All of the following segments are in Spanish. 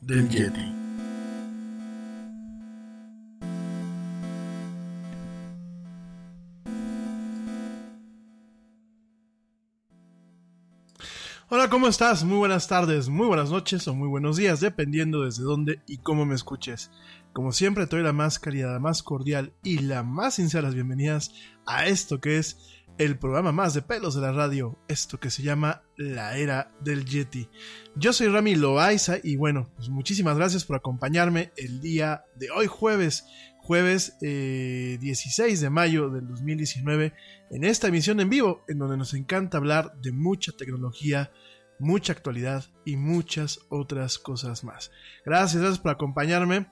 Del. Hola, ¿cómo estás? Muy buenas tardes, muy buenas noches o muy buenos días, dependiendo desde dónde y cómo me escuches. Como siempre, te doy la más cálida, la más cordial y la más sinceras bienvenidas a esto que es el programa más de pelos de la radio, esto que se llama La Era del Yeti. Yo soy Rami Loaiza y bueno, pues muchísimas gracias por acompañarme el día de hoy jueves, jueves 16 eh, de mayo del 2019, en esta emisión en vivo, en donde nos encanta hablar de mucha tecnología, mucha actualidad y muchas otras cosas más. Gracias, gracias por acompañarme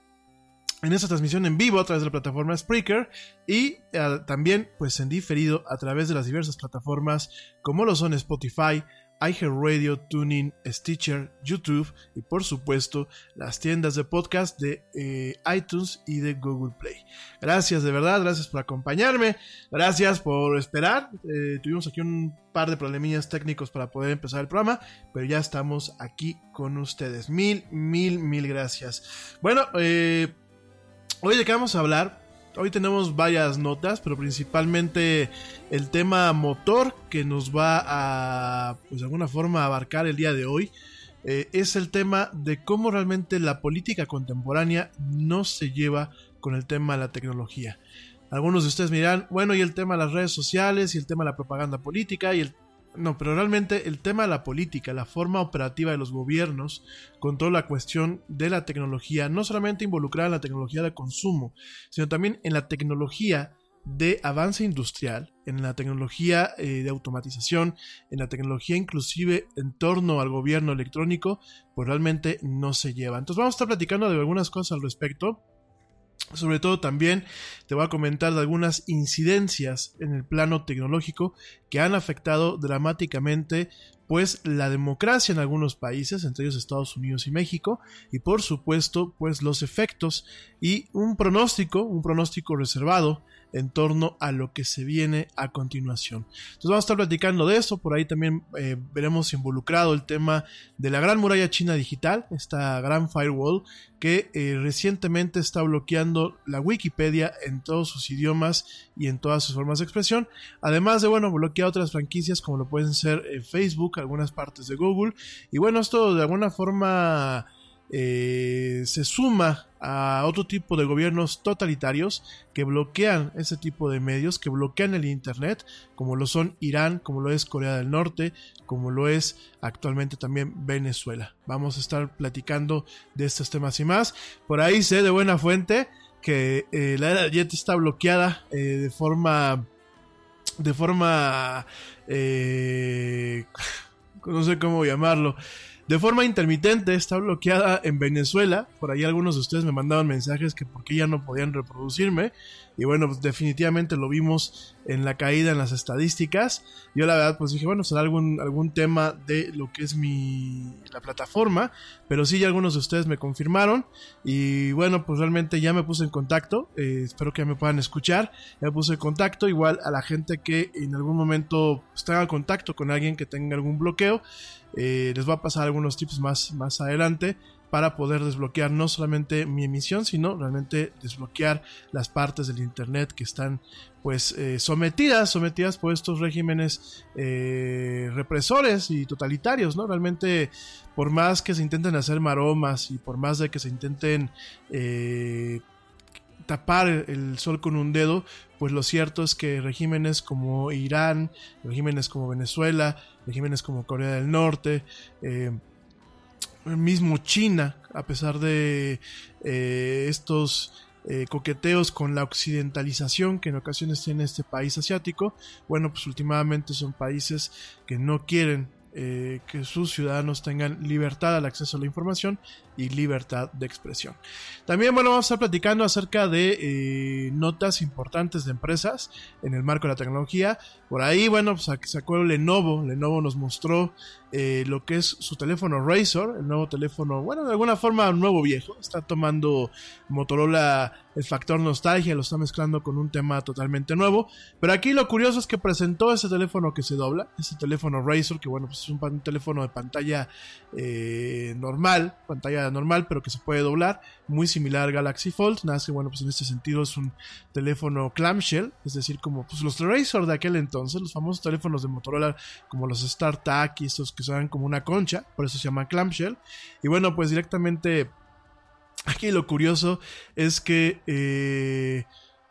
en esta transmisión en vivo a través de la plataforma Spreaker y eh, también pues en diferido a través de las diversas plataformas como lo son Spotify, iHeartRadio, Tuning, Stitcher, YouTube y por supuesto las tiendas de podcast de eh, iTunes y de Google Play. Gracias de verdad, gracias por acompañarme, gracias por esperar. Eh, tuvimos aquí un par de problemillas técnicos para poder empezar el programa, pero ya estamos aquí con ustedes. Mil, mil, mil gracias. Bueno, eh, Hoy de qué vamos a hablar. Hoy tenemos varias notas, pero principalmente el tema motor que nos va a, pues de alguna forma, abarcar el día de hoy. Eh, es el tema de cómo realmente la política contemporánea no se lleva con el tema de la tecnología. Algunos de ustedes miran, bueno, y el tema de las redes sociales, y el tema de la propaganda política, y el no, pero realmente el tema de la política, la forma operativa de los gobiernos, con toda la cuestión de la tecnología, no solamente involucrada en la tecnología de consumo, sino también en la tecnología de avance industrial, en la tecnología eh, de automatización, en la tecnología inclusive en torno al gobierno electrónico, pues realmente no se lleva. Entonces vamos a estar platicando de algunas cosas al respecto. Sobre todo también te voy a comentar de algunas incidencias en el plano tecnológico que han afectado dramáticamente pues la democracia en algunos países, entre ellos Estados Unidos y México, y por supuesto pues los efectos y un pronóstico, un pronóstico reservado en torno a lo que se viene a continuación. Entonces vamos a estar platicando de eso, por ahí también eh, veremos involucrado el tema de la gran muralla china digital, esta gran firewall que eh, recientemente está bloqueando la Wikipedia en todos sus idiomas y en todas sus formas de expresión, además de, bueno, bloquear otras franquicias como lo pueden ser eh, Facebook, algunas partes de Google, y bueno, esto de alguna forma eh, se suma a otro tipo de gobiernos totalitarios que bloquean ese tipo de medios, que bloquean el Internet, como lo son Irán, como lo es Corea del Norte, como lo es actualmente también Venezuela. Vamos a estar platicando de estos temas y más. Por ahí sé de buena fuente que eh, la era Jet está bloqueada eh, de forma... de forma... no sé cómo llamarlo de forma intermitente está bloqueada en Venezuela. Por ahí algunos de ustedes me mandaban mensajes que por qué ya no podían reproducirme. Y bueno, pues definitivamente lo vimos en la caída en las estadísticas. Yo la verdad pues dije, bueno, será algún, algún tema de lo que es mi la plataforma. Pero sí, ya algunos de ustedes me confirmaron. Y bueno, pues realmente ya me puse en contacto. Eh, espero que me puedan escuchar. Ya me puse en contacto. Igual a la gente que en algún momento pues, tenga contacto con alguien que tenga algún bloqueo. Eh, les voy a pasar algunos tips más, más adelante para poder desbloquear no solamente mi emisión, sino realmente desbloquear las partes del Internet que están pues eh, sometidas, sometidas por estos regímenes eh, represores y totalitarios, ¿no? Realmente, por más que se intenten hacer maromas y por más de que se intenten tapar el sol con un dedo, pues lo cierto es que regímenes como Irán, regímenes como Venezuela, regímenes como Corea del Norte, eh, mismo China, a pesar de eh, estos eh, coqueteos con la occidentalización que en ocasiones tiene este país asiático, bueno, pues últimamente son países que no quieren eh, que sus ciudadanos tengan libertad al acceso a la información y libertad de expresión. También, bueno, vamos a estar platicando acerca de eh, notas importantes de empresas en el marco de la tecnología. Por ahí, bueno, pues sacó Lenovo. Lenovo nos mostró eh, lo que es su teléfono Razor, el nuevo teléfono, bueno, de alguna forma nuevo viejo. Está tomando Motorola el factor nostalgia lo está mezclando con un tema totalmente nuevo. Pero aquí lo curioso es que presentó ese teléfono que se dobla, ese teléfono Razor, que bueno, pues es un, teléfono de pantalla eh, normal, pantalla normal, pero que se puede doblar, muy similar al Galaxy Fold, nada más que bueno, pues en este sentido es un teléfono clamshell, es decir, como pues los Razor de aquel entonces, los famosos teléfonos de Motorola como los StarTAC y estos que son como una concha, por eso se llama clamshell. Y bueno, pues directamente Aquí lo curioso es que eh,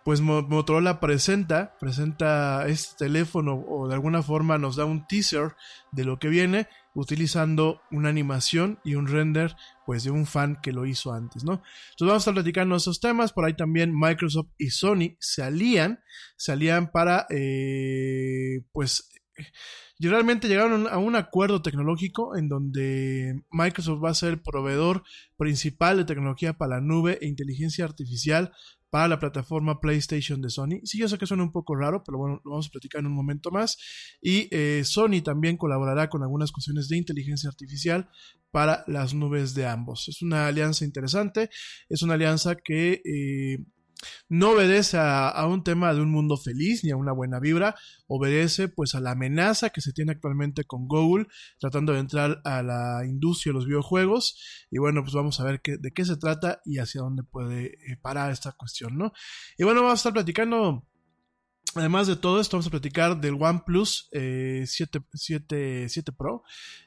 pues Motorola presenta, presenta este teléfono o de alguna forma nos da un teaser de lo que viene utilizando una animación y un render pues de un fan que lo hizo antes, ¿no? Entonces vamos a estar platicando esos temas, por ahí también Microsoft y Sony se alían, se alían para eh, pues y realmente llegaron a un acuerdo tecnológico en donde Microsoft va a ser proveedor principal de tecnología para la nube e inteligencia artificial para la plataforma PlayStation de Sony. Sí, yo sé que suena un poco raro, pero bueno, lo vamos a platicar en un momento más. Y eh, Sony también colaborará con algunas cuestiones de inteligencia artificial para las nubes de ambos. Es una alianza interesante, es una alianza que eh, no obedece a, un tema de un mundo feliz ni a una buena vibra, obedece pues a la amenaza que se tiene actualmente con Google tratando de entrar a la industria de los videojuegos y bueno pues vamos a ver de qué se trata y hacia dónde puede eh, parar esta cuestión, ¿no? Y bueno vamos a estar platicando Además de todo esto, vamos a platicar del OnePlus 7, eh, Pro.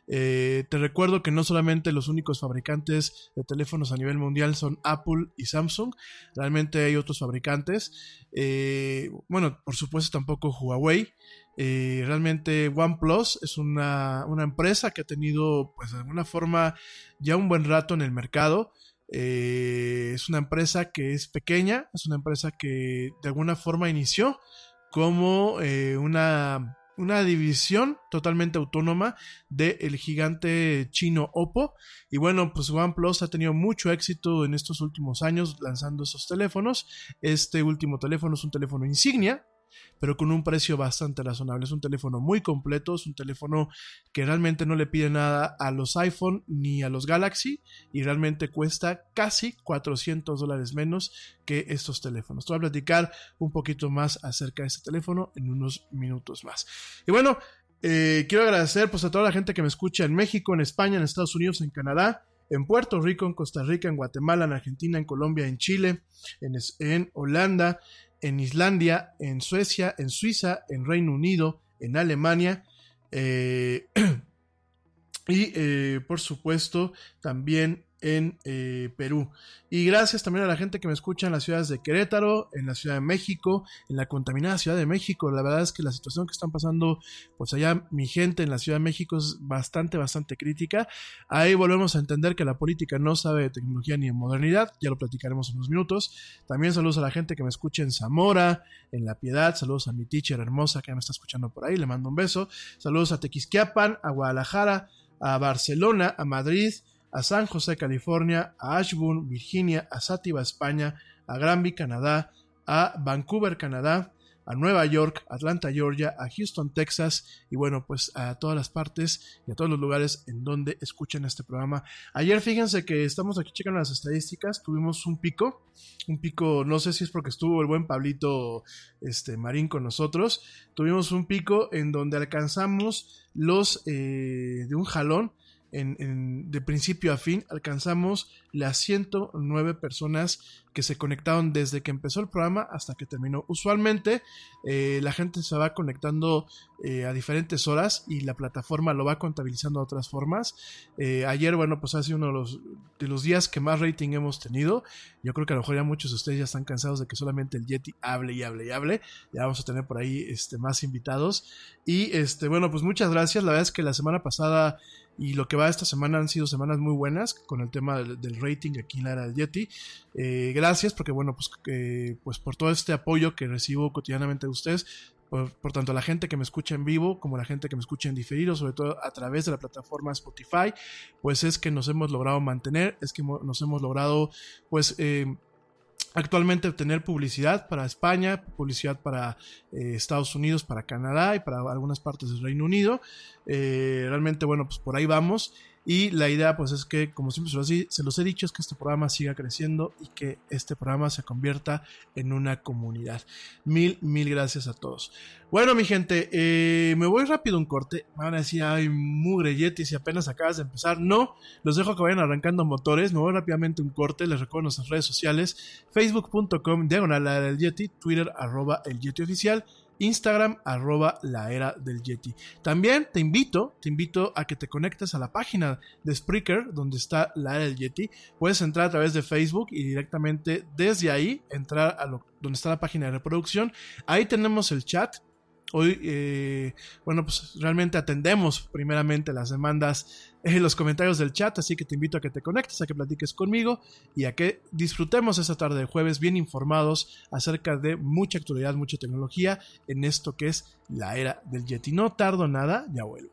Eh, te recuerdo que no solamente los únicos fabricantes de teléfonos a nivel mundial son Apple y Samsung, realmente hay otros fabricantes. Eh, bueno, por supuesto tampoco Huawei. realmente OnePlus es una, una, empresa que ha tenido, pues de alguna forma, ya un buen rato en el mercado. es una empresa que es pequeña, es una empresa que de alguna forma inició como eh, una, una división totalmente autónoma del gigante chino Oppo. Y bueno, pues OnePlus ha tenido mucho éxito en estos últimos años lanzando esos teléfonos. Este último teléfono es un teléfono insignia, pero con un precio bastante razonable. Es un teléfono muy completo, es un teléfono que realmente no le pide nada a los iPhone ni a los Galaxy y realmente cuesta casi 400 dólares menos que estos teléfonos. Te voy a platicar un poquito más acerca de este teléfono en unos minutos más. Y bueno, eh, quiero agradecer pues a toda la gente que me escucha en México, en España, en Estados Unidos, en Canadá en Puerto Rico, en Costa Rica, en Guatemala, en Argentina, en Colombia, en Chile, en, en Holanda, en Islandia, en Suecia, en Suiza, en Reino Unido, en Alemania. Eh, y eh, por supuesto también en eh, Perú. Y gracias también a la gente que me escucha en las ciudades de Querétaro, en la Ciudad de México, en la contaminada Ciudad de México. La verdad es que la situación que están pasando, pues allá mi gente en la Ciudad de México es bastante, bastante crítica. Ahí volvemos a entender que la política no sabe de tecnología ni de modernidad, ya lo platicaremos en unos minutos. También saludos a la gente que me escucha en Zamora, en La Piedad, saludos a mi teacher hermosa que me está escuchando por ahí, le mando un beso. Saludos a Tequisquiapan, a Guadalajara, a Barcelona, a Madrid, a San José, California, a Ashburn, Virginia, a Sativa, España, a Granby, Canadá, a Vancouver, Canadá, a Nueva York, Atlanta, Georgia, a Houston, Texas y bueno, pues a todas las partes y a todos los lugares en donde escuchen este programa. Ayer fíjense que estamos aquí checando las estadísticas, tuvimos un pico, un pico, no sé si es porque estuvo el buen Pablito este, Marín con nosotros, tuvimos un pico en donde alcanzamos los eh, de un jalón de principio a fin alcanzamos las 109 personas que se conectaron desde que empezó el programa hasta que terminó. Usualmente eh, la gente se va conectando eh, a diferentes horas y la plataforma lo va contabilizando de otras formas. Eh, ayer, bueno, pues ha sido uno de los, días que más rating hemos tenido. Yo creo que a lo mejor ya muchos de ustedes ya están cansados de que solamente el Yeti hable y hable y hable. Ya vamos a tener por ahí este, más invitados. Y este, bueno, pues muchas gracias. La verdad es que la semana pasada y lo que va esta semana han sido semanas muy buenas con el tema del, rating aquí en la era del Yeti. Eh, gracias porque bueno, pues, pues por todo este apoyo que recibo cotidianamente de ustedes. Por, tanto, la gente que me escucha en vivo, como la gente que me escucha en diferido, sobre todo a través de la plataforma Spotify, pues es que nos hemos logrado mantener, es que nos hemos logrado, pues, eh, actualmente obtener publicidad para España, publicidad para eh, Estados Unidos, para Canadá y para algunas partes del Reino Unido. Eh, realmente, bueno, pues por ahí vamos. Y la idea, pues, es que, como siempre se los, he dicho, es que este programa siga creciendo y que este programa se convierta en una comunidad. Mil, mil gracias a todos. Bueno, mi gente, eh, me voy rápido un corte. Me van a decir, ay, mugre Yeti, si apenas acabas de empezar. No, los dejo que vayan arrancando motores. Me voy rápidamente un corte. Les recuerdo nuestras redes sociales: facebook.com, diagonal del Yeti, Twitter, arroba el Yeti oficial. Instagram arroba la era del Yeti. También te invito, te invito a que te conectes a la página de Spreaker donde está la era del Yeti. Puedes entrar a través de Facebook y directamente desde ahí entrar a lo, donde está la página de reproducción. Ahí tenemos el chat. Hoy, eh, bueno, pues realmente atendemos primeramente las demandas en los comentarios del chat, así que te invito a que te conectes, a que platiques conmigo y a que disfrutemos esta tarde de jueves bien informados acerca de mucha actualidad, mucha tecnología en esto que es la era del Yeti. No tardo nada, ya vuelvo.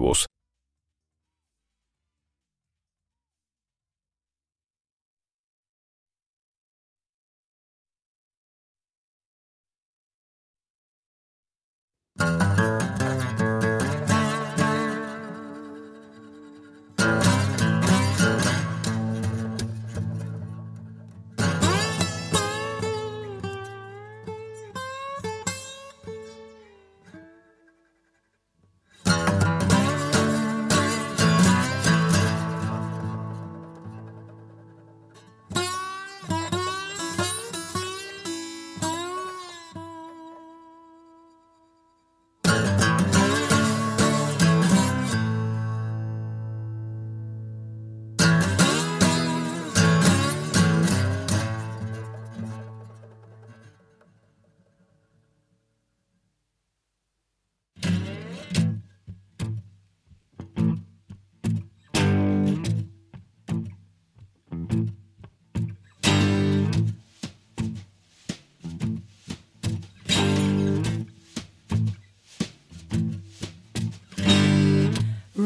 Айвус.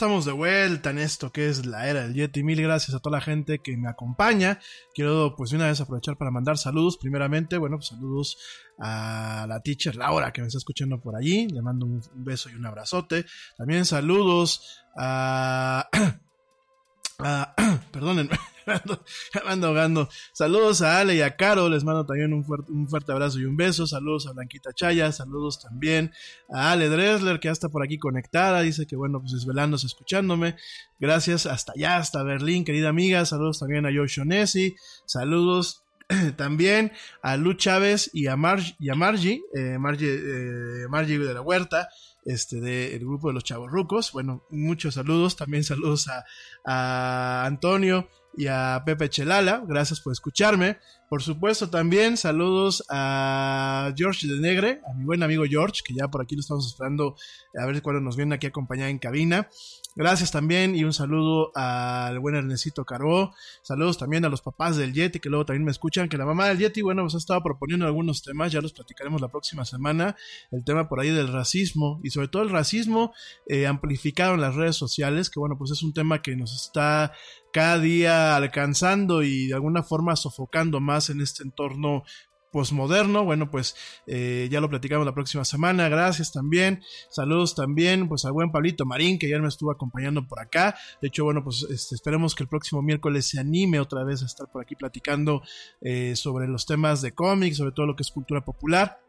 Estamos de vuelta en esto que es la era del Yeti. Mil gracias a toda la gente que me acompaña. Quiero pues de una vez aprovechar para mandar saludos. Primeramente, bueno, pues saludos a la teacher Laura que me está escuchando por allí. Le mando un beso y un abrazote. También saludos a... a perdónenme, me me ando ahogando. Saludos a Ale y a Caro, les mando también un fuerte, un fuerte abrazo y un beso. Saludos a Blanquita Chaya, saludos también a Ale Dresler, que ya está por aquí conectada. Dice que bueno, pues desvelándose, escuchándome. Gracias hasta allá, hasta Berlín, querida amiga. Saludos también a Josh Onesi. Saludos también a Lu Chávez y a, Margie, y a Margie, eh, Margie, eh, de la Huerta este, del grupo de los Chavos Rucos. Bueno, muchos saludos. También saludos a, a Antonio y a Pepe Chelala. Gracias por escucharme. Por supuesto, también saludos a George de Negre, a mi buen amigo George, que ya por aquí lo estamos esperando a ver cuándo nos viene aquí a acompañar en cabina. Gracias también y un saludo al buen Ernestito Carbó. Saludos también a los papás del Yeti que luego también me escuchan. Que la mamá del Yeti, bueno, nos ha estado proponiendo algunos temas, ya los platicaremos la próxima semana. El tema por ahí del racismo y sobre todo el racismo eh, amplificado en las redes sociales, que bueno, pues es un tema que nos está cada día alcanzando y de alguna forma sofocando más en este entorno posmoderno. Bueno, pues eh, ya lo platicamos la próxima semana. Gracias también. Saludos también, pues al buen Pablito Marín, que ya me estuvo acompañando por acá. De hecho, bueno, pues este, esperemos que el próximo miércoles se anime otra vez a estar por aquí platicando eh, sobre los temas de cómics, sobre todo lo que es cultura popular.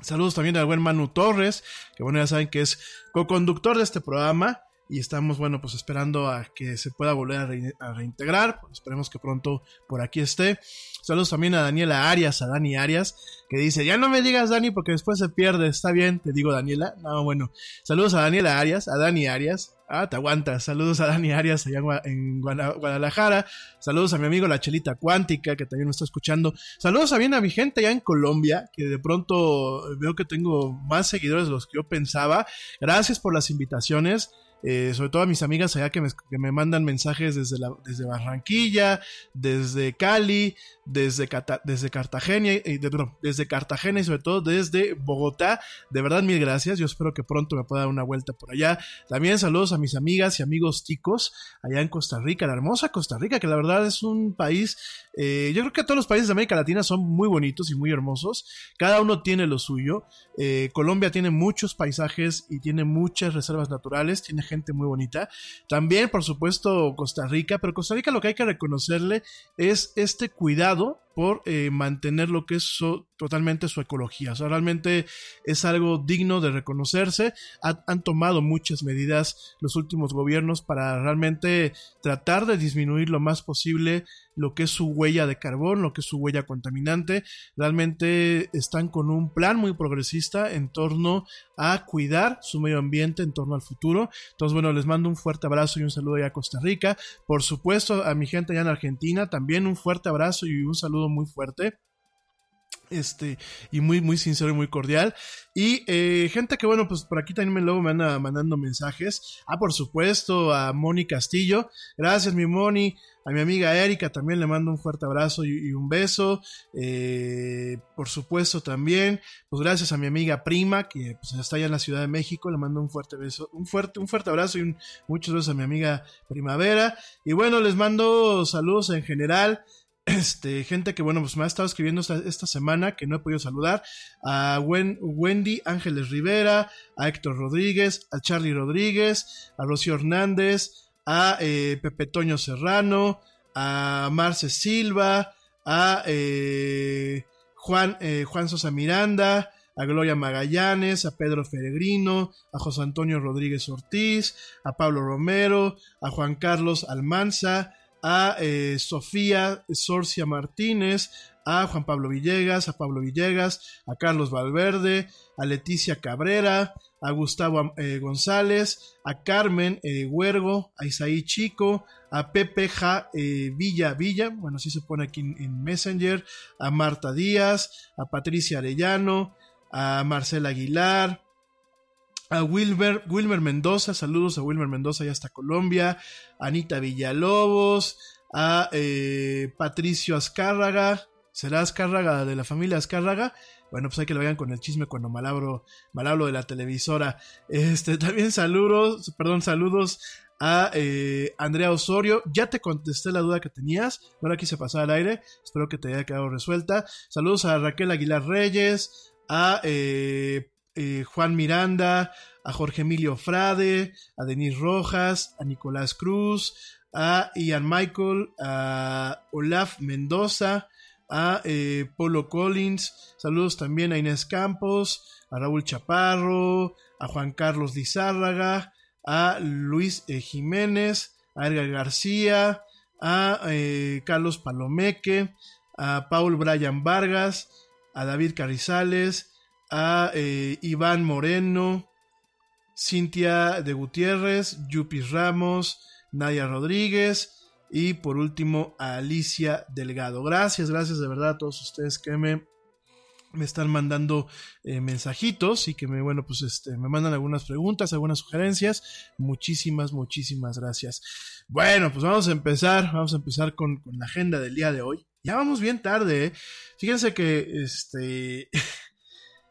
Saludos también al buen Manu Torres, que bueno, ya saben que es co-conductor de este programa. Y estamos, bueno, pues esperando a que se pueda volver a, reintegrar. esperemos que pronto por aquí esté. Saludos también a Daniela Arias, a Dani Arias, que dice, ya no me digas Dani porque después se pierde. Está bien, te digo Daniela. No, bueno. Saludos a Daniela Arias, a Dani Arias. Ah, te aguantas. Saludos a Dani Arias allá en Guadalajara. Saludos a mi amigo La Chelita Cuántica, que también me está escuchando. Saludos también a mi gente allá en Colombia, que de pronto veo que tengo más seguidores de los que yo pensaba. Gracias por las invitaciones. Eh, sobre todo a mis amigas allá que me, mandan mensajes desde, la, desde Barranquilla, desde Cali, desde, desde Cartagena, y desde Cartagena y sobre todo desde Bogotá. De verdad, mil gracias. Yo espero que pronto me pueda dar una vuelta por allá. También saludos a mis amigas y amigos ticos allá en Costa Rica, la hermosa Costa Rica, que la verdad es un país, eh, yo creo que todos los países de América Latina son muy bonitos y muy hermosos. Cada uno tiene lo suyo. Eh, Colombia tiene muchos paisajes y tiene muchas reservas naturales, tiene gente muy bonita. También, por supuesto, Costa Rica, pero Costa Rica lo que hay que reconocerle es este cuidado jogador por eh, mantener lo que es totalmente su ecología. O sea, realmente es algo digno de reconocerse. han tomado muchas medidas los últimos gobiernos para realmente tratar de disminuir lo más posible lo que es su huella de carbón, lo que es su huella contaminante. Realmente están con un plan muy progresista en torno a cuidar su medio ambiente, en torno al futuro. Entonces, bueno, les mando un fuerte abrazo y un saludo allá a Costa Rica. Por supuesto, a mi gente allá en Argentina, también un fuerte abrazo y un saludo muy fuerte este y muy muy sincero y muy cordial. Y eh, gente que bueno pues por aquí también luego me anda mandando mensajes. Ah por supuesto a Moni Castillo. Gracias mi Moni. A mi amiga Erika también le mando un fuerte abrazo y, un beso. Eh, por supuesto también. Pues gracias a mi amiga Prima que pues, está allá en la Ciudad de México. Le mando un fuerte beso un fuerte un fuerte abrazo y muchos besos a mi amiga Primavera. Y bueno les mando saludos en general este, gente que, bueno, pues me ha estado escribiendo esta, semana, que no he podido saludar, a Wendy Ángeles Rivera, a Héctor Rodríguez, a Charlie Rodríguez, a Rocío Hernández, a eh, Pepe Toño Serrano, a Marce Silva, a eh, Juan, eh, Juan Sosa Miranda, a Gloria Magallanes, a Pedro Peregrino, a José Antonio Rodríguez Ortiz, a Pablo Romero, a Juan Carlos Almanza, a eh, Sofía Sorcia Martínez, a Juan Pablo Villegas, a Pablo Villegas, a Carlos Valverde, a Leticia Cabrera, a Gustavo eh, González, a Carmen eh, Huergo, a Isaí Chico, a Pepe ja, Villa Villa, bueno, así se pone aquí en, Messenger, a Marta Díaz, a Patricia Arellano, a Marcela Aguilar, a Wilmer, Wilmer Mendoza, saludos a Wilmer Mendoza y hasta Colombia, Anita Villalobos, a eh, Patricio Azcárraga, ¿será Azcárraga de la familia Azcárraga? Bueno, pues hay que lo vean con el chisme cuando mal hablo, de la televisora. Este, también saludos, perdón, saludos a eh, Andrea Osorio. Ya te contesté la duda que tenías, ahora quise pasar al aire, espero que te haya quedado resuelta. Saludos a Raquel Aguilar Reyes, a eh, eh, Juan Miranda, a Jorge Emilio Frade, a Denis Rojas, a Nicolás Cruz, a Ian Michael, a Olaf Mendoza, a eh, Polo Collins, saludos también a Inés Campos, a Raúl Chaparro, a Juan Carlos Lizárraga, a Luis eh, Jiménez, a Edgar García, a Carlos Palomeque, a Paul Brian Vargas, a David Carrizales, a eh, Iván Moreno, Cintia de Gutiérrez, Yupis Ramos, Nadia Rodríguez y por último a Alicia Delgado. Gracias, gracias de verdad a todos ustedes que me, me están mandando eh, mensajitos y que me, bueno, pues este, me mandan algunas preguntas, algunas sugerencias. Muchísimas, muchísimas gracias. Bueno, pues vamos a empezar, vamos a empezar con, con la agenda del día de hoy. Ya vamos bien tarde, ¿eh? Fíjense que este...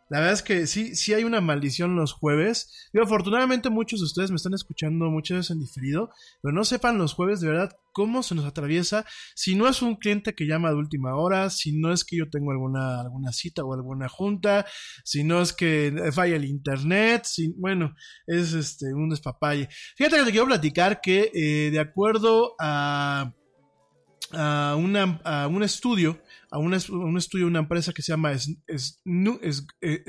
La verdad es que sí, sí hay una maldición los jueves. Yo, afortunadamente muchos de ustedes me están escuchando muchas veces en diferido, pero no sepan los jueves de verdad cómo se nos atraviesa. Si no es un cliente que llama de última hora, si no es que yo tengo alguna, alguna cita o alguna junta, si no es que falla el internet, si, bueno, es este un despapalle. Fíjate que te quiero platicar que eh, de acuerdo a a, una, a un estudio, a una- un estudio una empresa que se llama es, es, Nu- es, eh,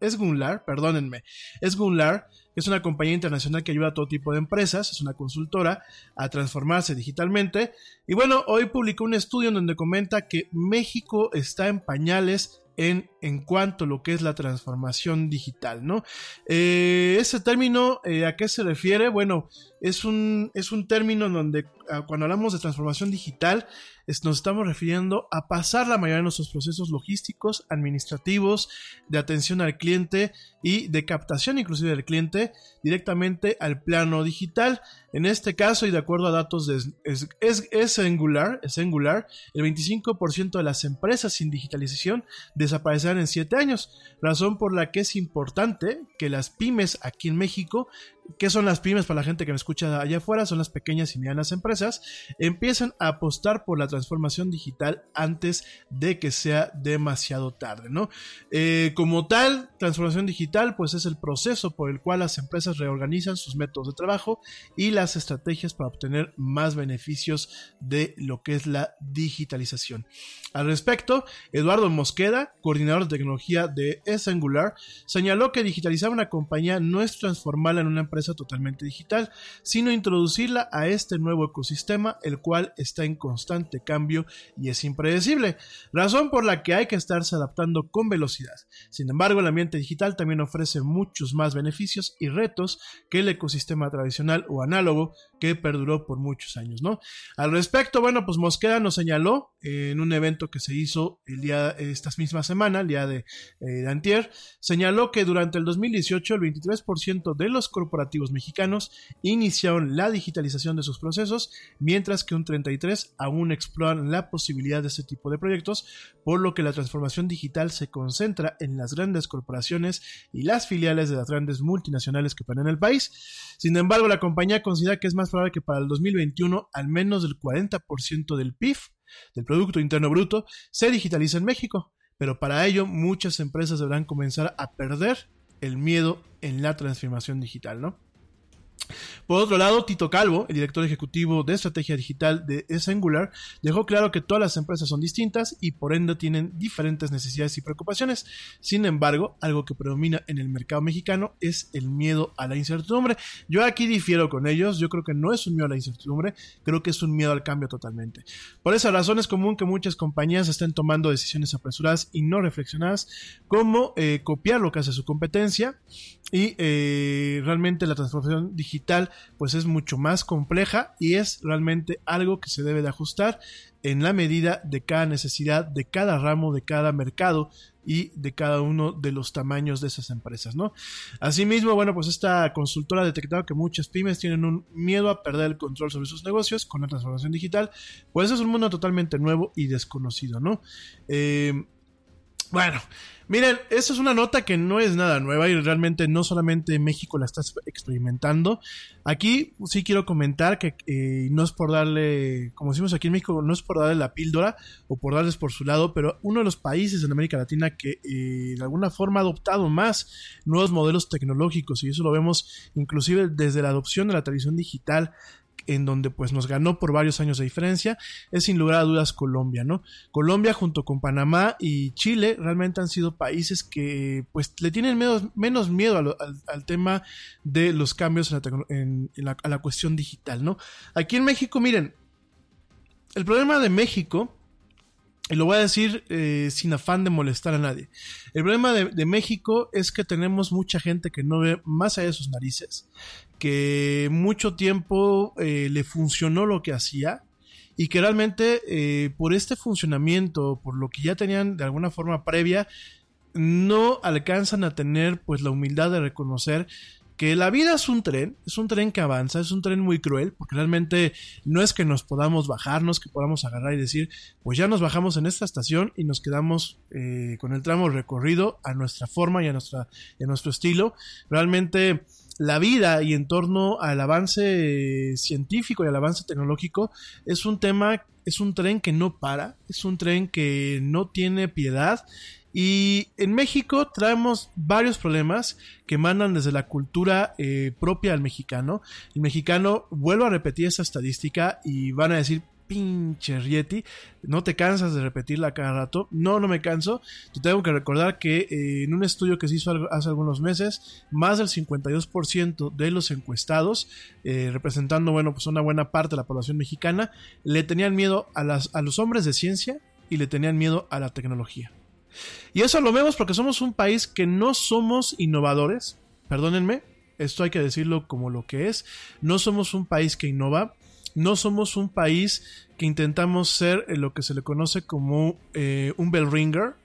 Esgunlar, perdónenme, Esgunlar, que es una compañía internacional que ayuda a todo tipo de empresas, es una consultora a transformarse digitalmente. Y bueno, hoy publicó un estudio en donde comenta que México está en pañales en, en cuanto a lo que es la transformación digital, ¿no? Eh, ese término, eh, ¿a qué se refiere? Bueno, es un, es un término en donde cuando hablamos de transformación digital nos estamos refiriendo a pasar la mayoría de nuestros procesos logísticos, administrativos, de atención al cliente y de captación inclusive del cliente directamente al plano digital. En este caso, y de acuerdo a datos de es Angular, es Angular, el 25% de las empresas sin digitalización desaparecerán en 7 años, razón por la que es importante que las pymes aquí en México ¿Qué son las pymes para la gente que me escucha allá afuera? Son las pequeñas y medianas empresas. Empiezan a apostar por la transformación digital antes de que sea demasiado tarde, ¿no? Eh, como tal, transformación digital, pues es el proceso por el cual las empresas reorganizan sus métodos de trabajo y las estrategias para obtener más beneficios de lo que es la digitalización. Al respecto, Eduardo Mosqueda, coordinador de tecnología de S Angular, señaló que digitalizar una compañía no es transformarla en una empresa totalmente digital, sino introducirla a este nuevo ecosistema, el cual está en constante cambio y es impredecible, razón por la que hay que estarse adaptando con velocidad. Sin embargo, el ambiente digital también ofrece muchos más beneficios y retos que el ecosistema tradicional o análogo que perduró por muchos años, ¿no? Al respecto, bueno, pues Mosqueda nos señaló eh, en un evento que se hizo el día, esta misma semana, el día de, eh, de antier, señaló que durante el 2018 el 23% de los corporativos mexicanos iniciaron la digitalización de sus procesos, mientras que un 33% aún exploran la posibilidad de este tipo de proyectos, por lo que la transformación digital se concentra en las grandes corporaciones y las filiales de las grandes multinacionales que operan el país. Sin embargo, la compañía considera que es más que para el 2021 al menos el 40% del PIB, del Producto Interno Bruto, se digitalice en México. Pero para ello muchas empresas deberán comenzar a perder el miedo en la transformación digital, ¿no? Por otro lado, Tito Calvo, el director ejecutivo de estrategia digital de Angular, dejó claro que todas las empresas son distintas y por ende tienen diferentes necesidades y preocupaciones. Sin embargo, algo que predomina en el mercado mexicano es el miedo a la incertidumbre. Yo aquí difiero con ellos, yo creo que no es un miedo a la incertidumbre, creo que es un miedo al cambio totalmente. Por esa razón es común que muchas compañías estén tomando decisiones apresuradas y no reflexionadas, como eh, copiar lo que hace su competencia y eh, realmente la transformación digital pues es mucho más compleja y es realmente algo que se debe de ajustar en la medida de cada necesidad de cada ramo de cada mercado y de cada uno de los tamaños de esas empresas, ¿no? Asimismo, bueno, pues esta consultora ha detectado que muchas pymes tienen un miedo a perder el control sobre sus negocios con la transformación digital, pues es un mundo totalmente nuevo y desconocido, ¿no? Eh, bueno, miren, esa es una nota que no es nada nueva y realmente no solamente México la está experimentando. Aquí sí quiero comentar que eh, no es por darle, como decimos aquí en México, no es por darle la píldora o por darles por su lado, pero uno de los países en América Latina que eh, de alguna forma ha adoptado más nuevos modelos tecnológicos y eso lo vemos inclusive desde la adopción de la televisión digital en donde pues nos ganó por varios años de diferencia, es sin lugar a dudas Colombia, ¿no? Colombia junto con Panamá y Chile realmente han sido países que pues le tienen menos, menos miedo al, tema de los cambios en a la cuestión digital, ¿no? Aquí en México, miren, el problema de México y lo voy a decir eh, sin afán de molestar a nadie. El problema de, México es que tenemos mucha gente que no ve más allá de sus narices, que mucho tiempo eh, le funcionó lo que hacía y que realmente eh, por este funcionamiento, por lo que ya tenían de alguna forma previa, no alcanzan a tener pues la humildad de reconocer que la vida es un tren, es un tren que avanza, es un tren muy cruel, porque realmente no es que nos podamos bajarnos, que podamos agarrar y decir, pues ya nos bajamos en esta estación y nos quedamos eh, con el tramo recorrido a nuestra forma y a, nuestra, y nuestro estilo. Realmente la vida y en torno al avance científico y al avance tecnológico es un tema, es un tren que no para, es un tren que no tiene piedad y en México traemos varios problemas que mandan desde la cultura eh, propia al mexicano. El mexicano, vuelvo a repetir esa estadística y van a decir, pinche Rieti, no te cansas de repetirla cada rato. No, no me canso. Te tengo que recordar que eh, en un estudio que se hizo hace algunos meses, más del 52% de los encuestados, eh, representando, bueno, pues una buena parte de la población mexicana, le tenían miedo a, las, a los hombres de ciencia y le tenían miedo a la tecnología. Y eso lo vemos porque somos un país que no somos innovadores, perdónenme, esto hay que decirlo como lo que es, no somos un país que innova, no somos un país que intentamos ser lo que se le conoce como eh, un bell ringer.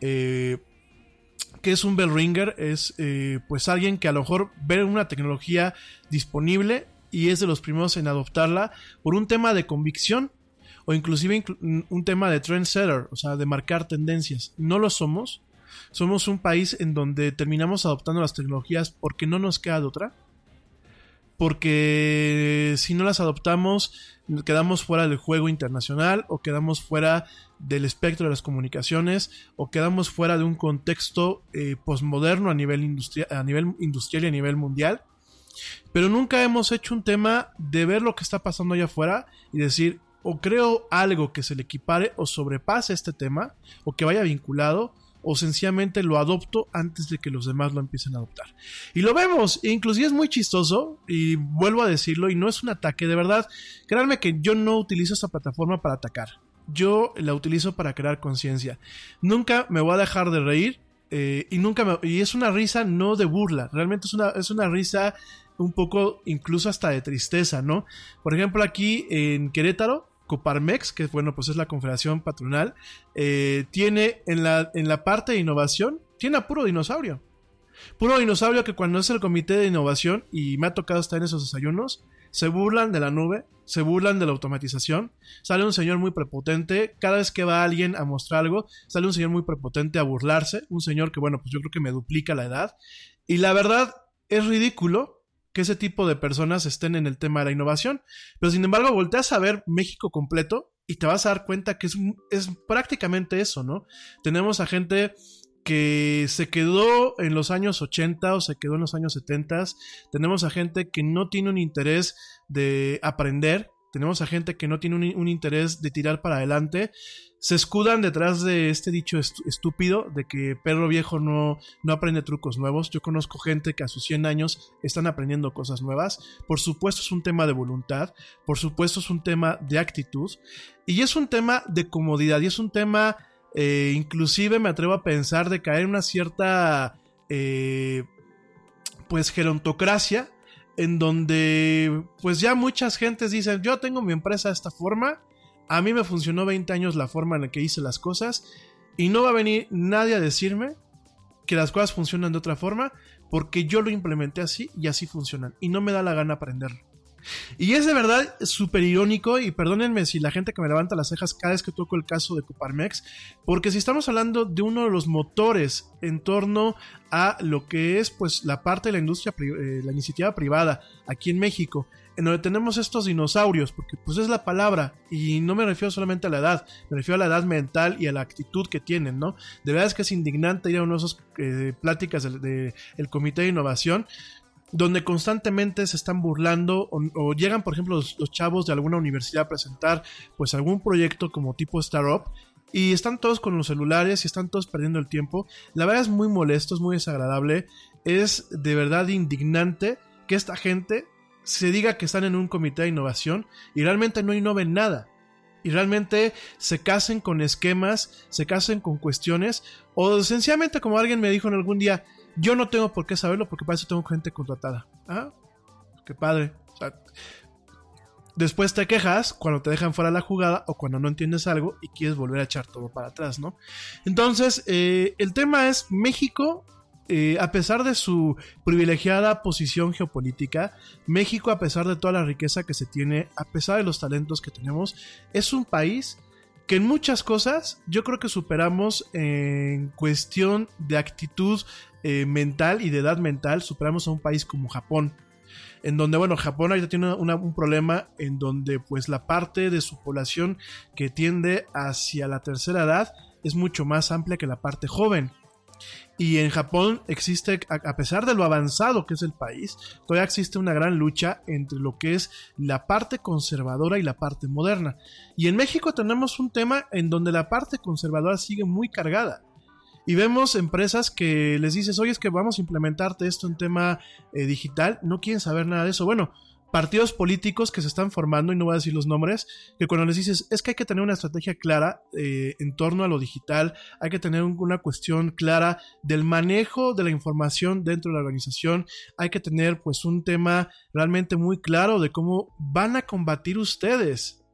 Eh, ¿Qué es un bell ringer? Es eh, pues alguien que a lo mejor ve una tecnología disponible y es de los primeros en adoptarla por un tema de convicción o inclusive un tema de trendsetter, o sea, de marcar tendencias. No lo somos. Somos un país en donde terminamos adoptando las tecnologías porque no nos queda de otra porque si no las adoptamos quedamos fuera del juego internacional o quedamos fuera del espectro de las comunicaciones o quedamos fuera de un contexto eh, postmoderno a nivel, a nivel industrial y a nivel mundial. Pero nunca hemos hecho un tema de ver lo que está pasando allá afuera y decir, o creo algo que se le equipare o sobrepase este tema o que vaya vinculado o sencillamente lo adopto antes de que los demás lo empiecen a adoptar. Y lo vemos, inclusive es muy chistoso, y vuelvo a decirlo, y no es un ataque, de verdad, créanme que yo no utilizo esta plataforma para atacar, yo la utilizo para crear conciencia. Nunca me voy a dejar de reír, eh, y nunca me, y es una risa no de burla, realmente es una, es una risa un poco incluso hasta de tristeza, ¿no? Por ejemplo, aquí en Querétaro, Coparmex, que bueno, pues es la confederación patronal, eh, tiene en la, en la parte de innovación, tiene a puro dinosaurio. Puro dinosaurio que cuando es el comité de innovación, y me ha tocado estar en esos desayunos, se burlan de la nube, se burlan de la automatización, sale un señor muy prepotente, cada vez que va alguien a mostrar algo, sale un señor muy prepotente a burlarse, un señor que bueno, pues yo creo que me duplica la edad, y la verdad es ridículo que ese tipo de personas estén en el tema de la innovación. Pero sin embargo, volteas a ver México completo y te vas a dar cuenta que es, es prácticamente eso, ¿no? Tenemos a gente que se quedó en los años 80 o se quedó en los años 70. Tenemos a gente que no tiene un interés de aprender. Tenemos a gente que no tiene un, un interés de tirar para adelante se escudan detrás de este dicho estúpido de que perro viejo no, no aprende trucos nuevos. Yo conozco gente que a sus 100 años están aprendiendo cosas nuevas. Por supuesto es un tema de voluntad, por supuesto es un tema de actitud y es un tema de comodidad y es un tema, eh, inclusive me atrevo a pensar, de caer en una cierta, eh, pues, gerontocracia en donde pues ya muchas gentes dicen yo tengo mi empresa de esta forma a mí me funcionó 20 años la forma en la que hice las cosas y no va a venir nadie a decirme que las cosas funcionan de otra forma porque yo lo implementé así y así funcionan y no me da la gana aprenderlo. Y es de verdad súper irónico y perdónenme si la gente que me levanta las cejas cada vez que toco el caso de Coparmex, porque si estamos hablando de uno de los motores en torno a lo que es pues la parte de la industria, eh, la iniciativa privada aquí en México, en donde tenemos estos dinosaurios, porque pues es la palabra, y no me refiero solamente a la edad, me refiero a la edad mental y a la actitud que tienen, ¿no? De verdad es que es indignante ir a una de esas eh, pláticas del Comité de Innovación, donde constantemente se están burlando o, llegan, por ejemplo, los, chavos de alguna universidad a presentar pues algún proyecto como tipo startup y están todos con los celulares y están todos perdiendo el tiempo. La verdad es muy molesto, es muy desagradable, es de verdad indignante que esta gente se diga que están en un comité de innovación y realmente no innoven nada. Y realmente se casen con esquemas, se casen con cuestiones, o sencillamente como alguien me dijo en algún día, yo no tengo por qué saberlo porque para eso tengo gente contratada. Ah, qué padre. después te quejas cuando te dejan fuera la jugada o cuando no entiendes algo y quieres volver a echar todo para atrás, ¿no? Entonces, eh, el tema es México eh, a pesar de su privilegiada posición geopolítica, México, a pesar de toda la riqueza que se tiene, a pesar de los talentos que tenemos, es un país que en muchas cosas yo creo que superamos en cuestión de actitud eh, mental y de edad mental, superamos a un país como Japón. En donde, bueno, Japón ahorita tiene un problema en donde pues la parte de su población que tiende hacia la tercera edad es mucho más amplia que la parte joven. Y en Japón existe, a pesar de lo avanzado que es el país, todavía existe una gran lucha entre lo que es la parte conservadora y la parte moderna. Y en México tenemos un tema en donde la parte conservadora sigue muy cargada. Y vemos empresas que les dices, oye, es que vamos a implementarte esto en tema eh, digital, no quieren saber nada de eso. Bueno, partidos políticos que se están formando, y no voy a decir los nombres, que cuando les dices, es que hay que tener una estrategia clara eh, en torno a lo digital, hay que tener una cuestión clara del manejo de la información dentro de la organización, hay que tener pues un tema realmente muy claro de cómo van a combatir ustedes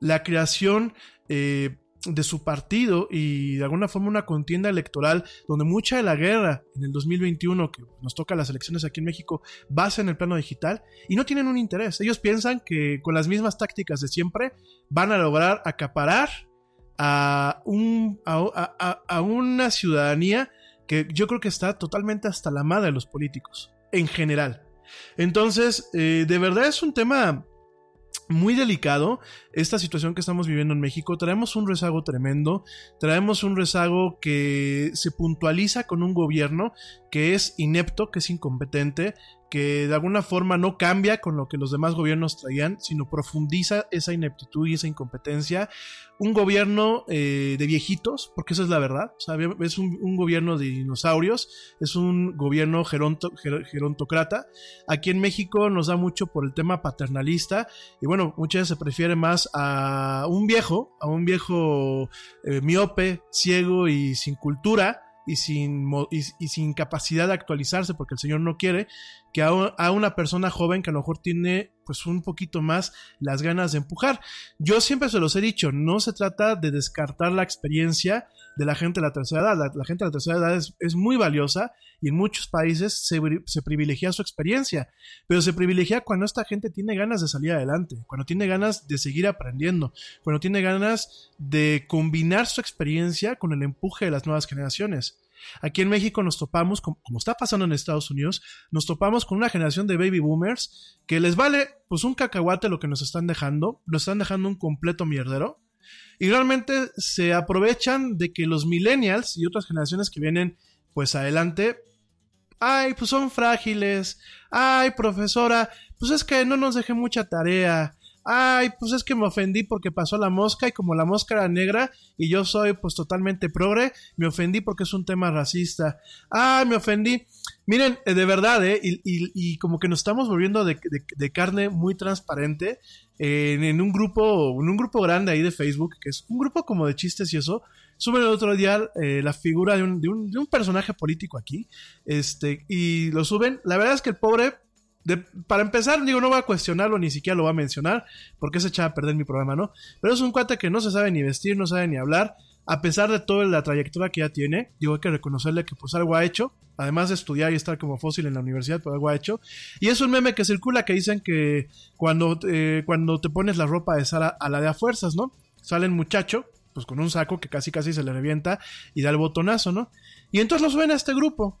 la creación eh, de su partido y de alguna forma una contienda electoral donde mucha de la guerra en el 2021 que nos toca las elecciones aquí en México basa en el plano digital y no tienen un interés. Ellos piensan que con las mismas tácticas de siempre van a lograr acaparar a, un, a, una ciudadanía que yo creo que está totalmente hasta la madre de los políticos en general. Entonces, eh, de verdad es un tema muy delicado esta situación que estamos viviendo en México. Traemos un rezago tremendo, traemos un rezago que se puntualiza con un gobierno que es inepto, que es incompetente, que de alguna forma no cambia con lo que los demás gobiernos traían, sino profundiza esa ineptitud y esa incompetencia. Un gobierno eh, de viejitos, porque esa es la verdad, es un, gobierno de dinosaurios, es un gobierno geronto, gerontocrata. Aquí en México nos da mucho por el tema paternalista y bueno, muchas veces se prefiere más a un viejo, a un viejo eh, miope, ciego y sin cultura, y sin, y, sin capacidad de actualizarse porque el Señor no quiere, que a, una persona joven que a lo mejor tiene pues un poquito más las ganas de empujar. Yo siempre se los he dicho, no se trata de descartar la experiencia de la gente de la tercera edad. La, gente de la tercera edad es, muy valiosa y en muchos países se, se, privilegia su experiencia, pero se privilegia cuando esta gente tiene ganas de salir adelante, cuando tiene ganas de seguir aprendiendo, cuando tiene ganas de combinar su experiencia con el empuje de las nuevas generaciones. Aquí en México nos topamos, como, está pasando en Estados Unidos, nos topamos con una generación de baby boomers que les vale pues un cacahuate lo que nos están dejando, nos están dejando un completo mierdero. Y realmente se aprovechan de que los millennials y otras generaciones que vienen pues adelante, ay, pues son frágiles, ay, profesora, pues es que no nos deje mucha tarea, ay, pues es que me ofendí porque pasó la mosca y como la mosca era negra y yo soy pues totalmente progre, me ofendí porque es un tema racista. Ay, me ofendí. Miren, eh, de verdad, ¿eh? Y, y, como que nos estamos volviendo de, carne muy transparente en, un grupo, en un grupo grande ahí de Facebook, que es un grupo como de chistes y eso. Suben el otro día eh, la figura de un, de, un, de un personaje político aquí, este, y lo suben. La verdad es que el pobre para empezar, digo, no voy a cuestionarlo, ni siquiera lo voy a mencionar, porque se echaba a perder mi programa, ¿no? Pero es un cuate que no se sabe ni vestir, no sabe ni hablar, a pesar de toda la trayectoria que ya tiene, digo, hay que reconocerle que pues algo ha hecho, además de estudiar y estar como fósil en la universidad, pues algo ha hecho. Y es un meme que circula que dicen que cuando, eh, cuando te pones la ropa de Sara a la de a fuerzas, ¿no? Sale el muchacho, pues con un saco que casi casi se le revienta y da el botonazo, ¿no? Y entonces lo suben a este grupo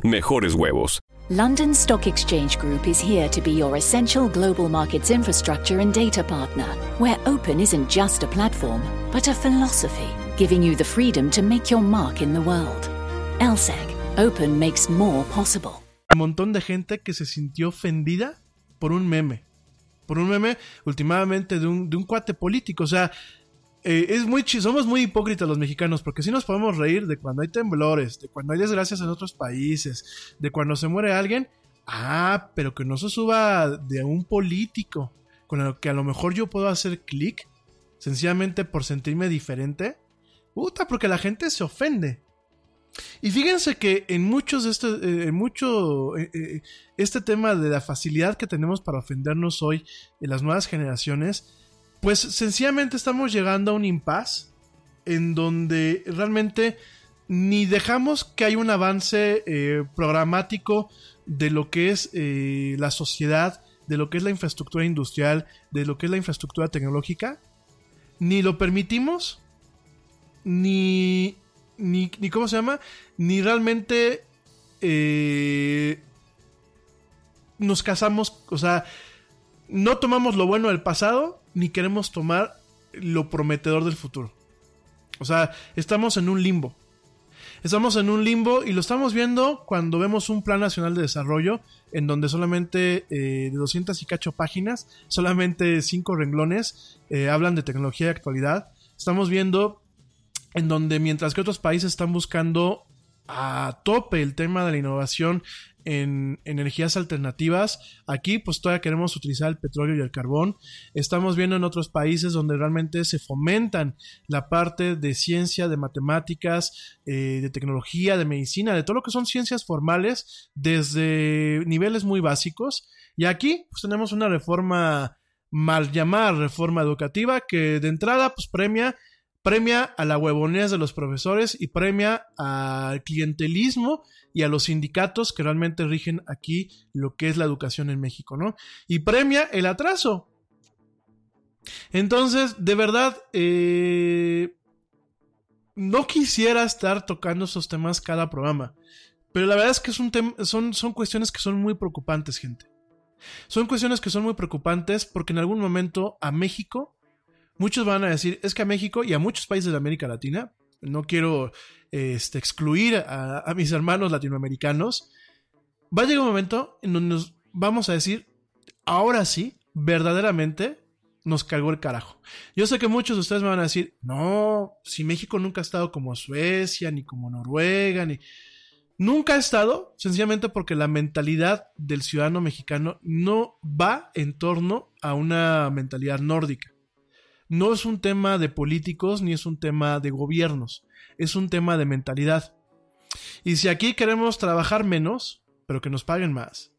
mejores huevos. London Stock Exchange Group is here to be your essential global markets infrastructure and data partner, where open isn't just a platform, but a philosophy, giving you the freedom to make your mark in the world. LSEG, open makes more possible. Un montón de gente que se sintió ofendida por un meme. Por un meme, últimamente, de un, de un cuate político. O sea, eh, es muy somos muy hipócritas los mexicanos porque si nos podemos reír de cuando hay temblores, de cuando hay desgracias en otros países, de cuando se muere alguien, ah, pero que no se suba de un político con el que a lo mejor yo puedo hacer clic sencillamente por sentirme diferente. Puta, porque la gente se ofende. Y fíjense que en muchos de este, eh, en mucho, eh, este tema de la facilidad que tenemos para ofendernos hoy en las nuevas generaciones, pues sencillamente estamos llegando a un impasse en donde realmente ni dejamos que haya un avance eh, programático de lo que es eh, la sociedad, de lo que es la infraestructura industrial, de lo que es la infraestructura tecnológica, ni lo permitimos, ni, ni, ni ¿cómo se llama? Ni realmente eh, nos casamos, o sea, no tomamos lo bueno del pasado, ni queremos tomar lo prometedor del futuro. O sea, estamos en un limbo. Estamos en un limbo y lo estamos viendo cuando vemos un plan nacional de desarrollo en donde solamente eh, de 200 y cacho páginas, solamente 5 renglones eh, hablan de tecnología y actualidad. Estamos viendo en donde mientras que otros países están buscando a tope el tema de la innovación en energías alternativas. Aquí pues todavía queremos utilizar el petróleo y el carbón. Estamos viendo en otros países donde realmente se fomentan la parte de ciencia, de matemáticas, eh, de tecnología, de medicina, de todo lo que son ciencias formales desde niveles muy básicos. Y aquí pues tenemos una reforma mal llamada reforma educativa que de entrada pues premia premia a la huevonés de los profesores y premia al clientelismo y a los sindicatos que realmente rigen aquí lo que es la educación en México, ¿no? Y premia el atraso. Entonces, de verdad, eh, no quisiera estar tocando esos temas cada programa, pero la verdad es que es un son, son cuestiones que son muy preocupantes, gente. Son cuestiones que son muy preocupantes porque en algún momento a México, muchos van a decir, es que a México y a muchos países de América Latina, no quiero este, excluir a, mis hermanos latinoamericanos, va a llegar un momento en donde nos vamos a decir, ahora sí, verdaderamente nos cargó el carajo. Yo sé que muchos de ustedes me van a decir, no, si México nunca ha estado como Suecia, ni como Noruega, ni... Nunca ha estado, sencillamente porque la mentalidad del ciudadano mexicano no va en torno a una mentalidad nórdica no es un tema de políticos ni es un tema de gobiernos, es un tema de mentalidad. Y si aquí queremos trabajar menos, pero que nos paguen más,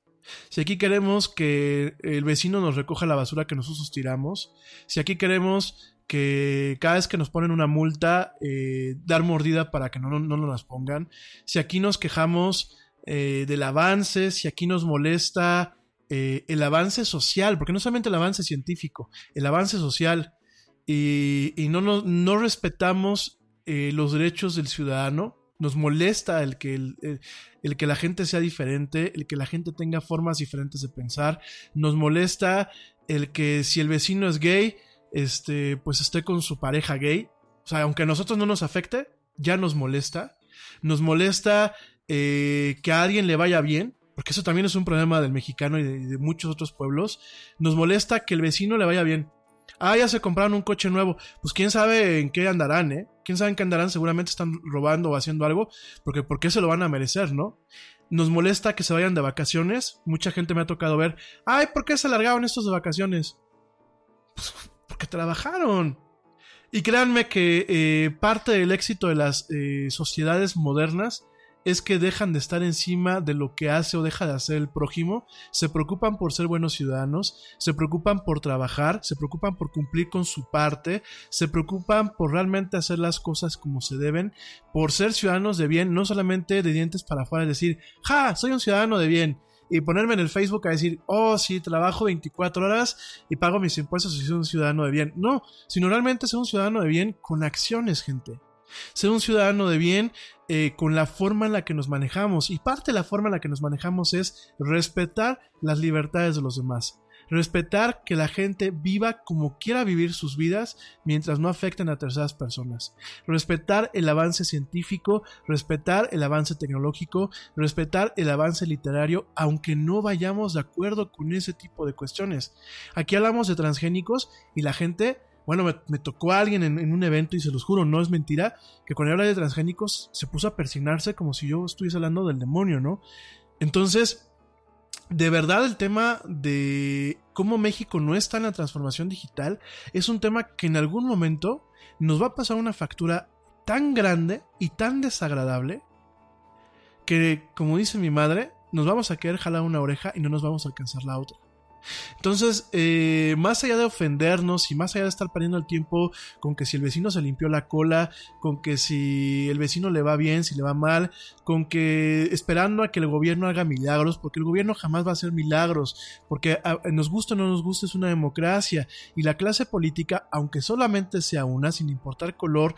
si aquí queremos que el vecino nos recoja la basura que nosotros tiramos, si aquí queremos que cada vez que nos ponen una multa, eh, dar mordida para que no, no, nos las pongan, si aquí nos quejamos eh, del avance, si aquí nos molesta eh, el avance social, porque no solamente el avance científico, el avance social, y, no, no, respetamos eh, los derechos del ciudadano. Nos molesta el que, el, que la gente sea diferente, el que la gente tenga formas diferentes de pensar. Nos molesta el que si el vecino es gay, este, pues esté con su pareja gay. O sea, aunque a nosotros no nos afecte, ya nos molesta. Nos molesta eh, que a alguien le vaya bien, porque eso también es un problema del mexicano y de, muchos otros pueblos. Nos molesta que el vecino le vaya bien. Ah, ya se compraron un coche nuevo. Pues quién sabe en qué andarán, ¿eh? Quién sabe en qué andarán. Seguramente están robando o haciendo algo. Porque ¿por qué se lo van a merecer, no? Nos molesta que se vayan de vacaciones. Mucha gente me ha tocado ver. Ay, ¿por qué se alargaron estos de vacaciones? Pues porque trabajaron. Y créanme que eh, parte del éxito de las eh, sociedades modernas es que dejan de estar encima de lo que hace o deja de hacer el prójimo, se preocupan por ser buenos ciudadanos, se preocupan por trabajar, se preocupan por cumplir con su parte, se preocupan por realmente hacer las cosas como se deben, por ser ciudadanos de bien, no solamente de dientes para afuera, decir, ja, soy un ciudadano de bien. Y ponerme en el Facebook a decir, oh, sí, trabajo 24 horas y pago mis impuestos y soy un ciudadano de bien. No, sino realmente ser un ciudadano de bien con acciones, gente. Ser un ciudadano de bien eh, con la forma en la que nos manejamos. Y parte de la forma en la que nos manejamos es respetar las libertades de los demás. Respetar que la gente viva como quiera vivir sus vidas mientras no afecten a terceras personas. Respetar el avance científico, respetar el avance tecnológico, respetar el avance literario, aunque no vayamos de acuerdo con ese tipo de cuestiones. Aquí hablamos de transgénicos y la gente bueno, me, tocó a alguien en, un evento y se los juro, no es mentira, que cuando habla de transgénicos se puso a persignarse como si yo estuviese hablando del demonio, ¿no? Entonces, de verdad el tema de cómo México no está en la transformación digital es un tema que en algún momento nos va a pasar una factura tan grande y tan desagradable que, como dice mi madre, nos vamos a quedar jalar una oreja y no nos vamos a alcanzar la otra. Entonces, eh, más allá de ofendernos y más allá de estar perdiendo el tiempo con que si el vecino se limpió la cola, con que si el vecino le va bien, si le va mal, con que esperando a que el gobierno haga milagros, porque el gobierno jamás va a hacer milagros, porque a, nos gusta o no nos gusta es una democracia y la clase política, aunque solamente sea una, sin importar color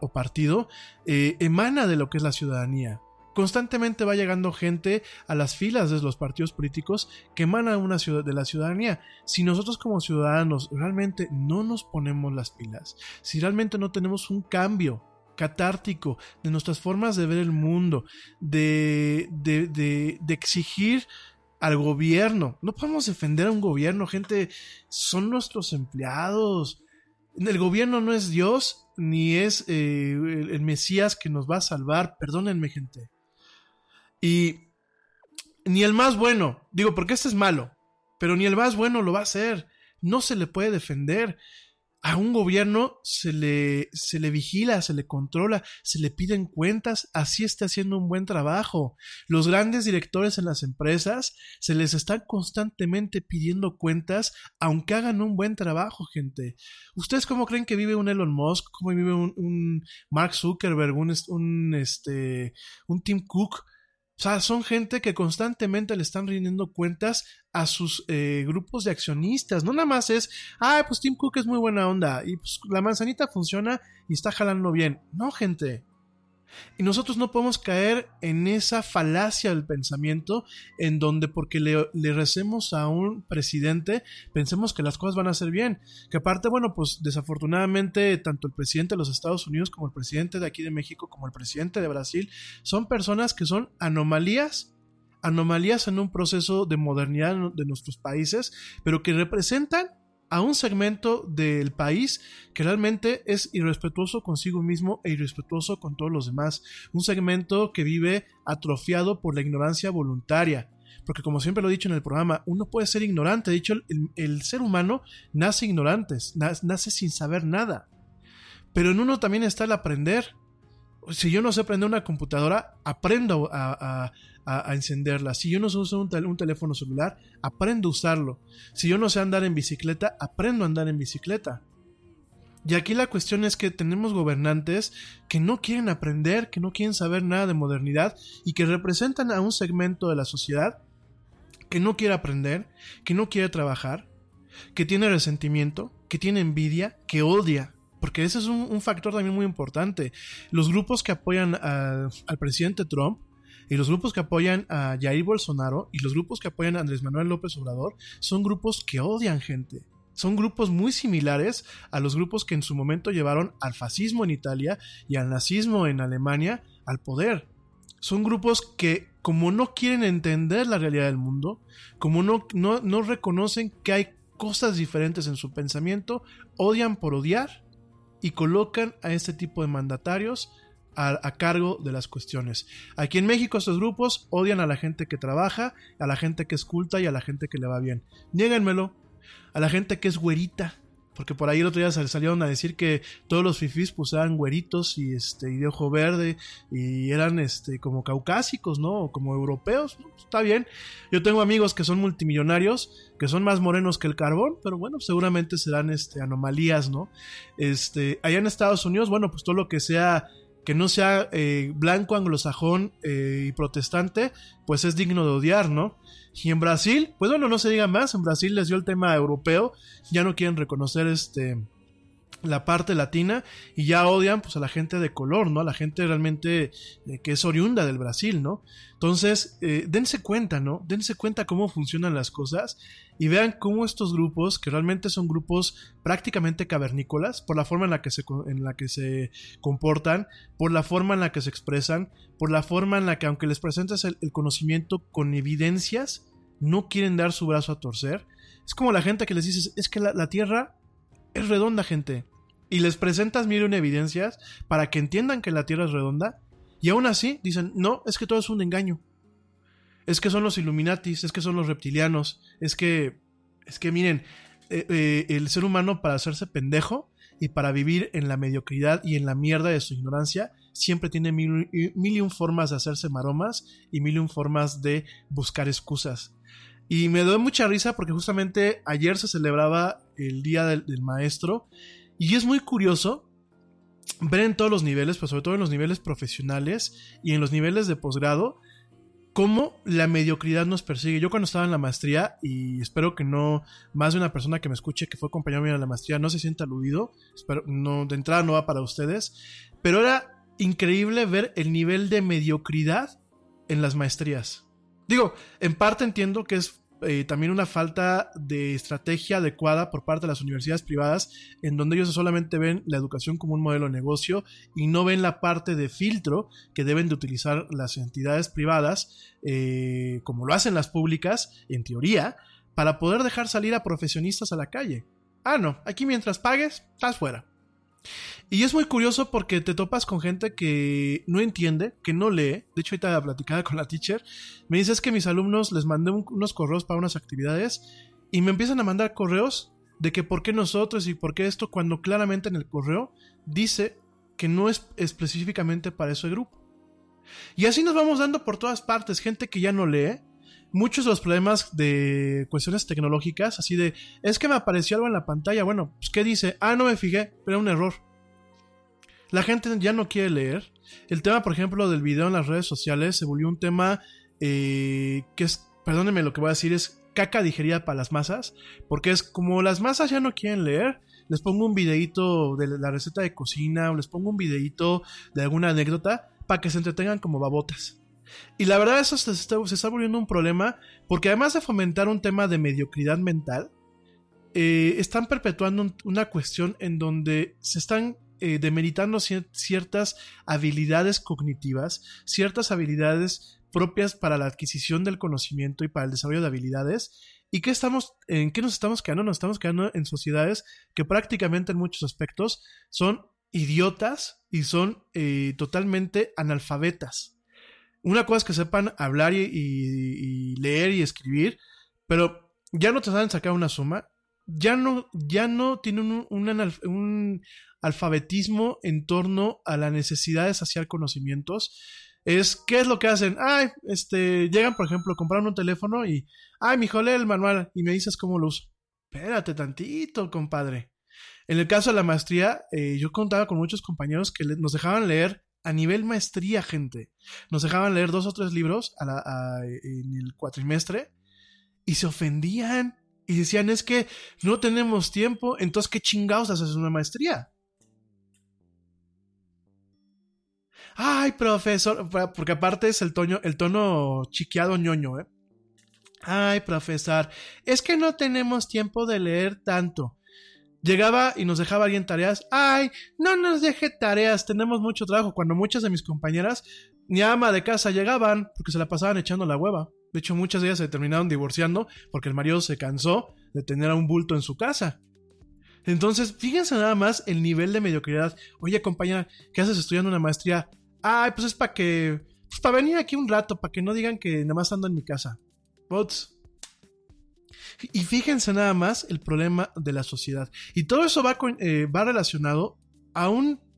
o partido, eh, emana de lo que es la ciudadanía. Constantemente va llegando gente a las filas de los partidos políticos que emanan una ciudad de la ciudadanía. Si nosotros como ciudadanos realmente no nos ponemos las pilas, si realmente no tenemos un cambio catártico de nuestras formas de ver el mundo, de, de, de, de exigir al gobierno. No podemos defender a un gobierno, gente, son nuestros empleados. El gobierno no es Dios, ni es eh, el Mesías que nos va a salvar. Perdónenme, gente. Y ni el más bueno, digo, porque este es malo, pero ni el más bueno lo va a hacer. No se le puede defender. A un gobierno se le, se le vigila, se le controla, se le piden cuentas, así está haciendo un buen trabajo. Los grandes directores en las empresas se les están constantemente pidiendo cuentas, aunque hagan un buen trabajo, gente. ¿Ustedes cómo creen que vive un Elon Musk? ¿Cómo vive un, Mark Zuckerberg? Un, este, un Tim Cook? O sea, son gente que constantemente le están rindiendo cuentas a sus eh, grupos de accionistas. No nada más es, ah, pues Tim Cook es muy buena onda y pues la manzanita funciona y está jalando bien. No, gente. Y nosotros no podemos caer en esa falacia del pensamiento en donde porque le, recemos a un presidente pensemos que las cosas van a ser bien. Que aparte, bueno, pues desafortunadamente tanto el presidente de los Estados Unidos como el presidente de aquí de México como el presidente de Brasil son personas que son anomalías anomalías en un proceso de modernidad de nuestros países, pero que representan a un segmento del país que realmente es irrespetuoso consigo mismo e irrespetuoso con todos los demás. Un segmento que vive atrofiado por la ignorancia voluntaria. Porque como siempre lo he dicho en el programa, uno puede ser ignorante. De hecho, el, ser humano nace ignorante, nace sin saber nada. Pero en uno también está el aprender. Si yo no sé aprender una computadora, aprendo a, encenderla. Si yo no sé usar un, teléfono celular, aprendo a usarlo. Si yo no sé andar en bicicleta, aprendo a andar en bicicleta. Y aquí la cuestión es que tenemos gobernantes que no quieren aprender, que no quieren saber nada de modernidad y que representan a un segmento de la sociedad que no quiere aprender, que no quiere trabajar, que tiene resentimiento, que tiene envidia, que odia. Porque ese es un, factor también muy importante. Los grupos que apoyan al presidente Trump y los grupos que apoyan a Jair Bolsonaro y los grupos que apoyan a Andrés Manuel López Obrador son grupos que odian gente. Son grupos muy similares a los grupos que en su momento llevaron al fascismo en Italia y al nazismo en Alemania al poder. Son grupos que, como no quieren entender la realidad del mundo, como no, no, no reconocen que hay cosas diferentes en su pensamiento, odian por odiar y colocan a este tipo de mandatarios a, cargo de las cuestiones. Aquí en México estos grupos odian a la gente que trabaja, a la gente que es culta y a la gente que le va bien. Niéguenmelo. A la gente que es güerita. Porque por ahí el otro día salieron a decir que todos los fifís pues eran güeritos y este y de ojo verde y eran este como caucásicos, ¿no? Como europeos, está bien. Yo tengo amigos que son multimillonarios, que son más morenos que el carbón, pero bueno, seguramente serán este anomalías, ¿no? Este, allá en Estados Unidos, bueno, pues todo lo que sea que no sea eh, blanco, anglosajón eh, y protestante, pues es digno de odiar, ¿no? Y en Brasil, pues bueno, no se diga más, en Brasil les dio el tema europeo, ya no quieren reconocer este la parte latina y ya odian pues a la gente de color, ¿no? A la gente realmente eh, que es oriunda del Brasil, ¿no? Entonces, eh, dense cuenta, ¿no? Dense cuenta cómo funcionan las cosas y vean cómo estos grupos, que realmente son grupos prácticamente cavernícolas, por la forma en la que se, en la que se comportan, por la forma en la que se expresan, por la forma en la que aunque les presentes el, conocimiento con evidencias, no quieren dar su brazo a torcer. Es como la gente que les dices, es que la, la Tierra es redonda, gente y les presentas mil una evidencias para que entiendan que la Tierra es redonda y aún así dicen, no, es que todo es un engaño. Es que son los Illuminatis, es que son los reptilianos, es que, es que miren, eh, eh, el ser humano para hacerse pendejo y para vivir en la mediocridad y en la mierda de su ignorancia, siempre tiene mil, mil y un formas de hacerse maromas y mil y un formas de buscar excusas. Y me dio mucha risa porque justamente ayer se celebraba el Día del Maestro. Y es muy curioso ver en todos los niveles, pero sobre todo en los niveles profesionales y en los niveles de posgrado, cómo la mediocridad nos persigue. Yo cuando estaba en la maestría, y espero que no más de una persona que me escuche que fue compañero mío en la maestría no se sienta aludido, espero, no, de entrada no va para ustedes, pero era increíble ver el nivel de mediocridad en las maestrías. Digo, en parte entiendo que es eh, también una falta de estrategia adecuada por parte de las universidades privadas, en donde ellos solamente ven la educación como un modelo de negocio y no ven la parte de filtro que deben de utilizar las entidades privadas, eh, como lo hacen las públicas, en teoría, para poder dejar salir a profesionistas a la calle. Ah, no, aquí mientras pagues, estás fuera. Y es muy curioso porque te topas con gente que no entiende, que no lee. De hecho, ahorita platicaba con la teacher. Me dice es que mis alumnos les mandé unos correos para unas actividades y me empiezan a mandar correos de que por qué nosotros y por qué esto, cuando claramente en el correo dice que no es específicamente para ese grupo. Y así nos vamos dando por todas partes, gente que ya no lee. Muchos de los problemas de cuestiones tecnológicas, así de, es que me apareció algo en la pantalla, bueno, pues ¿qué dice? Ah, no me fijé, pero un error. La gente ya no quiere leer. El tema, por ejemplo, del video en las redes sociales se volvió un tema eh, que es, perdónenme lo que voy a decir, es caca digerida para las masas, porque es como las masas ya no quieren leer, les pongo un videito de la receta de cocina o les pongo un videito de alguna anécdota para que se entretengan como babotas. Y la verdad eso se está, se está volviendo un problema porque además de fomentar un tema de mediocridad mental, eh, están perpetuando una cuestión en donde se están eh, demeritando ciertas habilidades cognitivas, ciertas habilidades propias para la adquisición del conocimiento y para el desarrollo de habilidades. ¿Y qué estamos, en qué nos estamos quedando? Nos estamos quedando en sociedades que prácticamente en muchos aspectos son idiotas y son eh, totalmente analfabetas. Una cosa es que sepan hablar y, leer y escribir, pero ya no te saben sacar una suma, ya no, ya no tienen un, alfabetismo en torno a la necesidad de saciar conocimientos. Es, ¿qué es lo que hacen? Ay, este, llegan, por ejemplo, compraron un teléfono y, ay, mi lee el manual y me dices cómo lo uso. Espérate tantito, compadre. En el caso de la maestría, eh, yo contaba con muchos compañeros que nos dejaban leer a nivel maestría, gente. Nos dejaban leer dos o tres libros en el cuatrimestre y se ofendían y decían, es que no tenemos tiempo, entonces ¿qué chingados haces una maestría? Ay, profesor, porque aparte es el el tono chiqueado ñoño, ¿eh? Ay, profesor, es que no tenemos tiempo de leer tanto. Llegaba y nos dejaba alguien tareas. Ay, no nos deje tareas, tenemos mucho trabajo. Cuando muchas de mis compañeras, ni ama de casa llegaban porque se la pasaban echando la hueva. De hecho, muchas de ellas se terminaron divorciando porque el marido se cansó de tener a un bulto en su casa. Entonces, fíjense nada más el nivel de mediocridad. Oye, compañera, ¿qué haces estudiando una maestría? Ay, pues es para que. Pues para venir aquí un rato, para que no digan que nada más ando en mi casa. Bots. Y fíjense nada más el problema de la sociedad. Y todo eso va, eh, va relacionado a,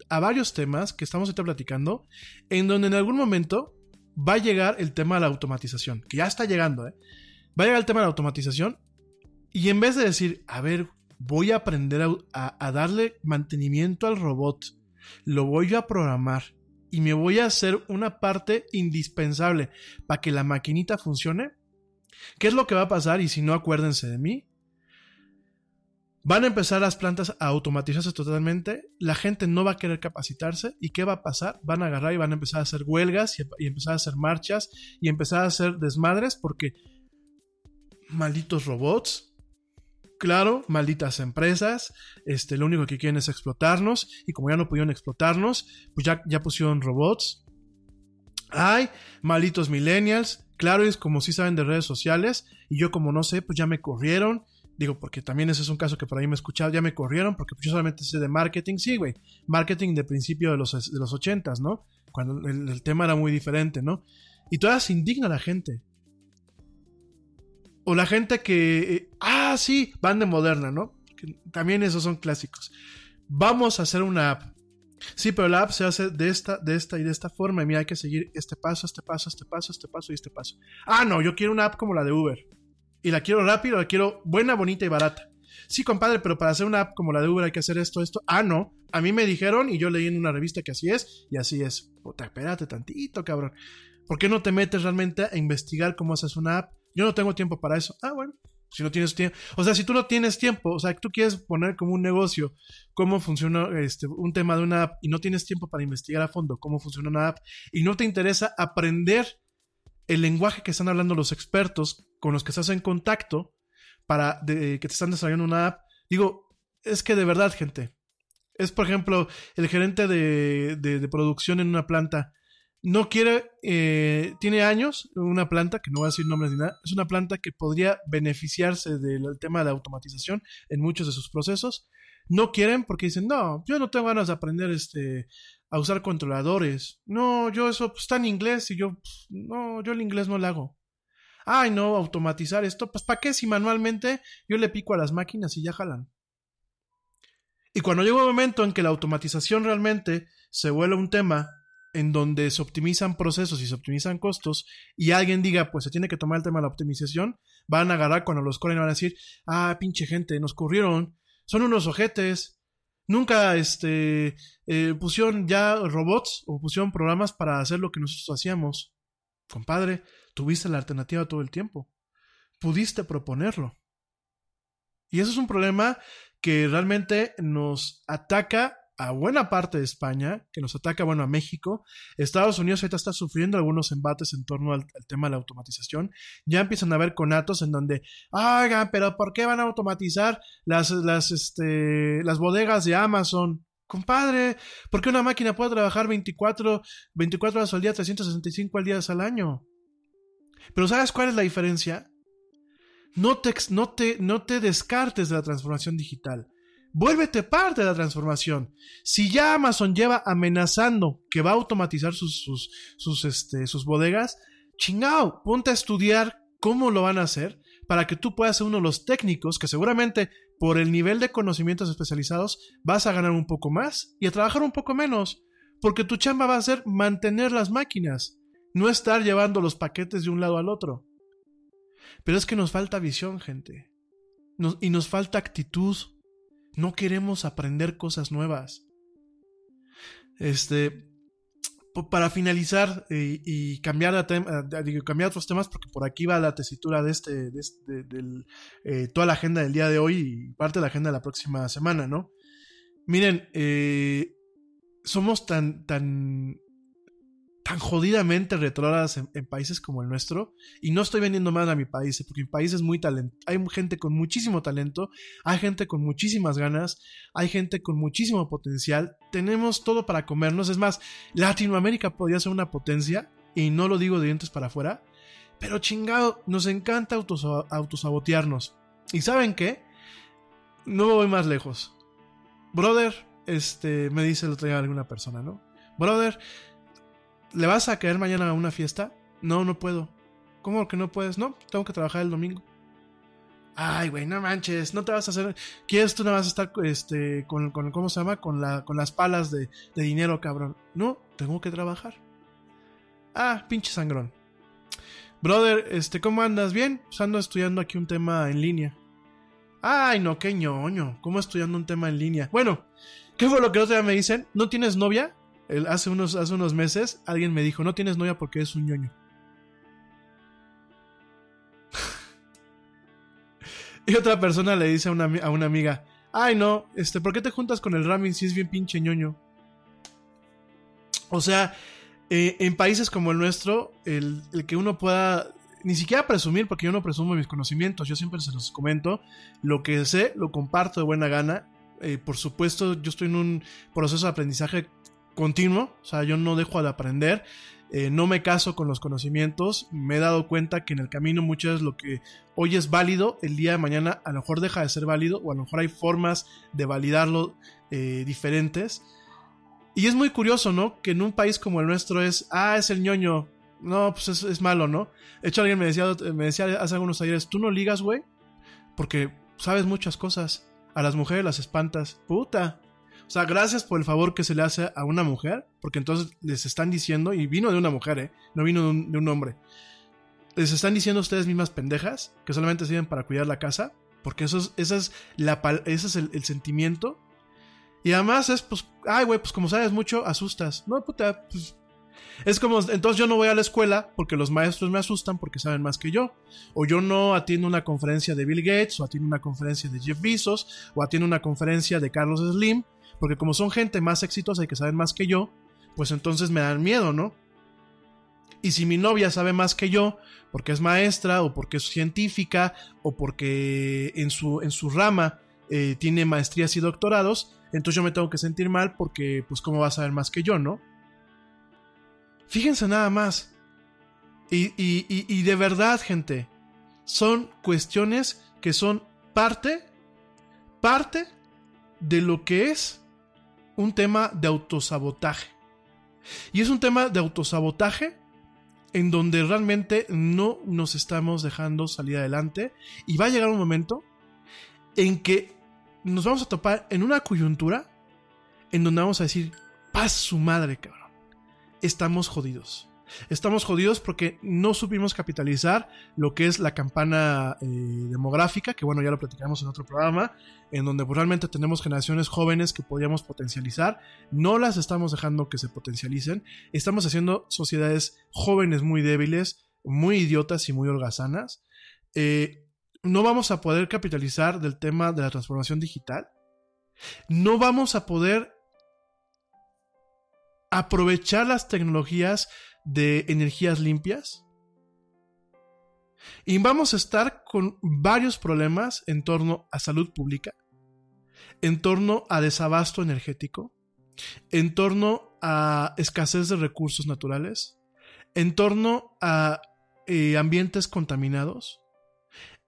a varios temas que estamos ahorita platicando, en donde en algún momento va a llegar el tema de la automatización, que ya está llegando, ¿eh? Va a llegar el tema de la automatización y en vez de decir, a ver, voy a aprender a darle mantenimiento al robot, lo voy a programar, y me voy a hacer una parte indispensable para que la maquinita funcione, ¿qué es lo que va a pasar? Y si no, acuérdense de mí. Van a empezar las plantas a automatizarse totalmente, la gente no va a querer capacitarse y ¿qué va a pasar? Van a agarrar y van a empezar a hacer huelgas y, empezar a hacer marchas y empezar a hacer desmadres porque malditos robots, Claro, malditas empresas, este, lo único que quieren es explotarnos y como ya no pudieron explotarnos, pues ya, ya pusieron robots. Ay, malditos millennials, claro, es como si saben de redes sociales y yo como no sé, pues ya me corrieron. Digo, porque también ese es un caso que por ahí me he escuchado, ya me corrieron porque yo solamente sé de marketing, sí, güey, marketing de principio de los, de los 80 ¿no? Cuando el, tema era muy diferente, ¿no? Y todavía se indigna la gente. O la gente que, eh, ah, sí, van de moderna, ¿no? también esos son clásicos. Vamos a hacer una app. Sí, pero la app se hace de esta, de esta y de esta forma. Y mira, hay que seguir este paso, este paso, este paso, este paso y este paso. Ah, no, yo quiero una app como la de Uber. Y la quiero rápido, la quiero buena, bonita y barata. Sí, compadre, pero para hacer una app como la de Uber hay que hacer esto, esto. Ah, no. A mí me dijeron y yo leí en una revista que así es y así es. Puta, espérate tantito, cabrón. ¿Por qué no te metes realmente a investigar cómo haces una app? Yo no tengo tiempo para eso. Ah, bueno. Si no tienes tiempo. O sea, si tú no tienes tiempo, o sea, tú quieres poner como un negocio cómo funciona este, un tema de una app y no tienes tiempo para investigar a fondo cómo funciona una app y no te interesa aprender el lenguaje que están hablando los expertos con los que estás en contacto para que te están desarrollando una app, digo, es que de verdad, gente, es por ejemplo el gerente de, de producción en una planta no quiere, eh, tiene años, una planta, que no voy a decir nombres ni nada, es una planta que podría beneficiarse del tema de automatización en muchos de sus procesos. No quieren porque dicen, no, yo no tengo ganas de aprender este, a usar controladores. No, yo eso pues, está en inglés y yo, pues, no, yo el inglés no lo hago. Ay, no, automatizar esto, pues ¿para qué si manualmente yo le pico a las máquinas y ya jalan? Y cuando llega un momento en que la automatización realmente se vuelve un tema en donde se optimizan procesos y se optimizan costos y alguien diga, pues se tiene que tomar el tema de la optimización, van a agarrar cuando los corren y van a decir, ah, pinche gente, nos corrieron, son unos ojetes, nunca este, eh, pusieron ya robots o pusieron programas para hacer lo que nosotros hacíamos. Compadre, tuviste la alternativa todo el tiempo, pudiste proponerlo. Y eso es un problema que realmente nos ataca a buena parte de España, que nos ataca, bueno, a México. Estados Unidos ahorita está sufriendo algunos embates en torno al, tema de la automatización. Ya empiezan a haber conatos en donde, oigan, pero ¿por qué van a automatizar las, las, este, las bodegas de Amazon? Compadre, ¿por qué una máquina puede trabajar 24, 24 horas al día, 365 al día al año? Pero ¿sabes cuál es la diferencia? No te, no te, no te descartes de la transformación digital vuélvete parte de la transformación. Si ya Amazon lleva amenazando que va a automatizar sus, sus, sus, este, sus bodegas, chingao, ponte a estudiar cómo lo van a hacer para que tú puedas ser uno de los técnicos que seguramente por el nivel de conocimientos especializados vas a ganar un poco más y a trabajar un poco menos, porque tu chamba va a ser mantener las máquinas, no estar llevando los paquetes de un lado al otro. Pero es que nos falta visión, gente. y nos falta actitud. No queremos aprender cosas nuevas. Este, para finalizar eh, y, cambiar, a cambiar otros temas, porque por aquí va la tesitura de este, de, este, eh, toda la agenda del día de hoy y parte de la agenda de la próxima semana, ¿no? Miren, eh, somos tan, tan tan jodidamente retrógradas en, países como el nuestro. Y no estoy vendiendo mal a mi país, porque mi país es muy talento. Hay gente con muchísimo talento, hay gente con muchísimas ganas, hay gente con muchísimo potencial. Tenemos todo para comernos. Es más, Latinoamérica podría ser una potencia, y no lo digo de dientes para afuera. Pero chingado, nos encanta autosabotearnos. ¿Y saben qué? No voy más lejos. Brother, este, me dice el otro día alguna persona, ¿no? Brother, ¿Le vas a caer mañana a una fiesta? No, no puedo. ¿Cómo que no puedes? No, tengo que trabajar el domingo. Ay, güey, no manches, no te vas a hacer. ¿Quieres tú nada más estar este, con, con, ¿cómo se llama? Con, la, con las palas de, de dinero, cabrón. No, tengo que trabajar. Ah, pinche sangrón. Brother, este, ¿cómo andas? Bien, pues ando estudiando aquí un tema en línea. Ay, no, qué ñoño. ¿Cómo estudiando un tema en línea? Bueno, ¿qué fue lo que otro día me dicen? ¿No tienes novia? Hace, unos, hace unos meses alguien me dijo, no tienes novia porque es un ñoño. y otra persona le dice a una, a una, amiga, ay no, este, ¿por qué te juntas con el Ramin si es bien pinche ñoño? O sea, eh, en países como el nuestro, el, el, que uno pueda ni siquiera presumir, porque yo no presumo mis conocimientos, yo siempre se los comento, lo que sé, lo comparto de buena gana. Eh, por supuesto, yo estoy en un proceso de aprendizaje continuo, o sea, yo no dejo de aprender, eh, no me caso con los conocimientos, me he dado cuenta que en el camino muchas veces lo que hoy es válido, el día de mañana a lo mejor deja de ser válido o a lo mejor hay formas de validarlo eh, diferentes. Y es muy curioso, ¿no? Que en un país como el nuestro es, ah, es el ñoño, no, pues es, malo, ¿no? De hecho, alguien me decía, me decía hace algunos ayeres, tú no ligas, güey, porque sabes muchas cosas. A las mujeres las espantas. Puta, o sea, gracias por el favor que se le hace a una mujer, porque entonces les están diciendo, y vino de una mujer, ¿eh? No vino de un, hombre. les están diciendo ustedes mismas pendejas que solamente sirven para cuidar la casa, porque eso es, esa es la, ese es el, sentimiento. Y además es, pues, ay, güey, pues como sabes mucho, asustas. No, puta, pues es como, entonces yo no voy a la escuela porque los maestros me asustan porque saben más que yo. O yo no atiendo una conferencia de Bill Gates, o atiendo una conferencia de Jeff Bezos, o atiendo una conferencia de Carlos Slim, porque como son gente más exitosa y que saben más que yo, pues entonces me dan miedo, ¿no? Y si mi novia sabe más que yo, porque es maestra, o porque es científica, o porque en su, en su rama eh, tiene maestrías y doctorados, entonces yo me tengo que sentir mal porque, pues, ¿cómo va a saber más que yo, no? Fíjense nada más. Y, de verdad, gente, son cuestiones que son parte, parte de lo que es un tema de autosabotaje. Y es un tema de autosabotaje en donde realmente no nos estamos dejando salir adelante y va a llegar un momento en que nos vamos a topar en una coyuntura en donde vamos a decir, paz su madre, cabrón estamos jodidos. Estamos jodidos porque no supimos capitalizar lo que es la campana eh, demográfica, que bueno, ya lo platicamos en otro programa, en donde pues, realmente tenemos generaciones jóvenes que podríamos potencializar. No las estamos dejando que se potencialicen. Estamos haciendo sociedades jóvenes muy débiles, muy idiotas y muy holgazanas. Eh, no vamos a poder capitalizar del tema de la transformación digital. No vamos a poder aprovechar las tecnologías de energías limpias. Y vamos a estar con varios problemas en torno a salud pública, en torno a desabasto energético, en torno a escasez de recursos naturales, en torno a eh, ambientes contaminados,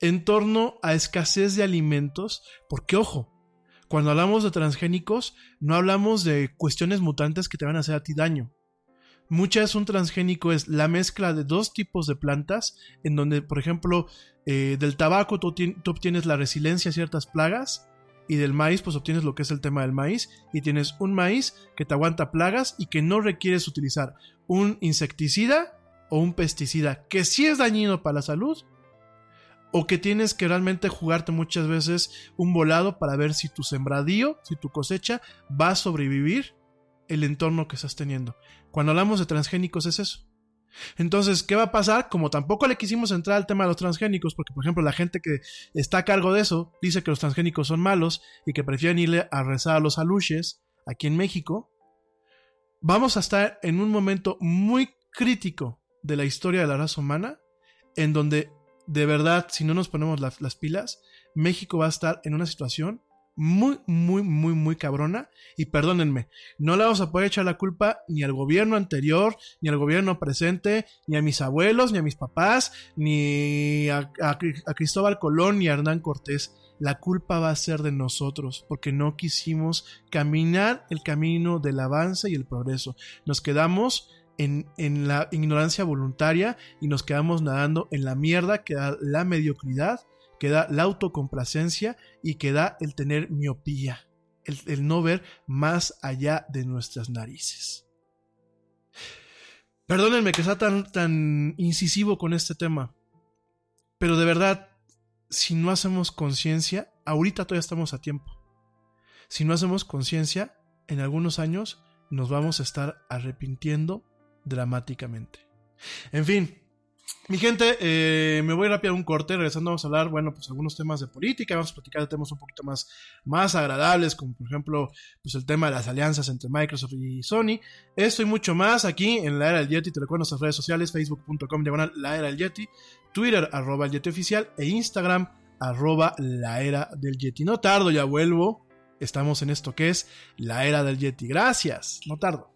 en torno a escasez de alimentos, porque ojo, cuando hablamos de transgénicos, no hablamos de cuestiones mutantes que te van a hacer a ti daño. Muchas un transgénico es la mezcla de dos tipos de plantas, en donde, por ejemplo, eh, del tabaco tú, obtienes la resiliencia a ciertas plagas, y del maíz, pues obtienes lo que es el tema del maíz, y tienes un maíz que te aguanta plagas y que no requieres utilizar un insecticida o un pesticida, que sí es dañino para la salud, o que tienes que realmente jugarte muchas veces un volado para ver si tu sembradío, si tu cosecha va a sobrevivir el entorno que estás teniendo. Cuando hablamos de transgénicos es eso. Entonces, ¿qué va a pasar? Como tampoco le quisimos entrar al tema de los transgénicos, porque por ejemplo la gente que está a cargo de eso dice que los transgénicos son malos y que prefieren irle a rezar a los aluches aquí en México, vamos a estar en un momento muy crítico de la historia de la raza humana, en donde de verdad, si no nos ponemos las, pilas, México va a estar en una situación muy, muy, muy, muy cabrona. Y perdónenme, no le vamos a poder echar la culpa ni al gobierno anterior, ni al gobierno presente, ni a mis abuelos, ni a mis papás, ni a, Cristóbal Colón, ni a Hernán Cortés. La culpa va a ser de nosotros, porque no quisimos caminar el camino del avance y el progreso. Nos quedamos en, la ignorancia voluntaria y nos quedamos nadando en la mierda que da la mediocridad, que da la autocomplacencia y que da el tener miopía, el, no ver más allá de nuestras narices. Perdónenme que sea tan, tan incisivo con este tema, pero de verdad, si no hacemos conciencia, ahorita todavía estamos a tiempo. Si no hacemos conciencia, en algunos años nos vamos a estar arrepintiendo dramáticamente. En fin, mi gente, eh, me voy rápido a un corte. Regresando, vamos a hablar, bueno, pues algunos temas de política. Vamos a platicar de temas un poquito más, más agradables, como por ejemplo, pues el tema de las alianzas entre Microsoft y Sony. Esto y mucho más aquí en la era del Yeti. Te recuerdo nuestras redes sociales: facebook.com diagonal la era del Yeti, Twitter arroba el Yeti oficial e Instagram arroba la era del Yeti. No tardo, ya vuelvo. Estamos en esto que es la era del Yeti. Gracias, no tardo.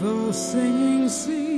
The singing sea,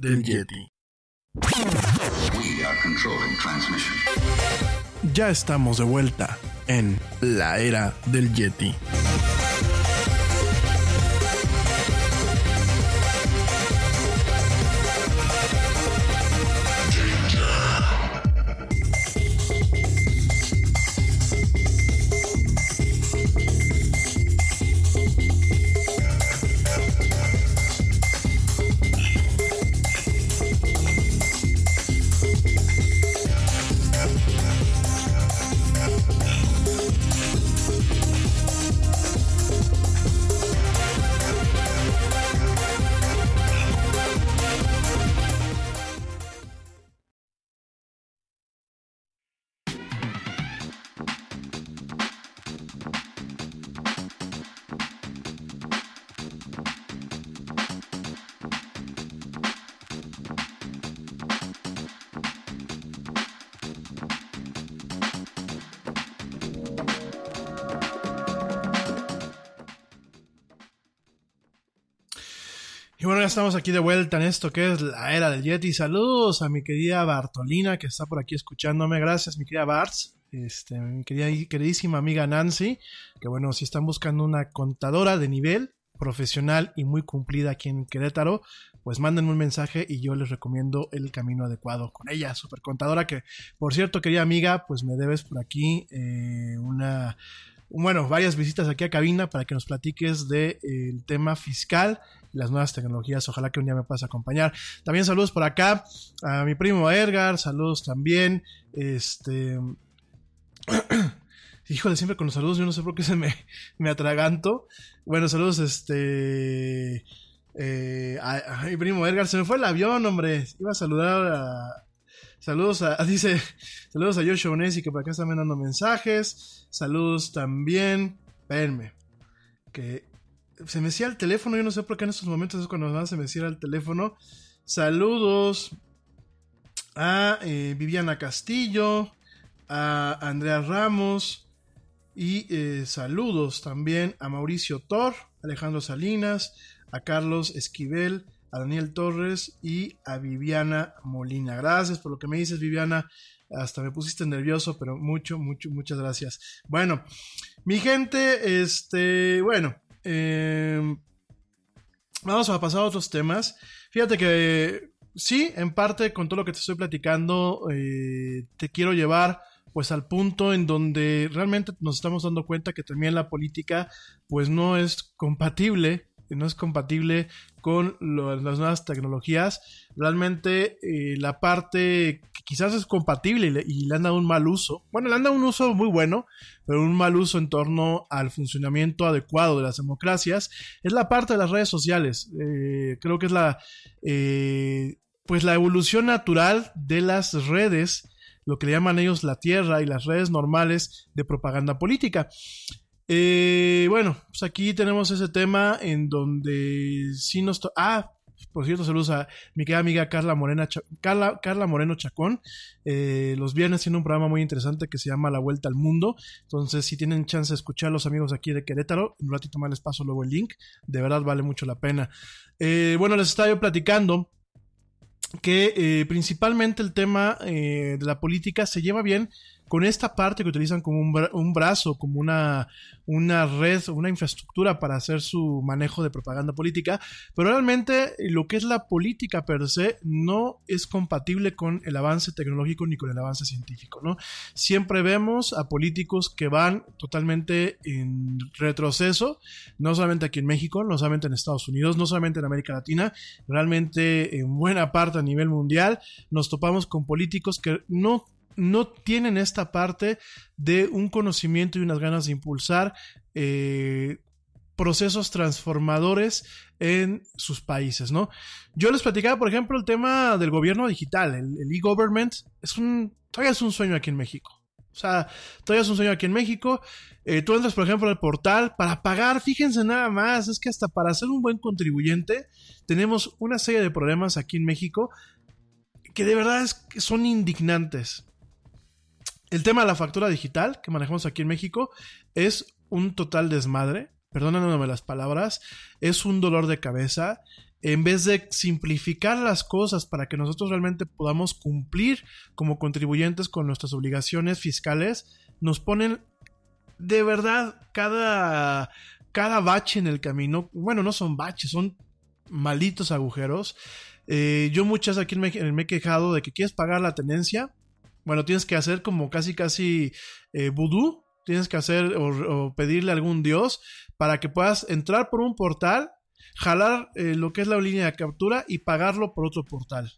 del Yeti. We are controlling transmission. Ya estamos de vuelta en la era del Yeti. Aquí de vuelta en esto que es la era del Yeti. Saludos a mi querida Bartolina que está por aquí escuchándome. Gracias, mi querida Barts. Este, mi querida, queridísima amiga Nancy. Que bueno, si están buscando una contadora de nivel profesional y muy cumplida aquí en Querétaro, pues mándenme un mensaje y yo les recomiendo el camino adecuado con ella, super contadora que, por cierto, querida amiga, pues me debes por aquí eh, una, bueno, varias visitas aquí a cabina para que nos platiques del de, tema fiscal las nuevas tecnologías. Ojalá que un día me puedas acompañar. También saludos por acá a mi primo Edgar, saludos también. Este. Híjole, siempre con los saludos, yo no sé por qué se me, me atraganto. Bueno, saludos, este. Eh, a, mi primo Edgar, se me fue el avión, hombre. Iba a saludar a. Saludos a. Dice. Saludos a Joshua Onesi, que por acá está mandando mensajes. Saludos también. Espérenme. Que se me cierra el teléfono. Yo no sé por qué en estos momentos es cuando más se me cierra el teléfono. Saludos a eh, Viviana Castillo. A Andrea Ramos. Y eh, saludos también a Mauricio Tor, Alejandro Salinas, a Carlos Esquivel, a Daniel Torres y a Viviana Molina. Gracias por lo que me dices, Viviana. Hasta me pusiste nervioso, pero mucho, mucho, muchas gracias. Bueno, mi gente, este, bueno, eh, vamos a pasar a otros temas. Fíjate que sí, en parte con todo lo que te estoy platicando, eh, te quiero llevar pues al punto en donde realmente nos estamos dando cuenta que también la política pues no es compatible no es compatible con las nuevas tecnologías. Realmente eh, la parte quizás es compatible y le, y han dado un mal uso, bueno, le han dado un uso muy bueno, pero un mal uso en torno al funcionamiento adecuado de las democracias, es la parte de las redes sociales. Eh, creo que es la, eh, pues la evolución natural de las redes lo que le llaman ellos la tierra y las redes normales de propaganda política. Eh, bueno, pues aquí tenemos ese tema en donde sí nos... Ah, por cierto, saludos a mi querida amiga Carla, Morena Carla, Carla Moreno Chacón. Eh, los viernes tiene un programa muy interesante que se llama La Vuelta al Mundo. Entonces, si tienen chance de escuchar los amigos aquí de Querétaro, un ratito más les paso luego el link. De verdad vale mucho la pena. Eh, bueno, les estaba yo platicando que eh, principalmente el tema de la política se lleva bien con esta parte que utilizan como un, bra un brazo, como una, una red, una infraestructura para hacer su manejo de propaganda política, pero realmente lo que es la política per se no es compatible con el avance tecnológico ni con el avance científico, ¿no? Siempre vemos a políticos que van totalmente en retroceso, no solamente aquí en México, no solamente en Estados Unidos, no solamente en América Latina, realmente en buena parte a nivel mundial nos topamos con políticos que no no tienen esta parte de un conocimiento y unas ganas de impulsar eh, procesos transformadores en sus países, ¿no? Yo les platicaba, por ejemplo, el tema del gobierno digital, el e-government, es un, todavía es un sueño aquí en México. O sea, todavía es un sueño aquí en México. Eh, tú entras, por ejemplo, al portal para pagar, fíjense nada más, es que hasta para ser un buen contribuyente tenemos una serie de problemas aquí en México que de verdad es, son indignantes. El tema de la factura digital que manejamos aquí en México es un total desmadre. Perdónenme las palabras. Es un dolor de cabeza. en vez de simplificar las cosas para que nosotros realmente podamos cumplir como contribuyentes con nuestras obligaciones fiscales, nos ponen de verdad cada, cada bache en el camino. Bueno, no son baches, son malitos agujeros. Eh, yo muchas aquí me, me, he quejado de que quieres pagar la tenencia. Bueno, tienes que hacer como casi casi eh, vudú. Tienes que hacer o, pedirle a algún dios para que puedas entrar por un portal jalar eh, lo que es la línea de captura y pagarlo por otro portal.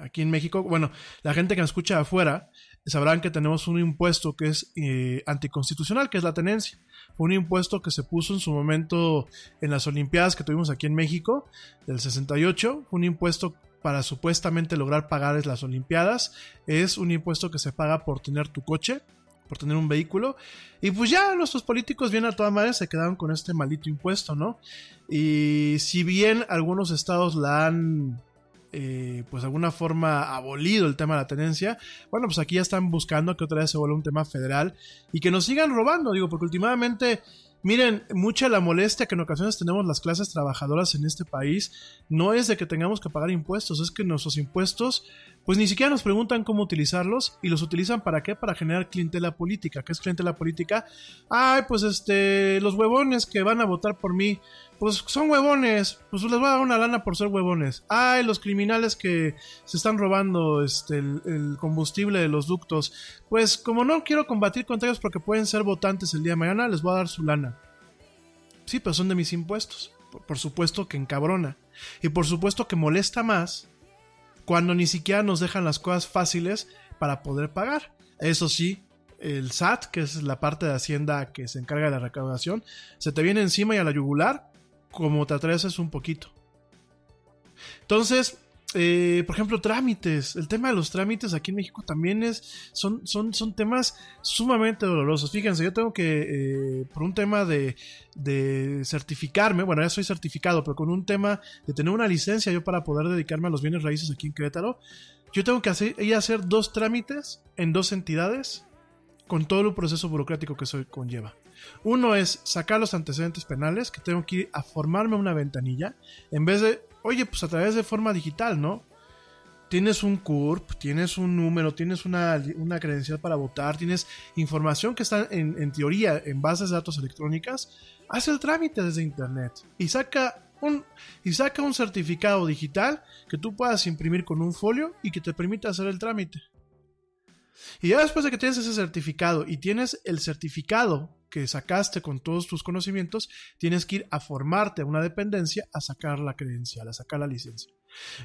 Aquí en México, bueno, la gente que nos escucha afuera sabrán que tenemos un impuesto que es eh, anticonstitucional, que es la tenencia. Fue un impuesto que se puso en su momento en las Olimpiadas que tuvimos aquí en México, del 68, un impuesto para supuestamente lograr pagar las Olimpiadas. Es un impuesto que se paga por tener tu coche, por tener un vehículo. Y pues ya nuestros políticos bien a toda madre se quedaron con este maldito impuesto, ¿no? Y si bien algunos estados la han, eh, pues de alguna forma abolido el tema de la tenencia, bueno, pues aquí ya están buscando que otra vez se vuelva un tema federal y que nos sigan robando, digo, porque últimamente... Miren, mucha la molestia que en ocasiones tenemos las clases trabajadoras en este país no es de que tengamos que pagar impuestos, es que nuestros impuestos pues ni siquiera nos preguntan cómo utilizarlos y los utilizan para qué? Para generar clientela política. ¿Qué es clientela política? Ay, pues este, los huevones que van a votar por mí, pues son huevones, pues les voy a dar una lana por ser huevones. Ay, los criminales que se están robando este, el, combustible de los ductos, pues como no quiero combatir contra ellos porque pueden ser votantes el día de mañana, les voy a dar su lana. Sí, pero son de mis impuestos. Por, por supuesto que encabrona. Y por supuesto que molesta más cuando ni siquiera nos dejan las cosas fáciles para poder pagar. Eso sí, el SAT, que es la parte de Hacienda que se encarga de la recaudación, se te viene encima y a la yugular como te atreves un poquito. Entonces, eh, por ejemplo, trámites. El tema de los trámites aquí en México también es, son, son, son temas sumamente dolorosos. Fíjense, yo tengo que, eh, por un tema de, de, certificarme, bueno, ya soy certificado, pero con un tema de tener una licencia yo para poder dedicarme a los bienes raíces aquí en Querétaro, yo tengo que hacer, ir a hacer dos trámites en dos entidades con todo el proceso burocrático que eso conlleva. Uno es sacar los antecedentes penales, que tengo que ir a formarme una ventanilla, en vez de oye, pues a través de forma digital, ¿no? Tienes un CURP, tienes un número, tienes una, una credencial para votar, tienes información que está en, en, teoría en bases de datos electrónicas, haz el trámite desde internet y saca un, y saca un certificado digital que tú puedas imprimir con un folio y que te permita hacer el trámite. Y ya después de que tienes ese certificado y tienes el certificado que sacaste con todos tus conocimientos, tienes que ir a formarte a una dependencia a sacar la credencial, a sacar la licencia.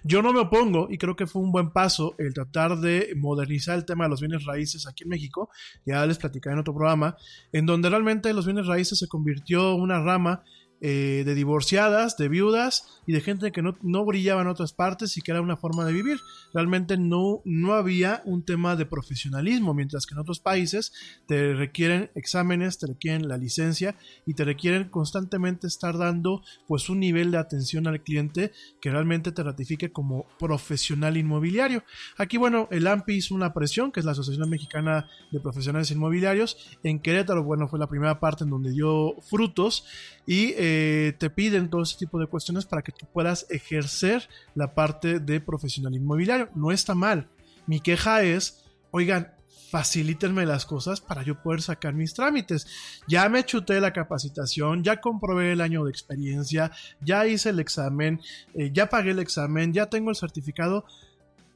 Yo no me opongo y creo que fue un buen paso el tratar de modernizar el tema de los bienes raíces aquí en México, ya les platicaré en otro programa, en donde realmente los bienes raíces se convirtió en una rama eh, de divorciadas, de viudas y de gente que no, no, brillaba en otras partes y que era una forma de vivir. Realmente no, no había un tema de profesionalismo, mientras que en otros países te requieren exámenes, te requieren la licencia y te requieren constantemente estar dando pues un nivel de atención al cliente que realmente te ratifique como profesional inmobiliario. Aquí bueno, el AMPI hizo una presión, que es la Asociación Mexicana de Profesionales Inmobiliarios. En Querétaro, bueno, fue la primera parte en donde dio frutos y eh, te piden todo ese tipo de cuestiones para que tú puedas ejercer la parte de profesional inmobiliario. No está mal. Mi queja es, oigan, facilítenme las cosas para yo poder sacar mis trámites. Ya me chuté la capacitación, ya comprobé el año de experiencia, ya hice el examen, eh, ya pagué el examen, ya tengo el certificado.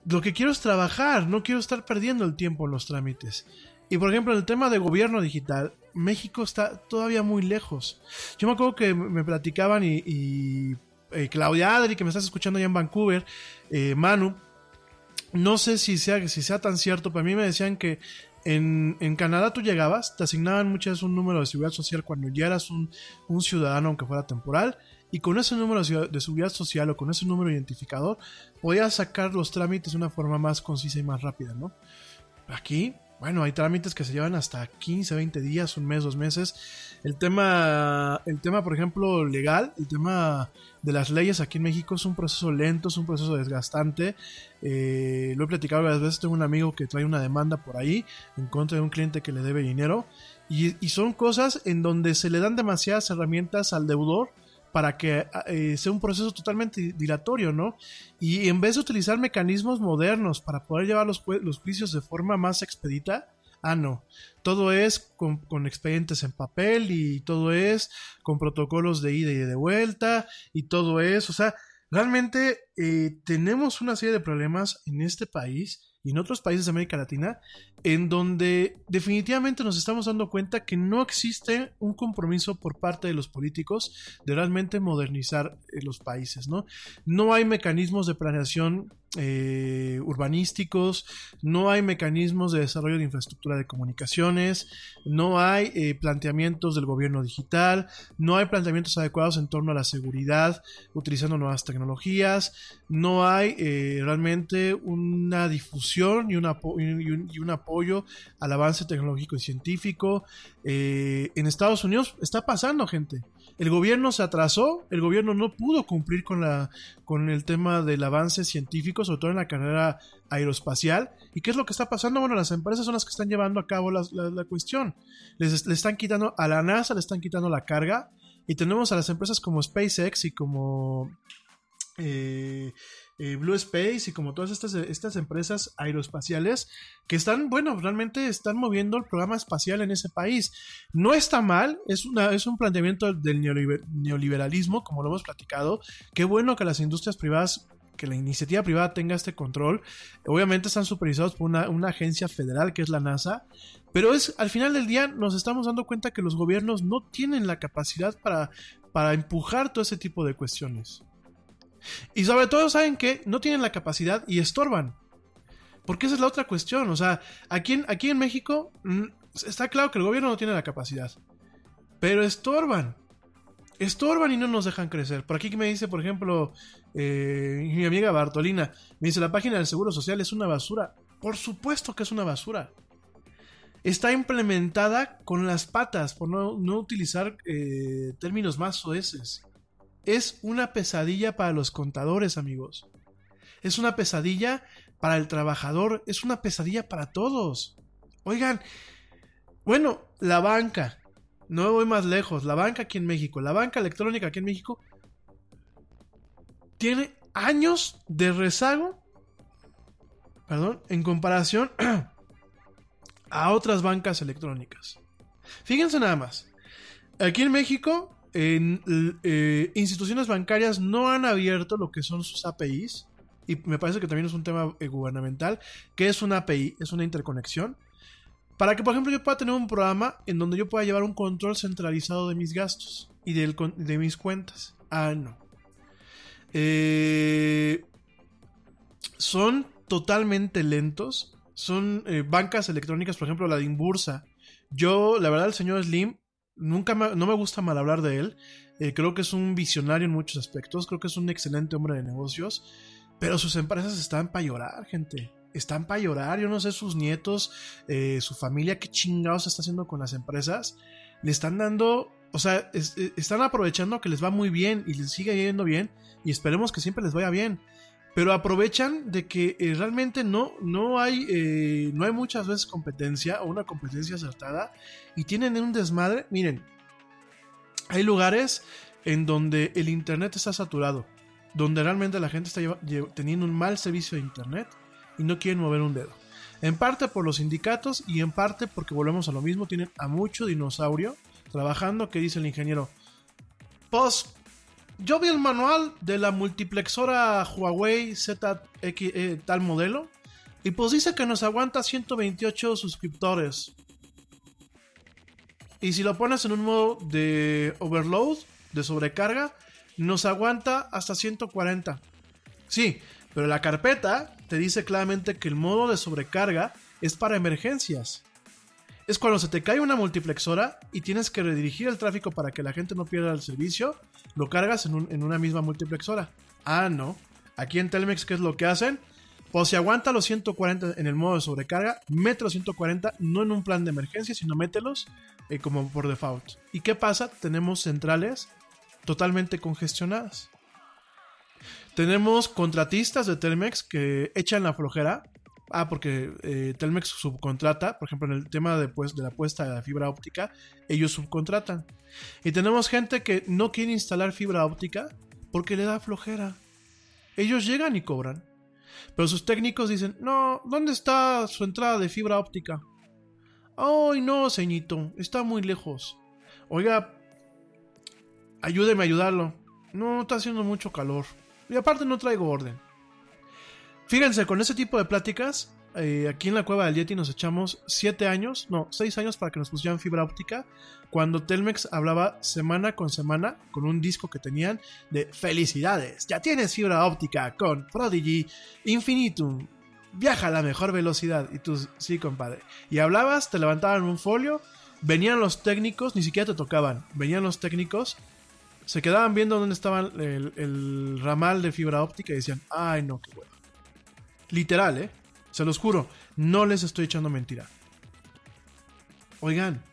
Lo que quiero es trabajar, no quiero estar perdiendo el tiempo en los trámites. Y por ejemplo, en el tema de gobierno digital, México está todavía muy lejos. Yo me acuerdo que me platicaban y, y eh, Claudia Adri, que me estás escuchando allá en Vancouver, eh, Manu, no sé si sea, si sea tan cierto, pero a mí me decían que en, en, Canadá tú llegabas, te asignaban muchas veces un número de seguridad social cuando ya eras un, un ciudadano, aunque fuera temporal, y con ese número de seguridad social o con ese número identificador podías sacar los trámites de una forma más concisa y más rápida, ¿no? Aquí bueno, hay trámites que se llevan hasta 15, 20 días, un mes, dos meses. El tema, el tema, por ejemplo, legal, el tema de las leyes aquí en México es un proceso lento, es un proceso desgastante. Eh, lo he platicado varias veces, tengo un amigo que trae una demanda por ahí en contra de un cliente que le debe dinero. Y, y son cosas en donde se le dan demasiadas herramientas al deudor para que eh, sea un proceso totalmente dilatorio, ¿no? Y en vez de utilizar mecanismos modernos para poder llevar los, juicios de forma más expedita, ah, no, todo es con, con, expedientes en papel y todo es con protocolos de ida y de vuelta y todo es, o sea, realmente eh, tenemos una serie de problemas en este país y en otros países de América Latina, en donde definitivamente nos estamos dando cuenta que no existe un compromiso por parte de los políticos de realmente modernizar eh, los países, ¿no? No hay mecanismos de planeación eh, urbanísticos, no hay mecanismos de desarrollo de infraestructura de comunicaciones, no hay eh, planteamientos del gobierno digital, no hay planteamientos adecuados en torno a la seguridad utilizando nuevas tecnologías, no hay eh, realmente una difusión y, y, un, apoyo al avance tecnológico y científico. en Estados Unidos está pasando, gente. El gobierno se atrasó, el gobierno no pudo cumplir con, la, con el tema del avance científico, sobre todo en la carrera aeroespacial. ¿Y qué es lo que está pasando? Bueno, las empresas son las que están llevando a cabo la, la, cuestión. Les, están quitando, a la NASA le están quitando la carga. Y tenemos a las empresas como SpaceX y como eh, eh, Blue Space y como todas estas, estas empresas aeroespaciales que están, bueno, realmente están moviendo el programa espacial en ese país. No está mal, es, una, es un planteamiento del neoliberalismo, como lo hemos platicado. Qué bueno que las industrias privadas que la iniciativa privada tenga este control. Obviamente están supervisados por una, una, agencia federal que es la NASA, pero es al final del día nos estamos dando cuenta que los gobiernos no tienen la capacidad para, para empujar todo ese tipo de cuestiones. Y sobre todo, ¿saben que No tienen la capacidad y estorban. Porque esa es la otra cuestión. O sea, aquí en, México mm, está claro que el gobierno no tiene la capacidad. Pero estorban. Estorban y no nos dejan crecer. Por aquí me dice, por ejemplo, eh, mi amiga Bartolina, me dice, la página del Seguro Social es una basura. Por supuesto que es una basura. Está implementada con las patas, por no, utilizar eh, términos más soeces. Es una pesadilla para los contadores, amigos. Es una pesadilla para el trabajador. Es una pesadilla para todos. Oigan, bueno, la banca. No voy más lejos. La banca aquí en México. La banca electrónica aquí en México. Tiene años de rezago. Perdón. En comparación a otras bancas electrónicas. Fíjense nada más. Aquí en México en, eh, instituciones bancarias no han abierto lo que son sus APIs. Y me parece que también es un tema eh, gubernamental. que es una API? Es una interconexión. Para que, por ejemplo, yo pueda tener un programa en donde yo pueda llevar un control centralizado de mis gastos y de mis cuentas. Ah, no. Eh, son totalmente lentos. Son bancas electrónicas, por ejemplo, la de Inbursa. Yo, la verdad, el señor Slim nunca no me gusta mal hablar de él. Eh, creo que es un visionario en muchos aspectos. Creo que es un excelente hombre de negocios. Pero sus empresas están para llorar, gente. Están para llorar. Yo no sé, sus nietos, eh, su familia, qué chingados está haciendo con las empresas. Le están dando. O sea, eh, están aprovechando que les va muy bien y les sigue yendo bien. Y esperemos que siempre les vaya bien pero aprovechan de que eh, realmente no, no, hay, eh, no hay muchas veces competencia o una competencia acertada y tienen un desmadre. Miren, hay lugares en donde el Internet está saturado, donde realmente la gente está teniendo un mal servicio de Internet y no quieren mover un dedo. En parte por los sindicatos y en parte porque volvemos a lo mismo, tienen a mucho dinosaurio trabajando que dice el ingeniero. Pues yo vi el manual de la multiplexora Huawei ZX eh, tal modelo. Y pues dice que nos aguanta 128 suscriptores. Y si lo pones en un modo de overload, de sobrecarga, nos aguanta hasta 140. Sí, pero la carpeta te dice claramente que el modo de sobrecarga es para emergencias es cuando se te cae una multiplexora y tienes que redirigir el tráfico para que la gente no pierda el servicio, lo cargas en, una misma multiplexora. Ah, no. Aquí en Telmex, ¿qué es lo que hacen? Pues si aguanta los 140 en el modo de sobrecarga, mete los 140 no en un plan de emergencia, sino mételos eh, como por default. ¿Y qué pasa? Tenemos centrales totalmente congestionadas. Tenemos contratistas de Telmex que echan la flojera Ah, porque eh, Telmex subcontrata, por ejemplo, en el tema de, pues, de la puesta de la fibra óptica, ellos subcontratan. Y tenemos gente que no quiere instalar fibra óptica porque le da flojera. Ellos llegan y cobran. Pero sus técnicos dicen, no, ¿dónde está su entrada de fibra óptica? Ay, no, ceñito, está muy lejos. Oiga, ayúdeme a ayudarlo. No, está haciendo mucho calor. Y aparte no traigo orden. Fíjense, con ese tipo de pláticas, eh, aquí en la cueva del Yeti nos echamos 7 años, no, 6 años para que nos pusieran fibra óptica, cuando Telmex hablaba semana con semana con un disco que tenían de felicidades, ya tienes fibra óptica con Prodigy Infinitum, viaja a la mejor velocidad. Y tú, sí, compadre. Y hablabas, te levantaban un folio, venían los técnicos, ni siquiera te tocaban, venían los técnicos, se quedaban viendo dónde estaba el, el ramal de fibra óptica y decían, ay no, qué bueno. Literal, ¿eh? Se los juro, no les estoy echando mentira. Oigan,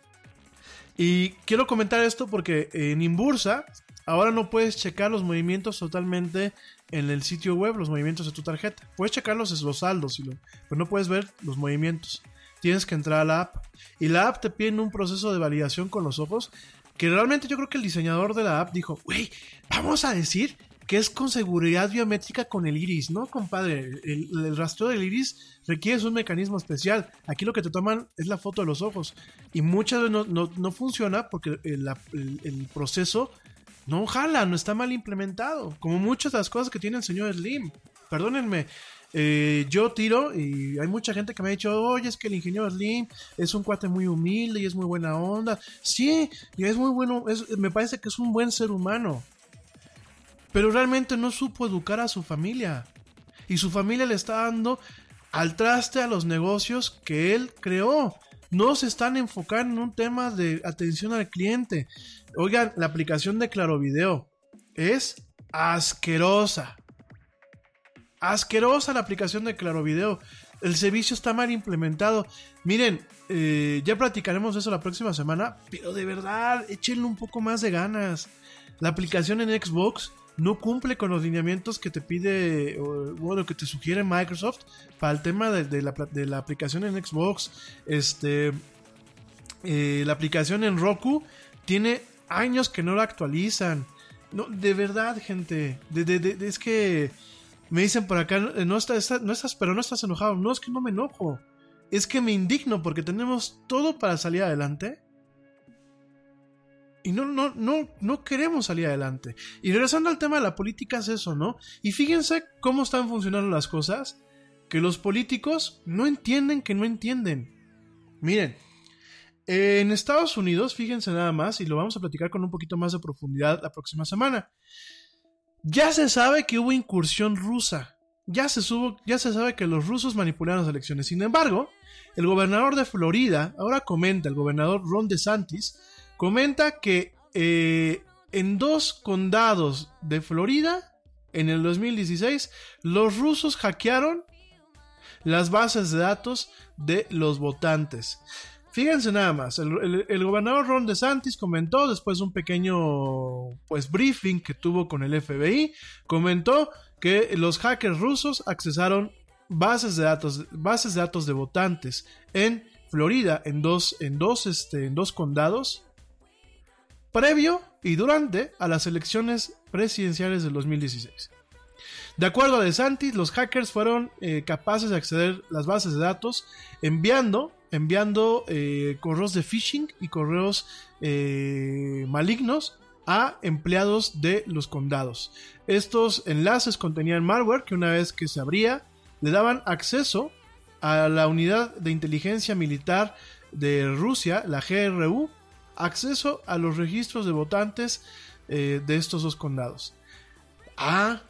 y quiero comentar esto porque en Inbursa ahora no puedes checar los movimientos totalmente en el sitio web, los movimientos de tu tarjeta. Puedes checarlos los saldos, pero no puedes ver los movimientos. Tienes que entrar a la app. Y la app te pide un proceso de validación con los ojos que realmente yo creo que el diseñador de la app dijo, güey, vamos a decir que es con seguridad biométrica con el iris, ¿no, compadre? El, rastreo del iris requiere un mecanismo especial. Aquí lo que te toman es la foto de los ojos. Y muchas veces no, funciona porque el, proceso no jala, no está mal implementado. Como muchas de las cosas que tiene el señor Slim. Perdónenme. Eh, yo tiro y hay mucha gente que me ha dicho, oye, es que el ingeniero Slim es un cuate muy humilde y es muy buena onda. Sí, es muy bueno, me parece que es un buen ser humano pero realmente no supo educar a su familia. Y su familia le está dando al traste a los negocios que él creó. No se están enfocando en un tema de atención al cliente. Oigan, la aplicación de Claro Video es asquerosa. Asquerosa la aplicación de Claro Video. El servicio está mal implementado. Miren, eh, ya platicaremos eso la próxima semana, pero de verdad, échenle un poco más de ganas. La aplicación en Xbox no cumple con los lineamientos que te pide, o, bueno, que te sugiere Microsoft para el tema de, la, aplicación en Xbox. Este, eh, la aplicación en Roku tiene años que no la actualizan. No, de verdad, gente. es que me dicen por acá, estás, no pero no estás enojado. No, es que no me enojo. Es que me indigno porque tenemos todo para salir adelante y no, no, no, no queremos salir adelante. Y regresando al tema de la política es eso, ¿no? Y fíjense cómo están funcionando las cosas, que los políticos no entienden que no entienden. Miren, en Estados Unidos, fíjense nada más, y lo vamos a platicar con un poquito más de profundidad la próxima semana. Ya se sabe que hubo incursión rusa. Ya se, subo, ya se sabe que los rusos manipularon las elecciones. Sin embargo, el gobernador de Florida, ahora comenta, el gobernador Ron DeSantis, comenta que eh, en dos condados de Florida, en el 2016, los rusos hackearon las bases de datos de los votantes. Fíjense nada más, el, gobernador Ron DeSantis comentó después de un pequeño pues briefing que tuvo con el FBI, comentó que los hackers rusos accesaron bases de datos, bases de datos de votantes en Florida, en dos, en dos, este, en dos condados previo y durante a las elecciones presidenciales del 2016. De acuerdo a DeSantis, los hackers fueron eh, capaces de acceder a las bases de datos enviando, enviando eh, correos de phishing y correos eh, malignos a empleados de los condados. Estos enlaces contenían malware que una vez que se abría le daban acceso a la unidad de inteligencia militar de Rusia, la GRU, acceso a los registros de votantes eh, de estos dos condados. Ah,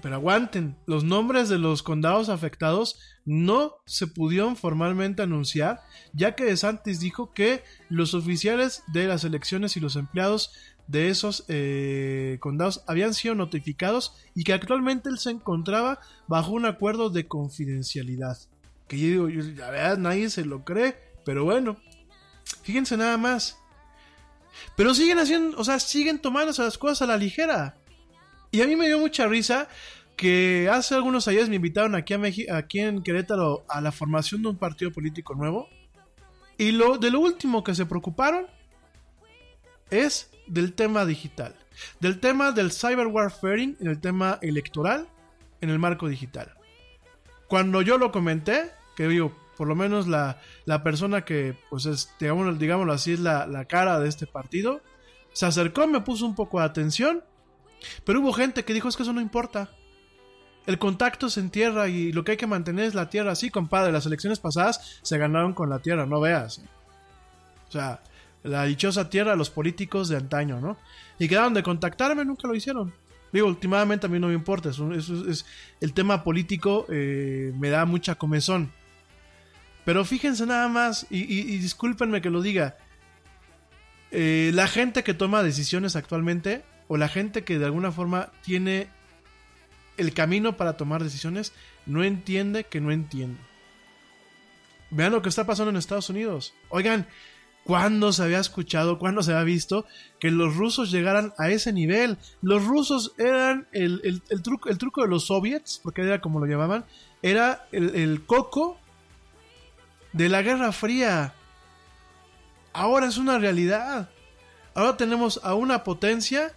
pero aguanten, los nombres de los condados afectados no se pudieron formalmente anunciar, ya que DeSantis dijo que los oficiales de las elecciones y los empleados de esos eh, condados habían sido notificados y que actualmente él se encontraba bajo un acuerdo de confidencialidad. Que yo digo, la verdad nadie se lo cree, pero bueno, fíjense nada más. Pero siguen haciendo, o sea, siguen tomándose las cosas a la ligera. Y a mí me dio mucha risa que hace algunos años me invitaron aquí, a Meji- aquí en Querétaro a la formación de un partido político nuevo. Y lo, de lo último que se preocuparon es del tema digital. Del tema del cyber warfaring en el tema electoral en el marco digital. Cuando yo lo comenté, que digo, por lo menos la, la persona que, pues es, digámoslo, digámoslo así, es la, la cara de este partido, se acercó, me puso un poco de atención, pero hubo gente que dijo es que eso no importa. El contacto es en tierra y lo que hay que mantener es la tierra. Sí, compadre, las elecciones pasadas se ganaron con la tierra, no veas. O sea, la dichosa tierra a los políticos de antaño, ¿no? Y quedaron de contactarme, nunca lo hicieron. Digo, últimamente a mí no me importa, eso es, el tema político eh, me da mucha comezón. Pero fíjense nada más, y, discúlpenme que lo diga, eh, la gente que toma decisiones actualmente, o la gente que de alguna forma tiene el camino para tomar decisiones, no entiende que no entiende. Vean lo que está pasando en Estados Unidos. Oigan, ¿cuándo se había escuchado, cuándo se había visto que los rusos llegaran a ese nivel? Los rusos eran el, el- truco, el truco de los soviets, porque era como lo llamaban, era el coco de la Guerra Fría. Ahora es una realidad. Ahora tenemos a una potencia,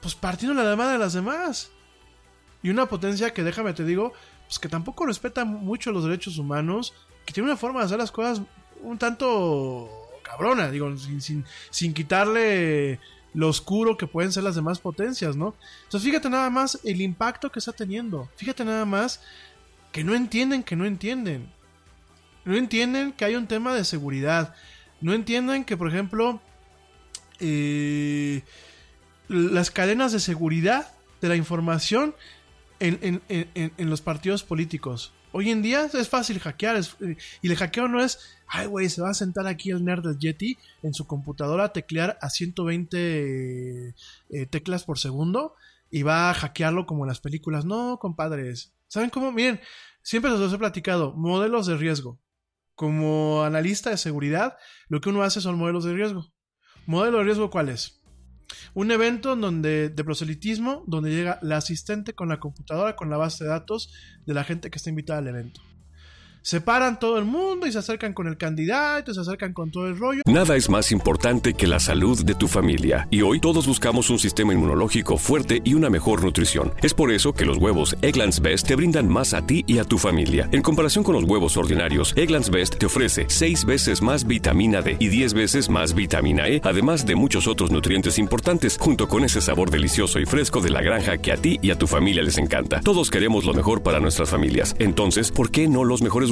pues partiendo la madre de las demás. Y una potencia que, déjame te digo, pues que tampoco respeta mucho los derechos humanos, que tiene una forma de hacer las cosas un tanto cabrona, digo, sin, sin, sin quitarle lo oscuro que pueden ser las demás potencias, ¿no? Entonces fíjate nada más el impacto que está teniendo. Fíjate nada más que no entienden que no entienden. No entienden que hay un tema de seguridad. No entienden que, por ejemplo, eh, las cadenas de seguridad de la información en, los partidos políticos. Hoy en día es fácil hackear. y el hackeo no es, ay, güey, se va a sentar aquí el nerd del Yeti en su computadora a teclear a 120 eh, teclas por segundo y va a hackearlo como en las películas. No, compadres. ¿Saben cómo? Miren, siempre los he platicado. Modelos de riesgo. Como analista de seguridad, lo que uno hace son modelos de riesgo. ¿Modelo de riesgo cuál es? Un evento en donde, de proselitismo donde llega la asistente con la computadora, con la base de datos de la gente que está invitada al evento. Separan todo el mundo y se acercan con el candidato, se acercan con todo el rollo. Nada es más importante que la salud de tu familia. Y hoy todos buscamos un sistema inmunológico fuerte y una mejor nutrición. Es por eso que los huevos Egglands Best te brindan más a ti y a tu familia. En comparación con los huevos ordinarios, Egglands Best te ofrece 6 veces más vitamina D y 10 veces más vitamina E, además de muchos otros nutrientes importantes, junto con ese sabor delicioso y fresco de la granja que a ti y a tu familia les encanta. Todos queremos lo mejor para nuestras familias. Entonces, ¿por qué no los mejores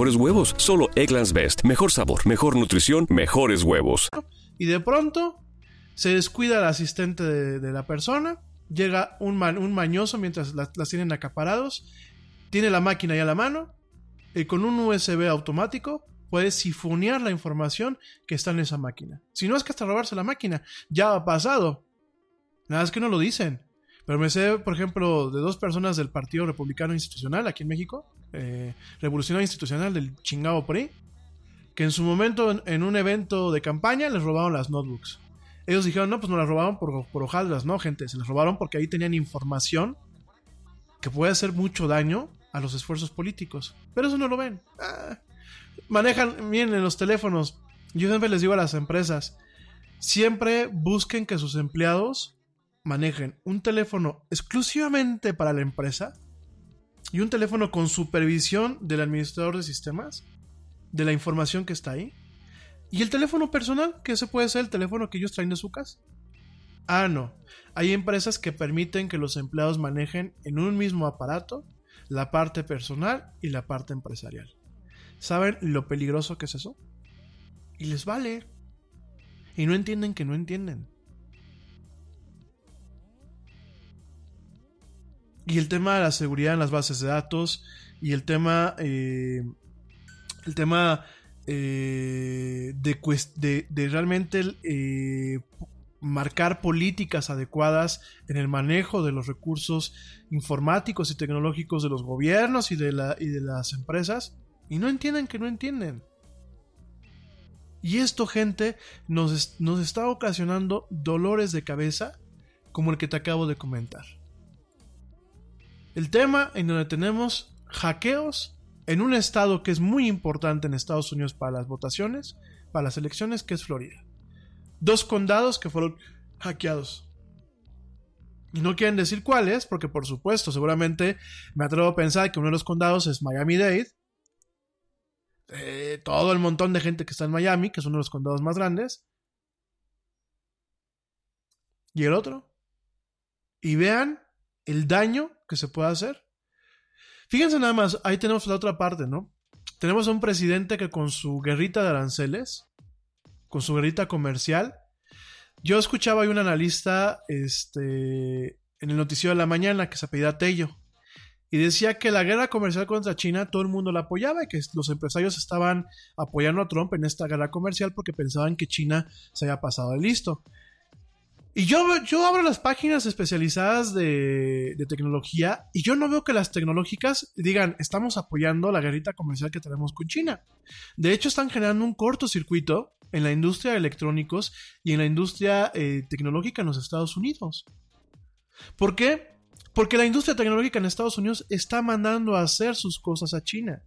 mejores huevos? Solo Egglands Best. Mejor sabor, mejor nutrición, mejores huevos. Y de pronto se descuida el asistente de, la persona. Llega un, un mañoso mientras las, las tienen acaparados. Tiene la máquina ya a la mano. Y con un USB automático puede sifonear la información que está en esa máquina. Si no es que hasta robarse la máquina. Ya ha pasado. Nada es que no lo dicen. Pero me sé, por ejemplo, de dos personas del Partido Republicano Institucional aquí en México. Eh, Revolucionario Institucional del chingado PRI. Que en su momento, en, un evento de campaña, les robaron las notebooks. Ellos dijeron, no, pues no las robaron por, por hojaldras, no, gente. Se las robaron porque ahí tenían información que puede hacer mucho daño a los esfuerzos políticos. Pero eso no lo ven. Ah, manejan, miren, en los teléfonos. Yo siempre les digo a las empresas, siempre busquen que sus empleados manejen un teléfono exclusivamente para la empresa y un teléfono con supervisión del administrador de sistemas, de la información que está ahí, y el teléfono personal, que ese puede ser el teléfono que ellos traen de su casa. Ah, no. Hay empresas que permiten que los empleados manejen en un mismo aparato la parte personal y la parte empresarial. ¿Saben lo peligroso que es eso? Y les vale. Y no entienden que no entienden. Y el tema de la seguridad en las bases de datos y el tema, eh, el tema eh, de, realmente eh, marcar políticas adecuadas en el manejo de los recursos informáticos y tecnológicos de los gobiernos y de, la, y de las empresas. Y no entienden que no entienden. Y esto, gente, nos, nos está ocasionando dolores de cabeza como el que te acabo de comentar. El tema en donde tenemos hackeos en un estado que es muy importante en Estados Unidos para las votaciones, para las elecciones, que es Florida. Dos condados que fueron hackeados. Y no quieren decir cuáles, porque por supuesto, seguramente me atrevo a pensar que uno de los condados es Miami-Dade. Eh, todo el montón de gente que está en Miami, que es uno de los condados más grandes. Y el otro. Y vean el daño que se puede hacer. Fíjense nada más, ahí tenemos la otra parte, ¿no? Tenemos a un presidente que con su guerrita de aranceles, con su guerrita comercial, yo escuchaba a un analista este, en el noticiero de la mañana que se apellida Tello y decía que la guerra comercial contra China todo el mundo la apoyaba y que los empresarios estaban apoyando a Trump en esta guerra comercial porque pensaban que China se había pasado de listo. Y yo, yo abro las páginas especializadas de, tecnología y yo no veo que las tecnológicas digan, estamos apoyando la guerrita comercial que tenemos con China. De hecho, están generando un cortocircuito en la industria de electrónicos y en la industria eh, tecnológica en los Estados Unidos. ¿Por qué? Porque la industria tecnológica en Estados Unidos está mandando a hacer sus cosas a China.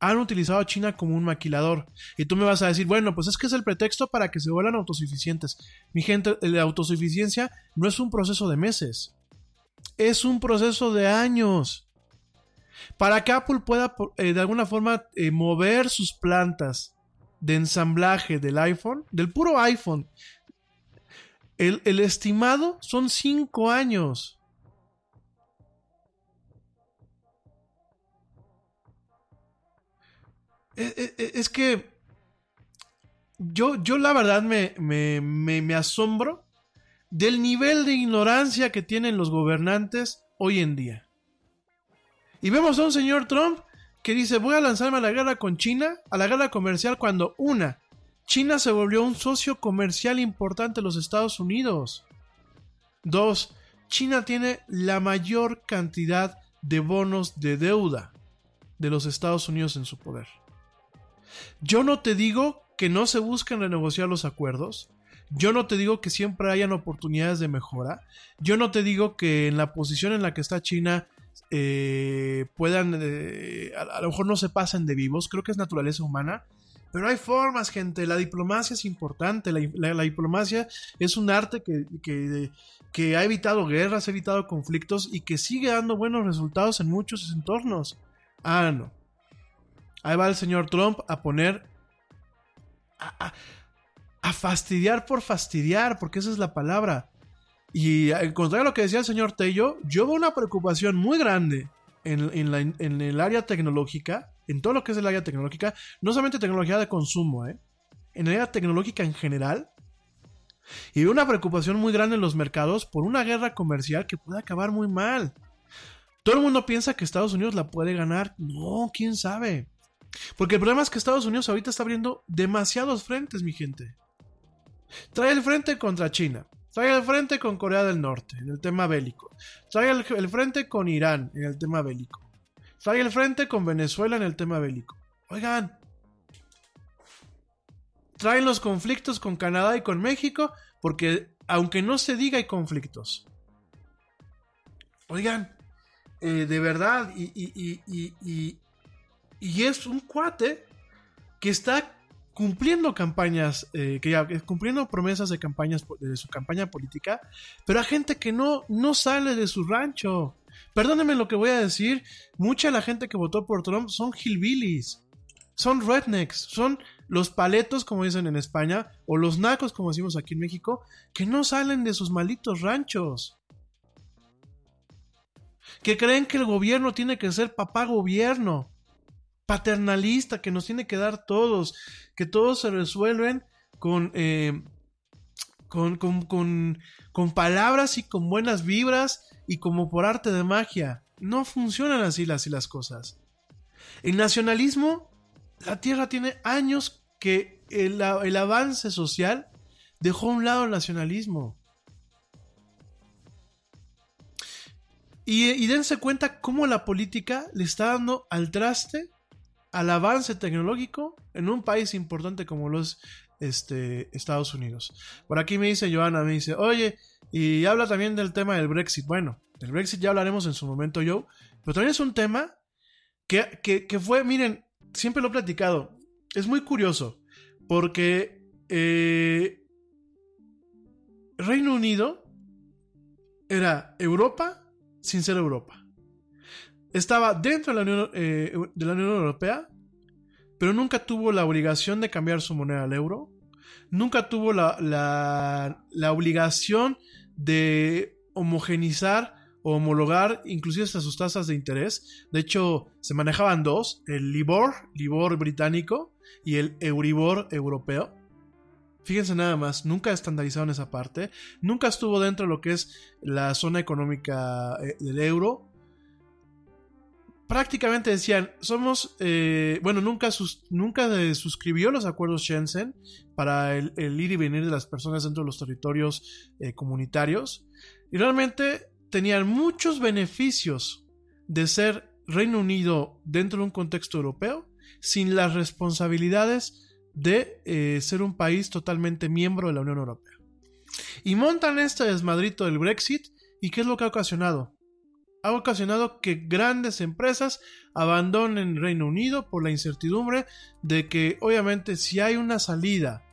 Han utilizado a China como un maquilador. Y tú me vas a decir, bueno, pues es que es el pretexto para que se vuelvan autosuficientes. Mi gente, la autosuficiencia no es un proceso de meses. Es un proceso de años. Para que Apple pueda eh, de alguna forma eh, mover sus plantas de ensamblaje del iPhone, del puro iPhone, el, estimado son 5 años. Es, es, es que yo, yo la verdad me, me, me, me asombro del nivel de ignorancia que tienen los gobernantes hoy en día. Y vemos a un señor Trump que dice voy a lanzarme a la guerra con China, a la guerra comercial cuando una, China se volvió un socio comercial importante de los Estados Unidos. Dos, China tiene la mayor cantidad de bonos de deuda de los Estados Unidos en su poder. Yo no te digo que no se busquen renegociar los acuerdos. Yo no te digo que siempre hayan oportunidades de mejora. Yo no te digo que en la posición en la que está China eh, puedan, eh, a, lo mejor no se pasen de vivos. Creo que es naturaleza humana. Pero hay formas, gente. La diplomacia es importante. La diplomacia es un arte que, que, que ha evitado guerras, ha evitado conflictos y que sigue dando buenos resultados en muchos entornos. Ah, no. Ahí va el señor Trump a poner. A, fastidiar por fastidiar, porque esa es la palabra. Y en contrario a lo que decía el señor Tello, yo veo una preocupación muy grande en, el área tecnológica, en todo lo que es el área tecnológica, no solamente tecnología de consumo, ¿eh? en el área tecnológica en general. Y veo una preocupación muy grande en los mercados por una guerra comercial que puede acabar muy mal. Todo el mundo piensa que Estados Unidos la puede ganar. No, quién sabe. Porque el problema es que Estados Unidos ahorita está abriendo demasiados frentes, mi gente. Trae el frente contra China. Trae el frente con Corea del Norte en el tema bélico. Trae el, frente con Irán en el tema bélico. Trae el frente con Venezuela en el tema bélico. Oigan. Traen los conflictos con Canadá y con México porque aunque no se diga hay conflictos. Oigan. Eh, de verdad. Y, y, y, y es un cuate que está cumpliendo campañas, eh, cumpliendo promesas de campañas de su campaña política, pero a gente que no, no sale de su rancho. Perdónenme lo que voy a decir, mucha de la gente que votó por Trump son hillbillies, son rednecks, son los paletos, como dicen en España, o los nacos, como decimos aquí en México, que no salen de sus malitos ranchos. Que creen que el gobierno tiene que ser papá gobierno paternalista que nos tiene que dar todos, que todos se resuelven con, eh, con, con, con, con palabras y con buenas vibras y como por arte de magia. No funcionan así las, las cosas. El nacionalismo, la Tierra tiene años que el, el avance social dejó a un lado el nacionalismo. Y, y, dense cuenta cómo la política le está dando al traste al avance tecnológico en un país importante como los este, Estados Unidos. Por aquí me dice Joana, me dice, oye, y habla también del tema del Brexit. Bueno, del Brexit ya hablaremos en su momento yo, pero también es un tema que, que, fue, miren, siempre lo he platicado, es muy curioso, porque eh, Reino Unido era Europa sin ser Europa. Estaba dentro de la Unión, eh, de la Unión Europea, pero nunca tuvo la obligación de cambiar su moneda al euro. Nunca tuvo la, la, obligación de homogenizar o homologar inclusive hasta sus tasas de interés. De hecho, se manejaban dos, el Libor, Libor británico, y el Euribor europeo. Fíjense nada más, nunca estandarizaron esa parte, nunca estuvo dentro de lo que es la zona económica eh, del euro, prácticamente decían, somos, eh, bueno, nunca, nunca suscribió los acuerdos Shenzhen para el, ir y venir de las personas dentro de los territorios eh, comunitarios. Y realmente tenían muchos beneficios de ser Reino Unido dentro de un contexto europeo sin las responsabilidades de eh, ser un país totalmente miembro de la Unión Europea. Y montan este desmadrito del Brexit y ¿qué es lo que ha ocasionado? Ha ocasionado que grandes empresas abandonen Reino Unido por la incertidumbre de que obviamente si hay una salida,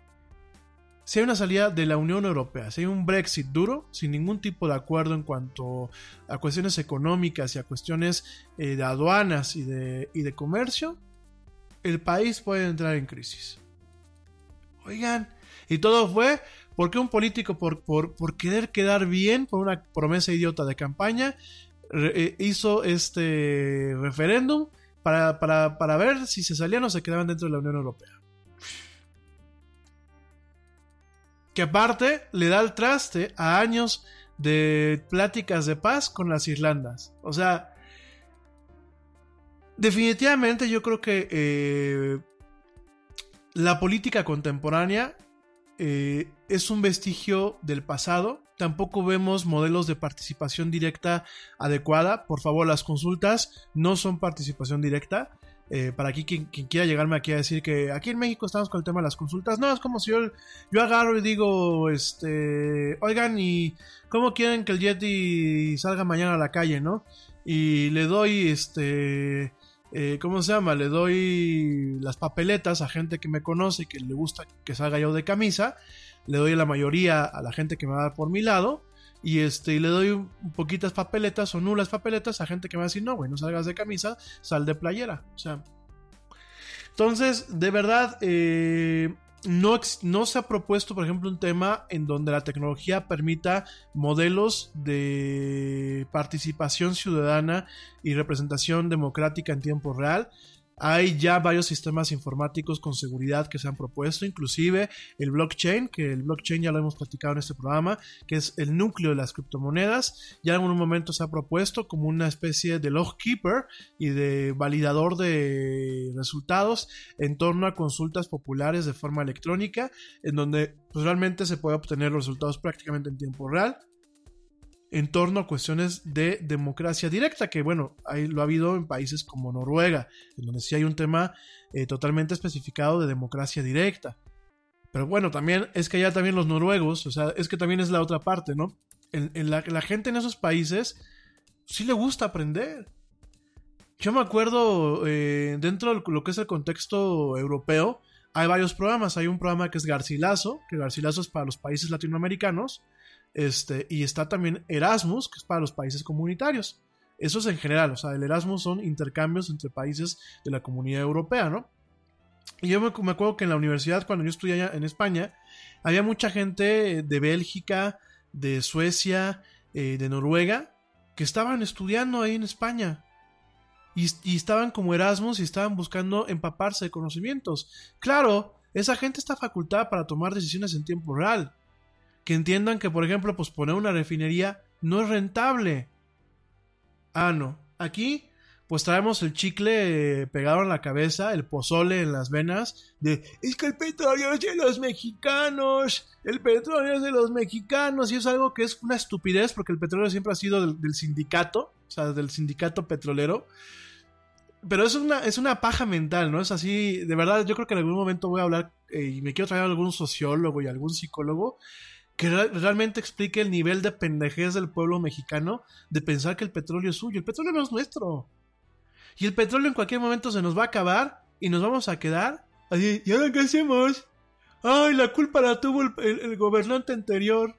si hay una salida de la Unión Europea, si hay un Brexit duro, sin ningún tipo de acuerdo en cuanto a cuestiones económicas y a cuestiones eh, de aduanas y de, y de comercio, el país puede entrar en crisis. Oigan, y todo fue porque un político por, por, por querer quedar bien, por una promesa idiota de campaña, eh, hizo este referéndum para, para, ver si se salían o se quedaban dentro de la Unión Europea. Que aparte le da el traste a años de pláticas de paz con las Irlandas. O sea, definitivamente yo creo que eh, la política contemporánea eh, es un vestigio del pasado. Tampoco vemos modelos de participación directa adecuada. Por favor, las consultas no son participación directa. Eh, para aquí quien, quiera llegarme aquí a decir que aquí en México estamos con el tema de las consultas. No, es como si yo, yo agarro y digo, este, oigan, ¿y cómo quieren que el Yeti salga mañana a la calle, no? Y le doy, este, eh, ¿cómo se llama? Le doy las papeletas a gente que me conoce y que le gusta que salga yo de camisa. Le doy la mayoría a la gente que me va a dar por mi lado. Y este, y le doy un, poquitas papeletas o nulas papeletas a gente que me va a decir, no, güey, no salgas de camisa, sal de playera. O sea. Entonces, de verdad, eh, no, no, se ha propuesto, por ejemplo, un tema en donde la tecnología permita modelos de participación ciudadana y representación democrática en tiempo real. Hay ya varios sistemas informáticos con seguridad que se han propuesto, inclusive el blockchain, que el blockchain ya lo hemos platicado en este programa, que es el núcleo de las criptomonedas. Ya en algún momento se ha propuesto como una especie de logkeeper y de validador de resultados en torno a consultas populares de forma electrónica, en donde pues, realmente se puede obtener los resultados prácticamente en tiempo real en torno a cuestiones de democracia directa, que bueno, ahí lo ha habido en países como Noruega, en donde sí hay un tema eh, totalmente especificado de democracia directa. Pero bueno, también es que allá también los noruegos, o sea, es que también es la otra parte, ¿no? En, la, la, gente en esos países sí le gusta aprender. Yo me acuerdo, eh, dentro de lo que es el contexto europeo, hay varios programas. Hay un programa que es Garcilaso, que Garcilaso es para los países latinoamericanos este, y está también Erasmus, que es para los países comunitarios. Eso es en general, o sea, el Erasmus son intercambios entre países de la comunidad europea, ¿no? Y yo me, acuerdo que en la universidad, cuando yo estudiaba en España, había mucha gente de Bélgica, de Suecia, eh, de Noruega, que estaban estudiando ahí en España. Y, y, estaban como Erasmus y estaban buscando empaparse de conocimientos. Claro, esa gente está facultada para tomar decisiones en tiempo real. Que entiendan que, por ejemplo, pues poner una refinería no es rentable. Ah, no. Aquí, pues traemos el chicle eh, pegado en la cabeza, el pozole en las venas, de es que el petróleo es de los mexicanos, el petróleo es de los mexicanos, y es algo que es una estupidez, porque el petróleo siempre ha sido del, sindicato, o sea, del sindicato petrolero. Pero es una, es una paja mental, ¿no? Es así, de verdad, yo creo que en algún momento voy a hablar eh, y me quiero traer a algún sociólogo y algún psicólogo que re- realmente explique el nivel de pendejez del pueblo mexicano de pensar que el petróleo es suyo. El petróleo no es nuestro. Y el petróleo en cualquier momento se nos va a acabar y nos vamos a quedar. Así, ¿y ahora qué hacemos? Ay, la culpa la tuvo el, el- gobernante anterior.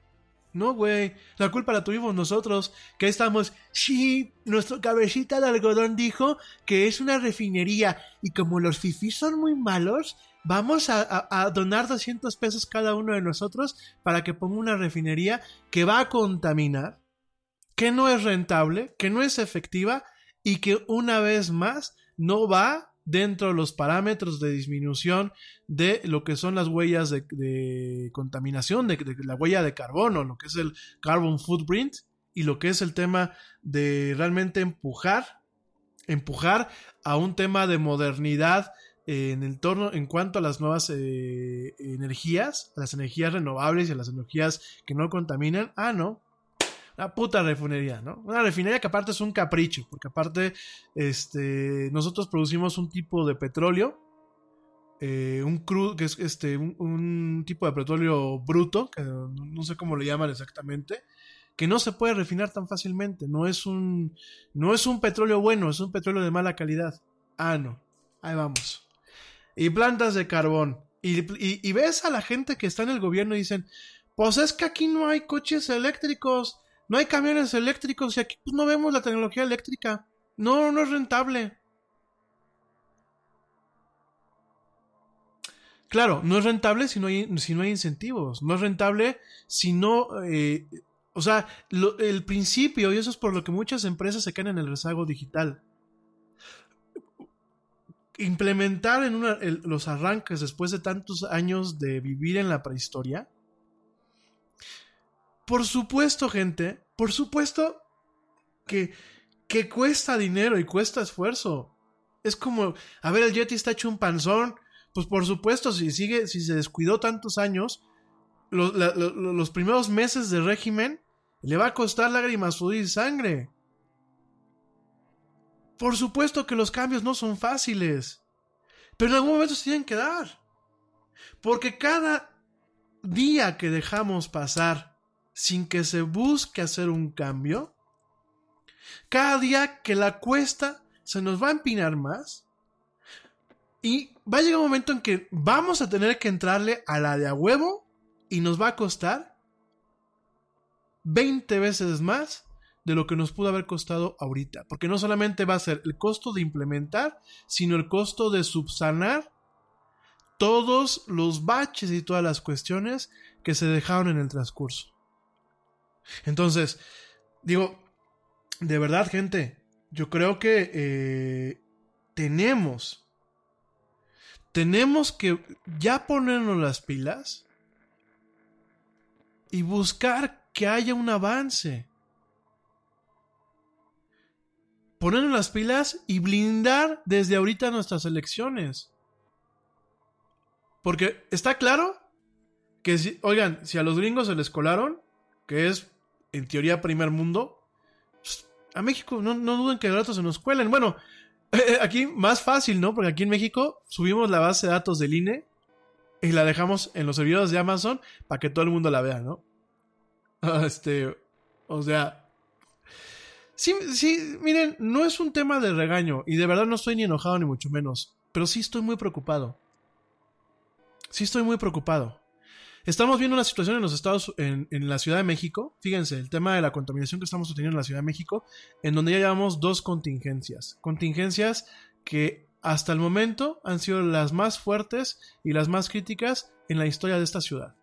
No, güey, la culpa la tuvimos nosotros, que estamos, sí, nuestro cabecita de algodón dijo que es una refinería y como los fifís son muy malos, vamos a, donar 200 pesos cada uno de nosotros para que ponga una refinería que va a contaminar, que no es rentable, que no es efectiva y que una vez más no va dentro de los parámetros de disminución de lo que son las huellas de, contaminación, de, de la huella de carbono, lo que es el carbon footprint y lo que es el tema de realmente empujar, empujar a un tema de modernidad en el torno en cuanto a las nuevas eh, energías, a las energías renovables y a las energías que no contaminan. Ah, no, una puta refinería, ¿no? Una refinería que aparte es un capricho, porque aparte este, nosotros producimos un tipo de petróleo, eh, un crudo, que es este, un, tipo de petróleo bruto, que no, no sé cómo le llaman exactamente, que no se puede refinar tan fácilmente. No es un, no es un petróleo bueno, es un petróleo de mala calidad. Ah, no. Ahí vamos. Y plantas de carbón. Y, y- ves a la gente que está en el gobierno y dicen, pues es que aquí no hay coches eléctricos, no hay camiones eléctricos y aquí pues, no vemos la tecnología eléctrica. No, no es rentable. Claro, no es rentable si no hay, si no hay incentivos. No es rentable si no... eh, o sea, el principio, y eso es por lo que muchas empresas se caen en el rezago digital. Implementar en una, los arranques después de tantos años de vivir en la prehistoria. Por supuesto, gente, por supuesto que, que cuesta dinero y cuesta esfuerzo. Es como, a ver, el Yeti está hecho un panzón. Pues por supuesto, si sigue, si se descuidó tantos años, los, los primeros meses de régimen le va a costar lágrimas, sudor y sangre. Por supuesto que los cambios no son fáciles, pero en algún momento se tienen que dar. Porque cada día que dejamos pasar sin que se busque hacer un cambio, cada día que la cuesta se nos va a empinar más, y va a llegar un momento en que vamos a tener que entrarle a la de a huevo y nos va a costar 20 veces más de lo que nos pudo haber costado ahorita. Porque no solamente va a ser el costo de implementar, sino el costo de subsanar todos los baches y todas las cuestiones que se dejaron en el transcurso. Entonces, digo, de verdad, gente, yo creo que eh, tenemos, tenemos que ya ponernos las pilas y buscar que haya un avance. Ponernos las pilas y blindar desde ahorita nuestras elecciones. Porque está claro que si, oigan, si a los gringos se les colaron, que es en teoría primer mundo, pues, a México no, no duden que de rato se nos cuelen. Bueno, aquí más fácil, ¿no? Porque aquí en México subimos la base de datos del INE y la dejamos en los servidores de Amazon para que todo el mundo la vea, ¿no? Este, o sea, sí, sí, miren, no es un tema de regaño y de verdad no estoy ni enojado ni mucho menos, pero sí estoy muy preocupado. Sí estoy muy preocupado. Estamos viendo una situación en los estados, en, en la Ciudad de México, fíjense, el tema de la contaminación que estamos teniendo en la Ciudad de México, en donde ya llevamos dos contingencias. Contingencias que hasta el momento han sido las más fuertes y las más críticas en la historia de esta ciudad.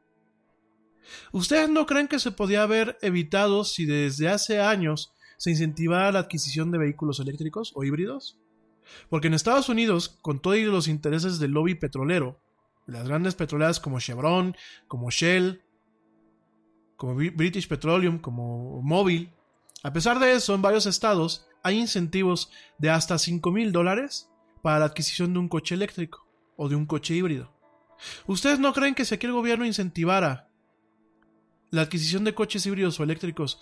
¿Ustedes no creen que se podía haber evitado si desde hace años se incentivara la adquisición de vehículos eléctricos o híbridos? Porque en Estados Unidos, con todos los intereses del lobby petrolero, las grandes petroleras como Chevron, como Shell, como British Petroleum, como Móvil. A pesar de eso, en varios estados hay incentivos de hasta 5 mil dólares para la adquisición de un coche eléctrico o de un coche híbrido. ¿Ustedes no creen que si aquí el gobierno incentivara la adquisición de coches híbridos o eléctricos,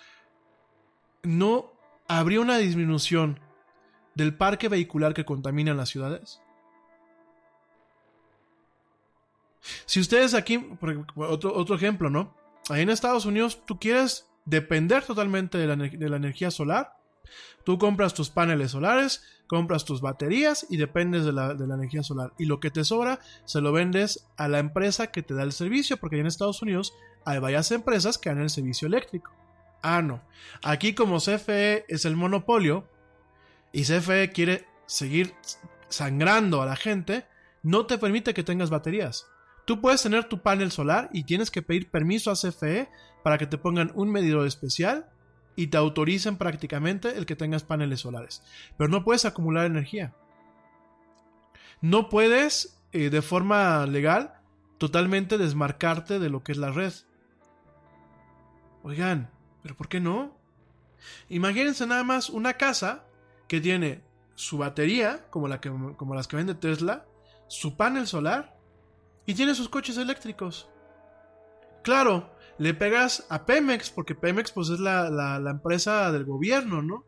no habría una disminución del parque vehicular que contamina las ciudades? Si ustedes aquí, otro, otro ejemplo, ¿no? Ahí en Estados Unidos tú quieres depender totalmente de la, energía solar. Tú compras tus paneles solares, compras tus baterías y dependes de la, de la, energía solar. Y lo que te sobra se lo vendes a la empresa que te da el servicio, porque en Estados Unidos hay varias empresas que dan el servicio eléctrico. Ah, no. Aquí como CFE es el monopolio y CFE quiere seguir sangrando a la gente, no te permite que tengas baterías. Tú puedes tener tu panel solar y tienes que pedir permiso a CFE para que te pongan un medidor especial y te autoricen prácticamente el que tengas paneles solares. Pero no puedes acumular energía. No puedes, eh, de forma legal, totalmente desmarcarte de lo que es la red. Oigan, ¿pero por qué no? Imagínense nada más una casa que tiene su batería, como, la que, las que vende Tesla, su panel solar y tiene sus coches eléctricos. Claro, le pegas a Pemex, porque Pemex pues es la, empresa del gobierno, ¿no?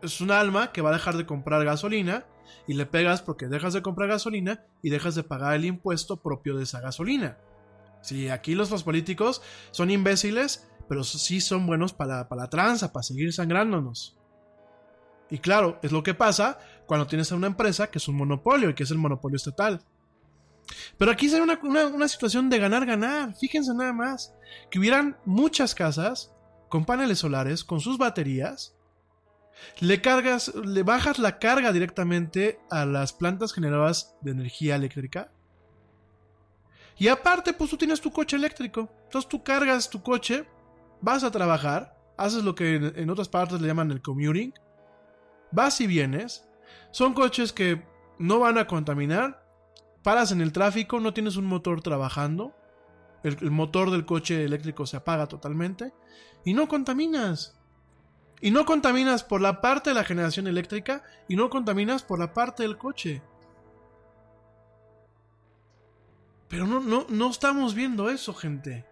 Es un alma que va a dejar de comprar gasolina y le pegas porque dejas de comprar gasolina y dejas de pagar el impuesto propio de esa gasolina. Sí, aquí los, los políticos son imbéciles, pero sí son buenos para, para la tranza, para seguir sangrándonos. Y claro, es lo que pasa cuando tienes a una empresa que es un monopolio y que es el monopolio estatal. Pero aquí sería una, una, situación de ganar-ganar. Fíjense nada más. Que hubieran muchas casas con paneles solares, con sus baterías. Le cargas, le bajas la carga directamente a las plantas generadoras de energía eléctrica. Y aparte, pues tú tienes tu coche eléctrico. Entonces tú cargas tu coche, vas a trabajar, haces lo que en, otras partes le llaman el commuting. Vas y vienes. Son coches que no van a contaminar, paras en el tráfico, no tienes un motor trabajando, el, motor del coche eléctrico se apaga totalmente y no contaminas. Y no contaminas por la parte de la generación eléctrica y no contaminas por la parte del coche. Pero no, no, no estamos viendo eso, gente.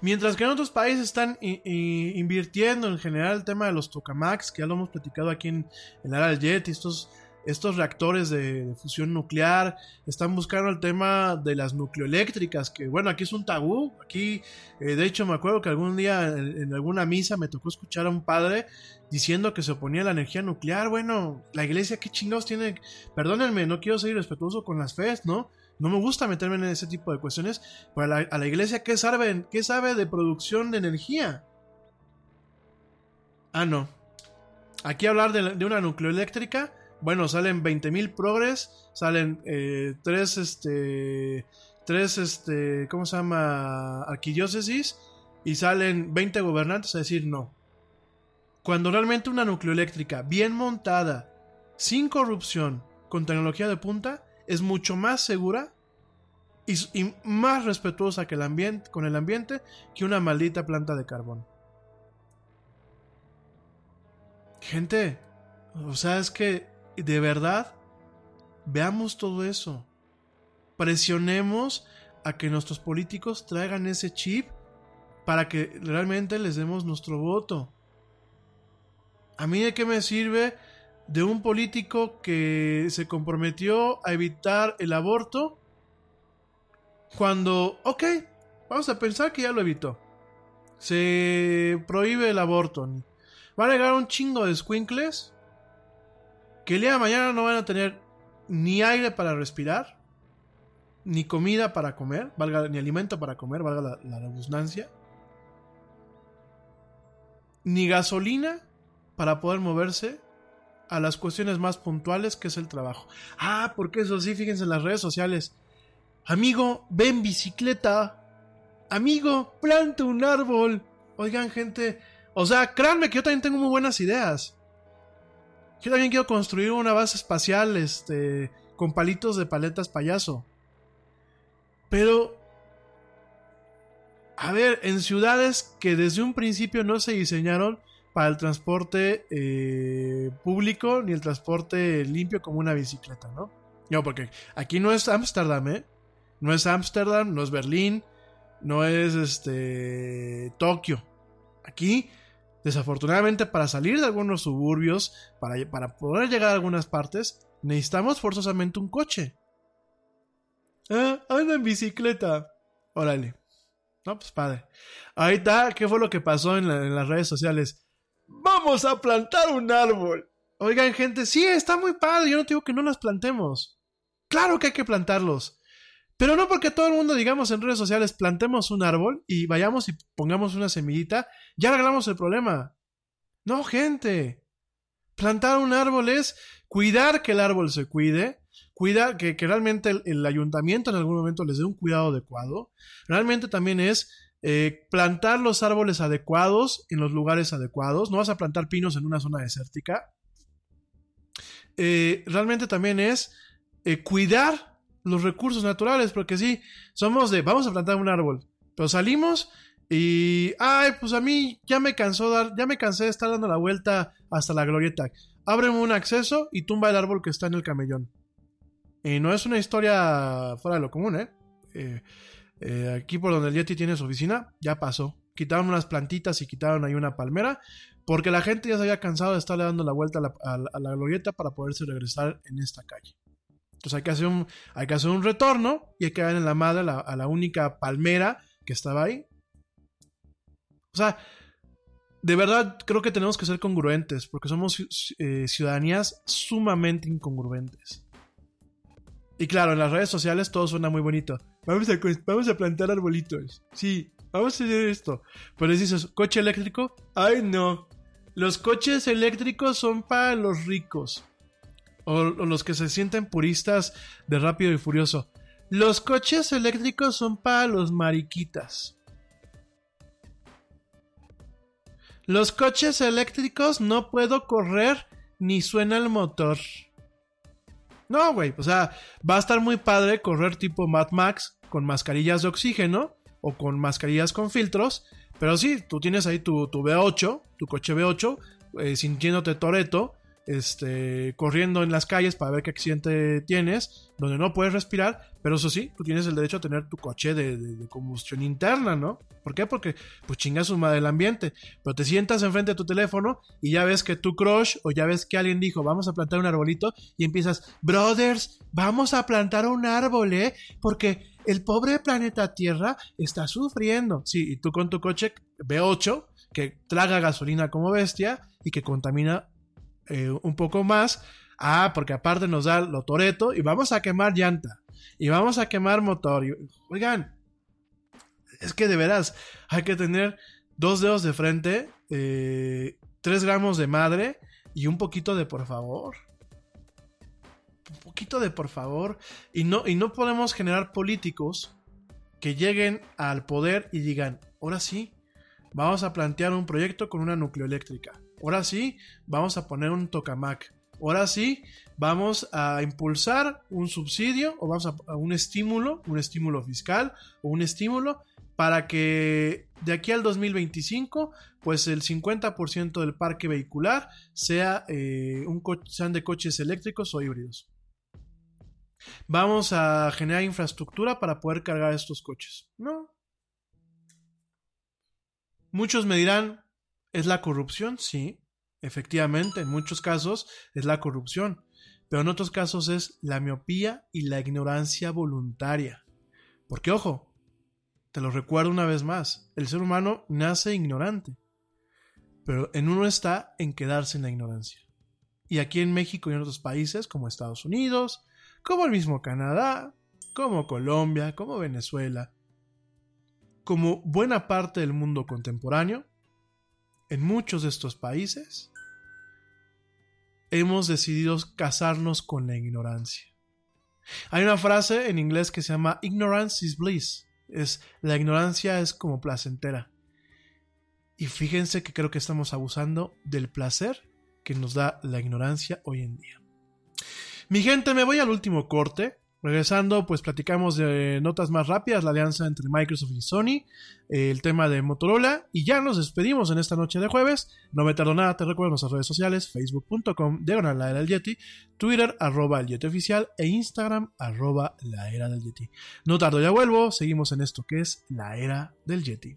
Mientras que en otros países están invirtiendo en general el tema de los tokamaks, que ya lo hemos platicado aquí en, el del Jet, estos estos reactores de, fusión nuclear, están buscando el tema de las nucleoeléctricas, que bueno, aquí es un tabú, aquí eh, de hecho me acuerdo que algún día en, alguna misa me tocó escuchar a un padre diciendo que se oponía a la energía nuclear, bueno, la iglesia qué chingados tiene, perdónenme, no quiero ser respetuoso con las fes, ¿no? No me gusta meterme en ese tipo de cuestiones, pero a la, iglesia, ¿qué sabe, ¿qué sabe de producción de energía? Ah, no. Aquí hablar de, de una nucleoeléctrica bueno, salen 20.000 progres, salen eh, tres, este, tres, este, ¿cómo se llama? Arquidiócesis y salen 20 gobernantes a decir no. Cuando realmente una nucleoeléctrica bien montada, sin corrupción, con tecnología de punta, es mucho más segura y, más respetuosa que el ambiente, con el ambiente que una maldita planta de carbón. Gente, o sea, es que de verdad, veamos todo eso. Presionemos a que nuestros políticos traigan ese chip para que realmente les demos nuestro voto. A mí de qué me sirve de un político que se comprometió a evitar el aborto cuando, ok, vamos a pensar que ya lo evitó. Se prohíbe el aborto. Van a llegar un chingo de squinkles que el día de mañana no van a tener ni aire para respirar, ni comida para comer, valga, ni alimento para comer, valga la, la redundancia, ni gasolina para poder moverse a las cuestiones más puntuales que es el trabajo. Ah, porque eso sí, fíjense en las redes sociales. Amigo, ven bicicleta. Amigo, plante un árbol. Oigan, gente. O sea, créanme que yo también tengo muy buenas ideas. Yo también quiero construir una base espacial, este, con palitos de paletas payaso. Pero A ver, en ciudades que desde un principio no se diseñaron para el transporte eh, público ni el transporte limpio como una bicicleta, ¿no? No, porque aquí no es Ámsterdam, ¿eh? No es Ámsterdam, no es Berlín, no es este Tokio. Aquí, desafortunadamente, para salir de algunos suburbios, para, para poder llegar a algunas partes, necesitamos forzosamente un coche. Ah, anda en bicicleta. Órale. No, pues padre. Ahí está, ¿qué fue lo que pasó en, en las redes sociales? Vamos a plantar un árbol. Oigan, gente, sí, está muy padre. Yo no digo que no las plantemos. Claro que hay que plantarlos. Pero no porque todo el mundo digamos en redes sociales plantemos un árbol y vayamos y pongamos una semillita, ya arreglamos el problema. No, gente. Plantar un árbol es cuidar que el árbol se cuide, cuidar que, que realmente el, el, ayuntamiento en algún momento les dé un cuidado adecuado. Realmente también es eh, plantar los árboles adecuados en los lugares adecuados. No vas a plantar pinos en una zona desértica. Eh, realmente también es eh, cuidar los recursos naturales, porque sí, somos de, vamos a plantar un árbol, pero salimos y, ay, pues a mí ya me cansó dar, ya me cansé de estar dando la vuelta hasta la glorieta. Ábreme un acceso y tumba el árbol que está en el camellón. Y no es una historia fuera de lo común, ¿eh? eh, eh aquí por donde el Yeti tiene su oficina, ya pasó. Quitaron unas plantitas y quitaron ahí una palmera, porque la gente ya se había cansado de estarle dando la vuelta a la, glorieta para poderse regresar en esta calle. Entonces hay que hacer un, hay que hacer un retorno y hay que dar en la madre a la, a la única palmera que estaba ahí. O sea, de verdad creo que tenemos que ser congruentes porque somos eh, ciudadanías sumamente incongruentes. Y claro, en las redes sociales todo suena muy bonito. Vamos a, vamos a plantar arbolitos. Sí, vamos a hacer esto. Pero dices, ¿coche eléctrico? Ay, no. Los coches eléctricos son para los ricos o, o los que se sienten puristas de Rápido y Furioso. Los coches eléctricos son para los mariquitas. Los coches eléctricos no puedo correr ni suena el motor. No, güey, o sea, va a estar muy padre correr tipo Mad Max con mascarillas de oxígeno o con mascarillas con filtros, pero sí, tú tienes ahí tu, tu V8, tu coche V8, eh, sintiéndote Toreto, este, corriendo en las calles para ver qué accidente tienes, donde no puedes respirar, pero eso sí, tú tienes el derecho a tener tu coche de, combustión interna, ¿no? ¿Por qué? Porque pues chingas su madre el ambiente, pero te sientas enfrente de tu teléfono y ya ves que tu crush o ya ves que alguien dijo, vamos a plantar un arbolito y empiezas, brothers, vamos a plantar un árbol, ¿eh? Porque el pobre planeta Tierra está sufriendo. Sí, y tú con tu coche V8, que traga gasolina como bestia y que contamina eh, un poco más. Ah, porque aparte nos da lo toreto y vamos a quemar llanta. Y vamos a quemar motor. Y, oigan, es que de veras hay que tener dos dedos de frente, eh, tres gramos de madre y un poquito de por favor. Un poquito de por favor. Y no, y no podemos generar políticos que lleguen al poder y digan, ahora sí, vamos a plantear un proyecto con una nucleoeléctrica. Ahora sí, vamos a poner un tokamak. Ahora sí, vamos a impulsar un subsidio o vamos a, a, un estímulo, un estímulo fiscal o un estímulo para que de aquí al 2025, pues el 50% del parque vehicular sea eh, un sean de coches eléctricos o híbridos. Vamos a generar infraestructura para poder cargar estos coches. No. Muchos me dirán, ¿Es la corrupción? Sí, efectivamente, en muchos casos es la corrupción, pero en otros casos es la miopía y la ignorancia voluntaria. Porque ojo, te lo recuerdo una vez más, el ser humano nace ignorante, pero en uno está en quedarse en la ignorancia. Y aquí en México y en otros países como Estados Unidos, como el mismo Canadá, como Colombia, como Venezuela, como buena parte del mundo contemporáneo, en muchos de estos países hemos decidido casarnos con la ignorancia. Hay una frase en inglés que se llama ignorance is bliss. Es la ignorancia es como placentera. Y fíjense que creo que estamos abusando del placer que nos da la ignorancia hoy en día. Mi gente, me voy al último corte. Regresando, pues platicamos de notas más rápidas, la alianza entre Microsoft y Sony, eh, el tema de Motorola, y ya nos despedimos en esta noche de jueves. No me tardo nada, te recuerdo nuestras redes sociales, facebook.com, diagonal la era del Yeti, Twitter, arroba el Yeti oficial, e Instagram, arroba la era del Yeti. No tardo, ya vuelvo, seguimos en esto que es la era del Yeti.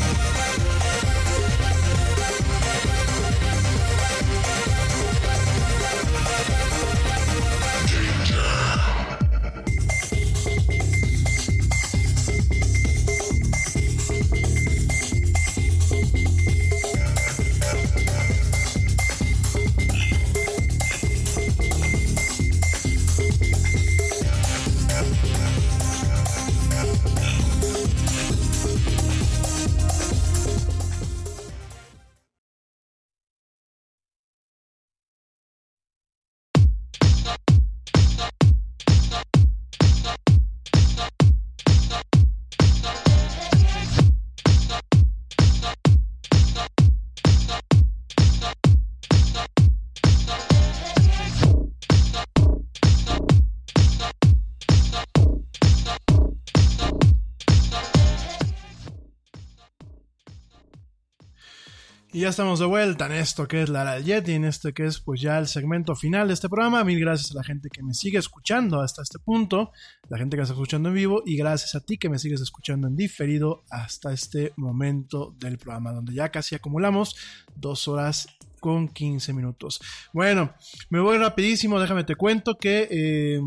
Ya estamos de vuelta en esto que es la Era del Yeti, en este que es pues ya el segmento final de este programa. Mil gracias a la gente que me sigue escuchando hasta este punto, la gente que está escuchando en vivo y gracias a ti que me sigues escuchando en diferido hasta este momento del programa, donde ya casi acumulamos dos horas con 15 minutos. Bueno, me voy rapidísimo, déjame te cuento que... eh,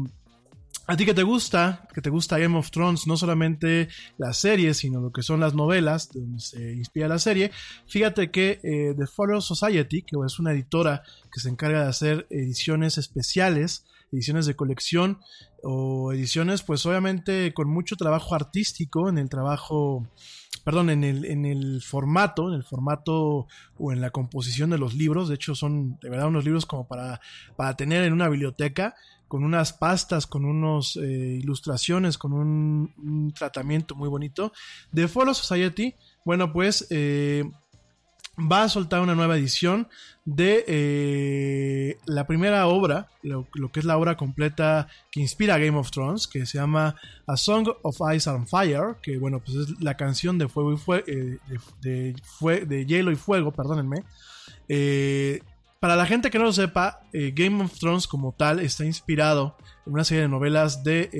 a ti que te gusta, que te gusta Game of Thrones, no solamente la serie, sino lo que son las novelas de donde se inspira la serie, fíjate que eh, The Follow Society, que es una editora que se encarga de hacer ediciones especiales, ediciones de colección o ediciones pues obviamente con mucho trabajo artístico en el trabajo perdón, en el, en el formato, en el formato o en la composición de los libros. De hecho, son de verdad unos libros como para, para tener en una biblioteca, con unas pastas, con unas ilustraciones, con un, tratamiento muy bonito. The Follow Society, bueno, pues eh, va a soltar una nueva edición de eh, la primera obra, lo, que es la obra completa que inspira Game of Thrones, que se llama A Song of Ice and Fire, que bueno, pues es la canción de fuego y fue, eh, de, de, fue, de, hielo y fuego, perdónenme. Eh, para la gente que no lo sepa, eh, Game of Thrones como tal está inspirado en una serie de novelas de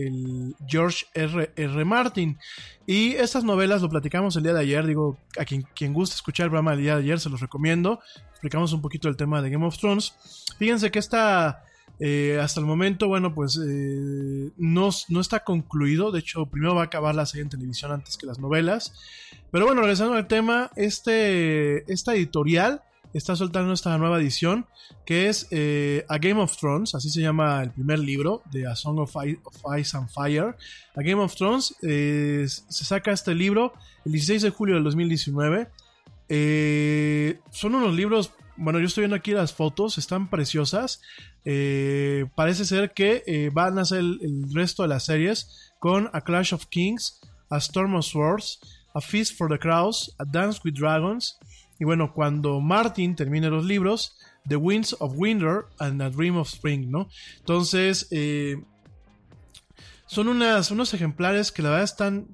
George R. R. Martin. Y estas novelas lo platicamos el día de ayer. Digo, a quien, quien guste escuchar el programa del día de ayer, se los recomiendo. Explicamos un poquito el tema de Game of Thrones. Fíjense que esta, eh, hasta el momento, bueno, pues eh, no, no, está concluido. De hecho, primero va a acabar la serie en televisión antes que las novelas. Pero bueno, regresando al tema, este, esta editorial está soltando esta nueva edición que es eh, A Game of Thrones, así se llama el primer libro de A Song of, Ice and Fire. A Game of Thrones eh, se saca este libro el 16 de julio del 2019. Eh, son unos libros, bueno, yo estoy viendo aquí las fotos, están preciosas. Parece ser que van a ser el, el resto de las series con A Clash of Kings, A Storm of Swords, A Feast for the Crows, A Dance with Dragons. Y bueno, cuando Martin termine los libros, The Winds of Winter and A Dream of Spring, ¿no? Entonces, eh, son unas, unos ejemplares que la verdad están,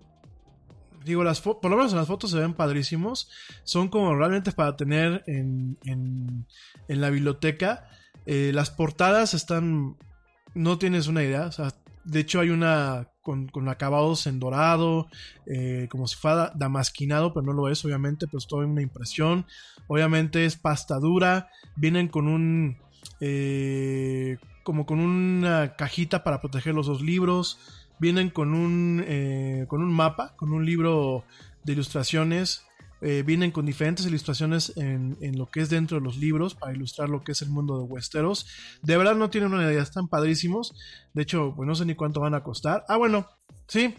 digo, las por lo menos en las fotos se ven padrísimos. Son como realmente para tener en, en, la biblioteca. Eh, las portadas están, no tienes una idea, de hecho hay una con, con, acabados en dorado, eh, como si fuera damasquinado, pero no lo es, obviamente, pero es toda una impresión. Obviamente es pasta dura, vienen con un. Eh, como con una cajita para proteger los dos libros. Vienen con un, eh, con un mapa, con un libro de ilustraciones. Vienen con diferentes ilustraciones en, en, lo que es dentro de los libros para ilustrar lo que es el mundo de Westeros. De verdad no tienen una idea, están padrísimos. De hecho, pues no sé ni cuánto van a costar. Ah, bueno, sí.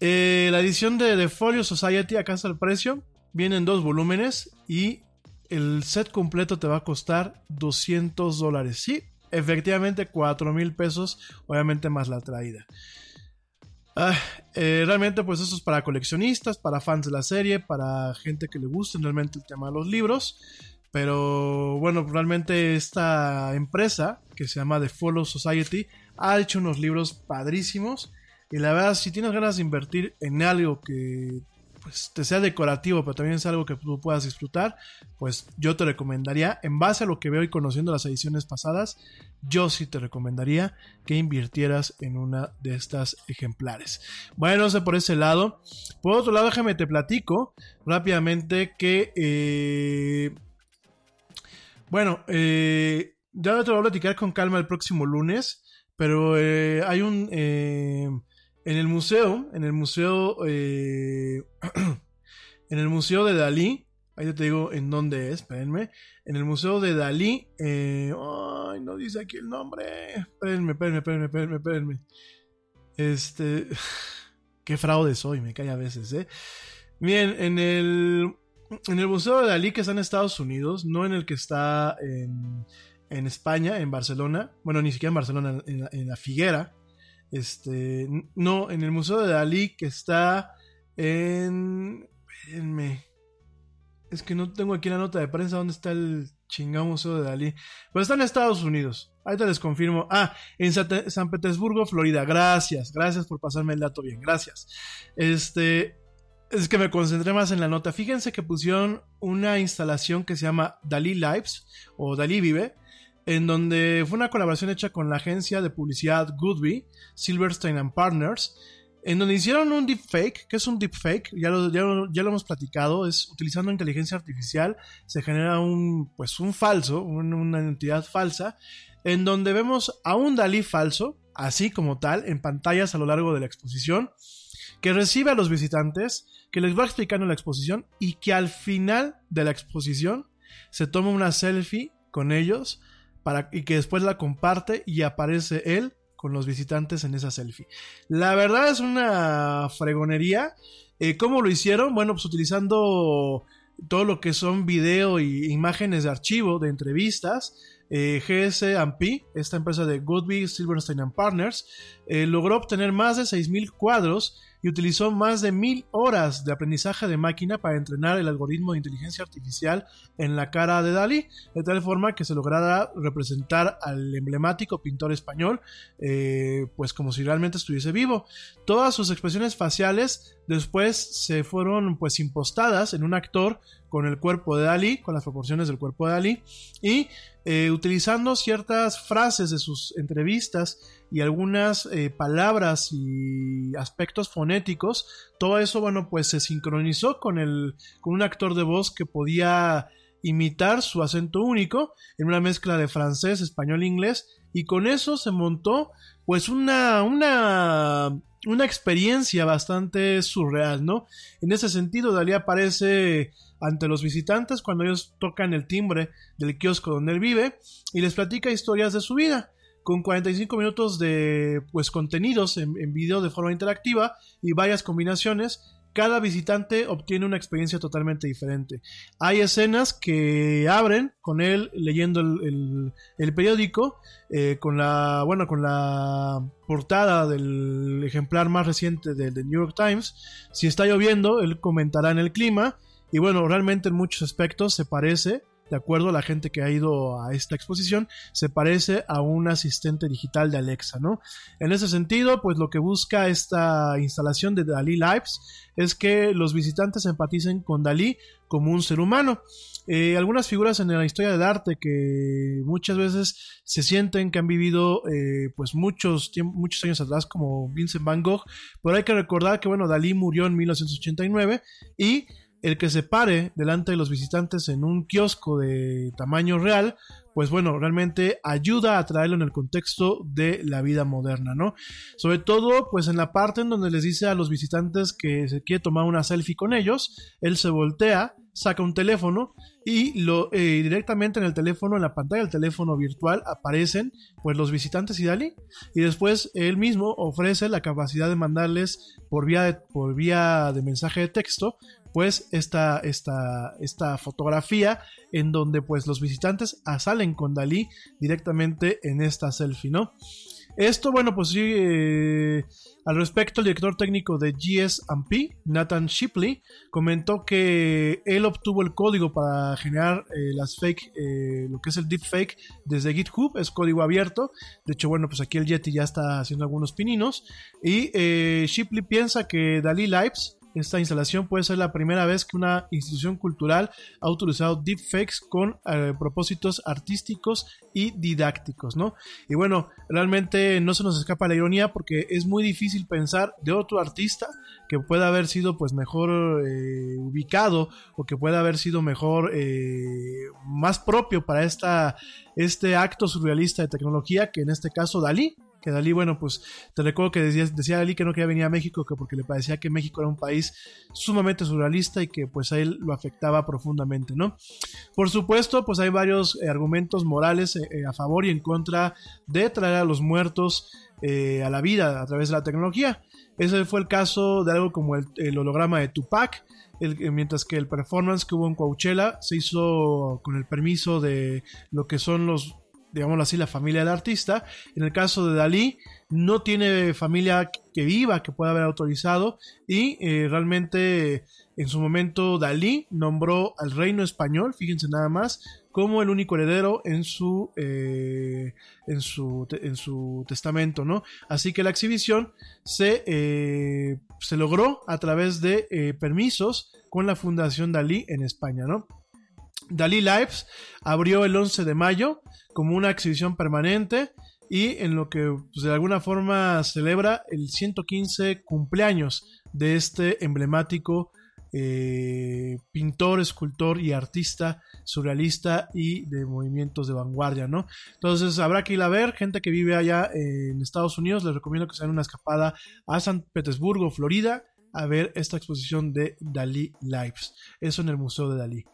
Eh, la edición de The Folio Society, acá está el precio. Vienen dos volúmenes y el set completo te va a costar 200 dólares. Sí, efectivamente 4 mil pesos, obviamente más la traída. Ah, eh, realmente pues eso es para coleccionistas, para fans de la serie, para gente que le guste realmente el tema de los libros. Pero bueno, realmente esta empresa que se llama The Follow Society ha hecho unos libros padrísimos. Y la verdad, si tienes ganas de invertir en algo que pues te sea decorativo, pero también es algo que tú puedas disfrutar, pues yo te recomendaría, en base a lo que veo y conociendo las ediciones pasadas, yo sí te recomendaría que invirtieras en una de estas ejemplares. Bueno, no sé por ese lado. Por otro lado, déjame te platico rápidamente que... eh, bueno, eh, ya te voy a platicar con calma el próximo lunes, pero eh, hay un... en el museo, en el museo... eh, en el museo de Dalí, ahí te digo en dónde es, espérenme. En el museo de Dalí... eh, ay, no dice aquí el nombre. Espérenme, espérenme, espérenme, espérenme, espérenme. Este... Qué fraude soy, me cae a veces, ¿eh? Bien, en el, en el Museo de Dalí que está en Estados Unidos, no en el que está en, en España, en Barcelona, bueno, ni siquiera en Barcelona, en, la- en la Figuera, este, no, en el Museo de Dalí que está en... Espérenme. Es que no tengo aquí la nota de prensa dónde está el chingado Museo de Dalí. Pero está en Estados Unidos. Ahorita les confirmo. Ah, en San Petersburgo, Florida. Gracias, gracias por pasarme el dato bien. Gracias. Este, es que me concentré más en la nota. Fíjense que pusieron una instalación que se llama Dalí Lives o Dalí Vive, en donde fue una colaboración hecha con la agencia de publicidad Goodby, Silverstein and Partners, en donde hicieron un deepfake. ¿Qué es un deepfake? Ya lo, ya, lo, ya lo hemos platicado. Es utilizando inteligencia artificial, se genera un, pues un falso, un- una entidad falsa, en donde vemos a un Dalí falso, así como tal, en pantallas a lo largo de la exposición, que recibe a los visitantes, que les va explicando la exposición y que al final de la exposición se toma una selfie con ellos y que después la comparte y aparece él con los visitantes en esa selfie. La verdad es una fregonería. Eh, ¿Cómo lo hicieron? Bueno, pues utilizando todo lo que son video y imágenes de archivo de entrevistas. Eh, esta empresa de Goodby, Silverstein Partners, eh, logró obtener más de 6.000 cuadros y utilizó más de 1.000 horas de aprendizaje de máquina para entrenar el algoritmo de inteligencia artificial en la cara de Dalí, de tal forma que se lograra representar al emblemático pintor español, eh, pues como si realmente estuviese vivo. Todas sus expresiones faciales después se fueron pues impostadas en un actor con el cuerpo de Dalí, con las proporciones del cuerpo de Dalí, y eh, utilizando ciertas frases de sus entrevistas y algunas eh, palabras y aspectos fonéticos, todo eso, bueno, pues se sincronizó con, el, con un actor de voz que podía imitar su acento único en una mezcla de francés, español e inglés, y con eso se montó pues una, una, una experiencia bastante surreal, ¿no? En ese sentido, Dalí aparece ante los visitantes cuando ellos tocan el timbre del kiosco donde él vive y les platica historias de su vida con 45 minutos de pues contenidos en, video de forma interactiva y varias combinaciones cada visitante obtiene una experiencia totalmente diferente. Hay escenas que abren con él leyendo el, el- periódico, eh, con la bueno, con la portada del ejemplar más reciente del The New York Times. Si está lloviendo, él comentará en el clima. Y bueno, realmente en muchos aspectos se parece, de acuerdo a la gente que ha ido a esta exposición, se parece a un asistente digital de Alexa, ¿no? En ese sentido, pues lo que busca esta instalación de Dalí Lives es que los visitantes empaticen con Dalí como un ser humano. Eh, algunas figuras en la historia del arte que muchas veces se sienten que han vivido eh, pues muchos, muchos años atrás como Vincent Van Gogh, pero hay que recordar que bueno, Dalí murió en 1989 y el que se pare delante de los visitantes en un kiosco de tamaño real, pues bueno, realmente ayuda a traerlo en el contexto de la vida moderna, ¿no? Sobre todo, pues en la parte en donde les dice a los visitantes que se quiere tomar una selfie con ellos, él se voltea, saca un teléfono y lo eh, directamente en el teléfono, en la pantalla del teléfono virtual aparecen pues los visitantes y Dalí y después él mismo ofrece la capacidad de mandarles por vía por vía de mensaje de texto pues esta, esta, esta fotografía en donde pues los visitantes salen con Dalí directamente en esta selfie, ¿no? Esto, bueno, pues sí, eh, al respecto, el director técnico de GS&P, Nathan Shipley, comentó que él obtuvo el código para generar eh, las fake, eh, lo que es el deepfake desde GitHub, es código abierto. De hecho, bueno, pues aquí el Yeti ya está haciendo algunos pininos. Y Shipley piensa que Dalí Lives esta instalación puede ser la primera vez que una institución cultural ha utilizado deepfakes con eh, propósitos artísticos y didácticos, ¿no? Y bueno, realmente no se nos escapa la ironía porque es muy difícil pensar de otro artista que pueda haber sido pues mejor eh, ubicado o que pueda haber sido mejor eh, más propio para esta, este acto surrealista de tecnología que en este caso Dalí, que Dalí, bueno, pues te recuerdo que decía, decía Dalí que no quería venir a México que porque le parecía que México era un país sumamente surrealista y que pues a él lo afectaba profundamente, ¿no? Por supuesto, pues hay varios eh, argumentos morales eh, eh, a favor y en contra de traer a los muertos a la vida a través de la tecnología. Ese fue el caso de algo como el, holograma de Tupac, mientras que el performance que hubo en Coachella se hizo con el permiso de lo que son los digámoslo así, la familia del artista. En el caso de Dalí, no tiene familia que viva, que pueda haber autorizado, y eh, realmente en su momento Dalí nombró al reino español, fíjense nada más, como el único heredero en su, eh, en su, en su testamento, ¿no? Así que la exhibición se, eh, se logró a través de permisos con la Fundación Dalí en España, ¿no? Dalí Lives abrió el 11 de mayo como una exhibición permanente y en lo que pues, de alguna forma celebra el 115 cumpleaños de este emblemático eh, pintor, escultor y artista surrealista y de movimientos de vanguardia, ¿no? Entonces habrá que ir a ver, gente que vive allá en Estados Unidos, les recomiendo que se den una escapada a San Petersburgo, Florida, a ver esta exposición de Dalí Lives, eso en el Museo de Dalí.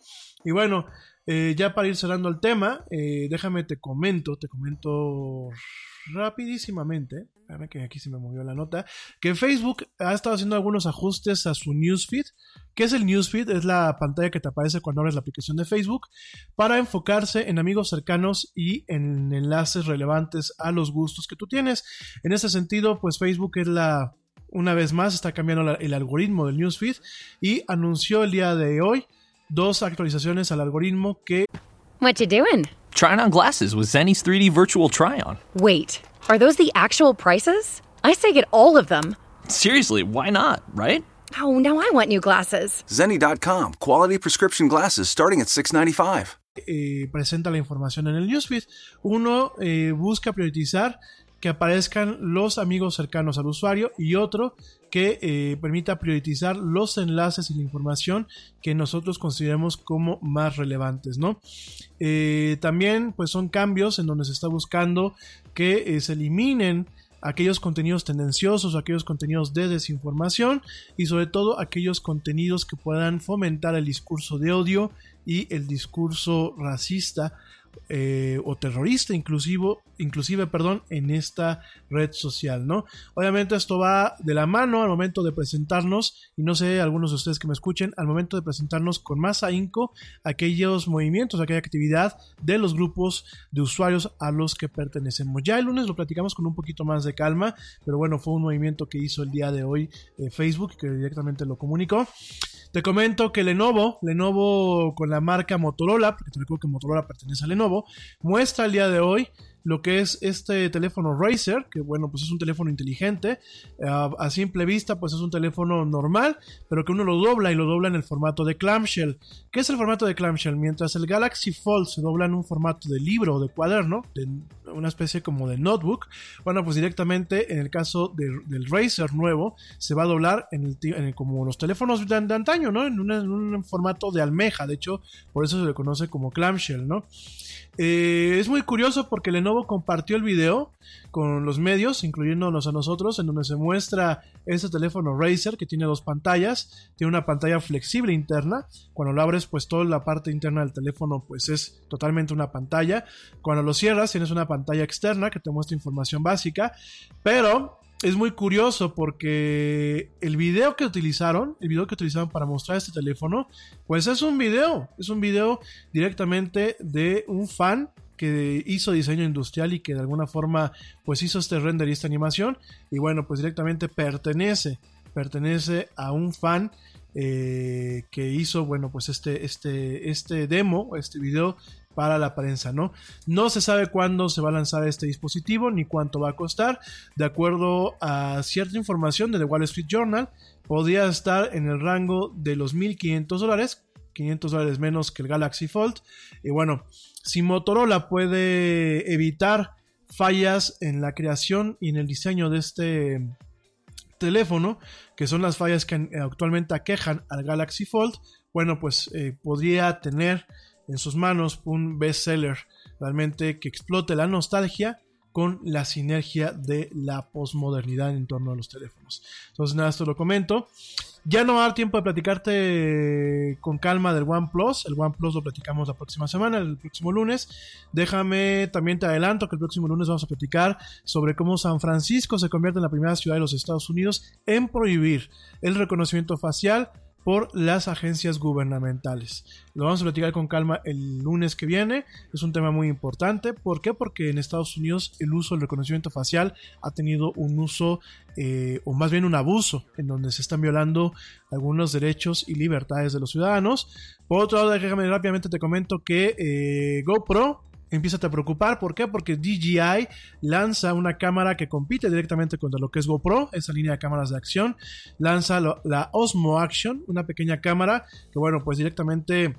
Y bueno, eh, ya para ir cerrando el tema, eh, déjame te comento, te comento rapidísimamente, espérame que aquí se me movió la nota, que Facebook ha estado haciendo algunos ajustes a su newsfeed. ¿Qué es el newsfeed? Es la pantalla que te aparece cuando abres la aplicación de Facebook para enfocarse en amigos cercanos y en enlaces relevantes a los gustos que tú tienes. En ese sentido, pues Facebook es la una vez más está cambiando el algoritmo del newsfeed y anunció el día de hoy dos actualizaciones al algoritmo que... What you doing? Trying on glasses with Zenny's 3D virtual try-on. Wait, are those the actual prices? I say get all of them. Seriously, why not, right? Oh, now I want new glasses. Zenny.com, quality prescription glasses starting at 6.95. Eh, presenta la información en el newsfeed. Uno eh, busca priorizar que aparezcan los amigos cercanos al usuario y otro que eh, permita priorizar los enlaces y la información que nosotros consideremos como más relevantes, ¿no? Eh, también pues son cambios en donde se está buscando que eh, se eliminen aquellos contenidos tendenciosos, aquellos contenidos de desinformación y sobre todo aquellos contenidos que puedan fomentar el discurso de odio y el discurso racista eh, o terrorista inclusivo, inclusive perdón, en esta red social, ¿no? Obviamente esto va de la mano al momento de presentarnos, y no sé, algunos de ustedes que me escuchen, al momento de presentarnos con más ahínco aquellos movimientos, aquella actividad de los grupos de usuarios a los que pertenecemos. Ya el lunes lo platicamos con un poquito más de calma, pero bueno, fue un movimiento que hizo el día de hoy eh, Facebook, que directamente lo comunicó. Te comento que Lenovo, Lenovo con la marca Motorola, porque te recuerdo que Motorola pertenece a Lenovo, muestra el día de hoy lo que es este teléfono Razer, que bueno, pues es un teléfono inteligente, a simple vista pues es un teléfono normal, pero que uno lo dobla y lo dobla en el formato de clamshell. ¿Qué es el formato de clamshell? Mientras el Galaxy Fold se dobla en un formato de libro o de cuaderno, de una especie como de notebook, bueno, pues directamente en el caso del Razer nuevo se va a doblar en como los teléfonos de, antaño, ¿no? En, en un formato de almeja, de hecho, por eso se le conoce como clamshell, ¿no? Eh, es muy curioso porque Lenovo compartió el video con los medios, incluyéndonos a nosotros, en donde se muestra este teléfono Razer que tiene dos pantallas, tiene una pantalla flexible interna, cuando lo abres pues toda la parte interna del teléfono pues es totalmente una pantalla, cuando lo cierras tienes una pantalla externa que te muestra información básica, pero es muy curioso porque el video que utilizaron, el video que utilizaron para mostrar este teléfono, pues es un video, es un video directamente de un fan que hizo diseño industrial y que de alguna forma pues hizo este render y esta animación y bueno pues directamente pertenece pertenece a un fan eh, que hizo bueno pues este este este demo este video para la prensa, ¿no? No se sabe cuándo se va a lanzar este dispositivo ni cuánto va a costar. De acuerdo a cierta información de The Wall Street Journal, podría estar en el rango de los 1.500 dólares, 500 dólares menos que el Galaxy Fold. Y bueno, si Motorola puede evitar fallas en la creación y en el diseño de este teléfono, que son las fallas que actualmente aquejan al Galaxy Fold, bueno, pues eh, podría tener en sus manos un bestseller realmente que explote la nostalgia con la sinergia de la posmodernidad en torno a los teléfonos. Entonces, nada, esto lo comento. Ya no va a dar tiempo de platicarte con calma del OnePlus. El OnePlus lo platicamos la próxima semana, el próximo lunes. Déjame, también te adelanto que el próximo lunes vamos a platicar sobre cómo San Francisco se convierte en la primera ciudad de los Estados Unidos en prohibir el reconocimiento facial por las agencias gubernamentales. Lo vamos a platicar con calma el lunes que viene. Es un tema muy importante. ¿Por qué? Porque en Estados Unidos el uso del reconocimiento facial ha tenido un uso, eh, o más bien un abuso, en donde se están violando algunos derechos y libertades de los ciudadanos. Por otro lado, déjame rápidamente te comento que eh, GoPro empieza a preocupar. ¿Por qué? Porque DJI lanza una cámara que compite directamente contra lo que es GoPro, esa línea de cámaras de acción. Lanza la Osmo Action, una pequeña cámara que, bueno, pues directamente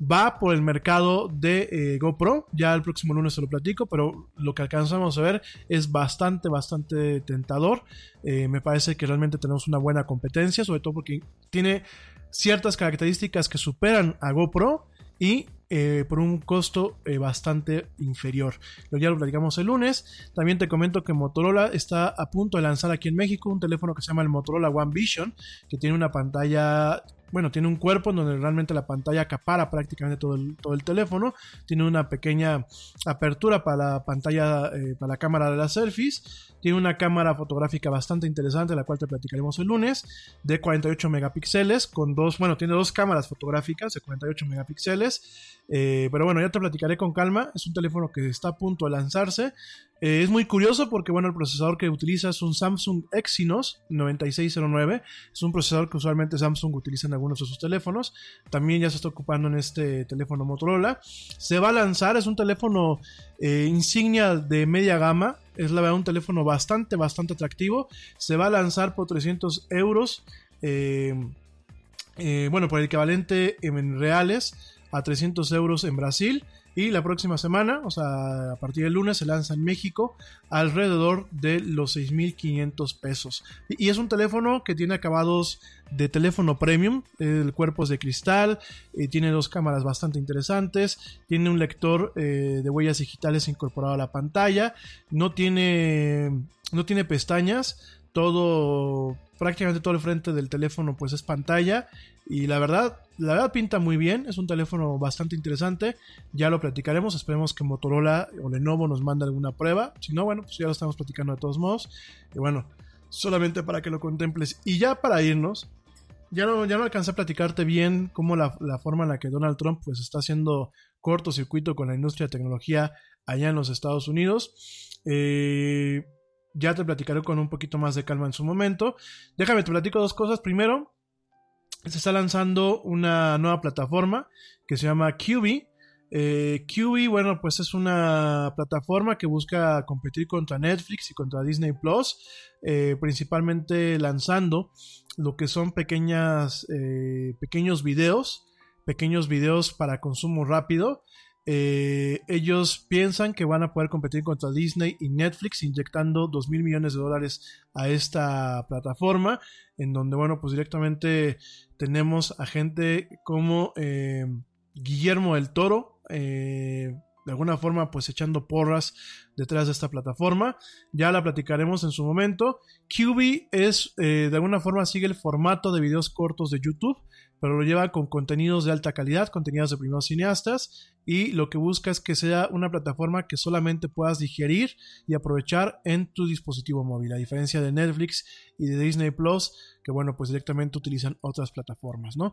va por el mercado de eh, GoPro. Ya el próximo lunes se lo platico, pero lo que alcanzamos a ver es bastante, bastante tentador. Eh, me parece que realmente tenemos una buena competencia, sobre todo porque tiene ciertas características que superan a GoPro y eh, por un costo eh, bastante inferior. Lo ya lo platicamos el lunes. También te comento que Motorola está a punto de lanzar aquí en México un teléfono que se llama el Motorola One Vision, que tiene una pantalla bueno, tiene un cuerpo en donde realmente la pantalla acapara prácticamente todo el, todo el teléfono. Tiene una pequeña apertura para la pantalla, eh, para la cámara de las selfies. Tiene una cámara fotográfica bastante interesante, la cual te platicaremos el lunes, de 48 megapíxeles, con dos, bueno, tiene dos cámaras fotográficas de 48 megapíxeles. Eh, pero bueno, ya te platicaré con calma. Es un teléfono que está a punto de lanzarse. Eh, es muy curioso porque, bueno, el procesador que utiliza es un Samsung Exynos 9609. Es un procesador que usualmente Samsung utiliza en algunos de sus teléfonos. También ya se está ocupando en este teléfono Motorola. Se va a lanzar, es un teléfono eh, insignia de media gama. Es la verdad un teléfono bastante, bastante atractivo. Se va a lanzar por 300 euros. Eh, bueno, por el equivalente en reales a 300 euros en Brasil. Y la próxima semana, o sea, a partir del lunes, se lanza en México alrededor de los 6.500 pesos. Y es un teléfono que tiene acabados de teléfono premium, el cuerpo es de cristal, eh, tiene dos cámaras bastante interesantes, tiene un lector eh, de huellas digitales incorporado a la pantalla, no tiene, no tiene pestañas, todo prácticamente todo el frente del teléfono pues es pantalla. Y la verdad la verdad pinta muy bien. Es un teléfono bastante interesante. Ya lo platicaremos. Esperemos que Motorola o Lenovo nos mande alguna prueba. Si no bueno pues ya lo estamos platicando de todos modos. Y bueno solamente para que lo contemples. Y ya para irnos ya no, ya no alcancé a platicarte bien cómo la, la forma en la que Donald Trump pues está haciendo cortocircuito con la industria de tecnología allá en los Estados Unidos. Eh, ya te platicaré con un poquito más de calma en su momento. Déjame, te platico dos cosas. Primero, se está lanzando una nueva plataforma que se llama QB. Eh, bueno, pues es una plataforma que busca competir contra Netflix y contra Disney Plus, eh, principalmente lanzando lo que son pequeñas, eh, pequeños videos, pequeños videos para consumo rápido. Eh, ellos piensan que van a poder competir contra Disney y Netflix inyectando 2 mil millones de dólares a esta plataforma, en donde, bueno, pues directamente tenemos a gente como eh, Guillermo del Toro, eh, de alguna forma pues echando porras detrás de esta plataforma. Ya la platicaremos en su momento. QB es, de alguna forma sigue el formato de videos cortos de YouTube, pero lo lleva con contenidos de alta calidad, contenidos de primeros cineastas, y lo que busca es que sea una plataforma que solamente puedas digerir y aprovechar en tu dispositivo móvil, a diferencia de Netflix y de Disney Plus, que bueno, pues directamente utilizan otras plataformas, ¿no?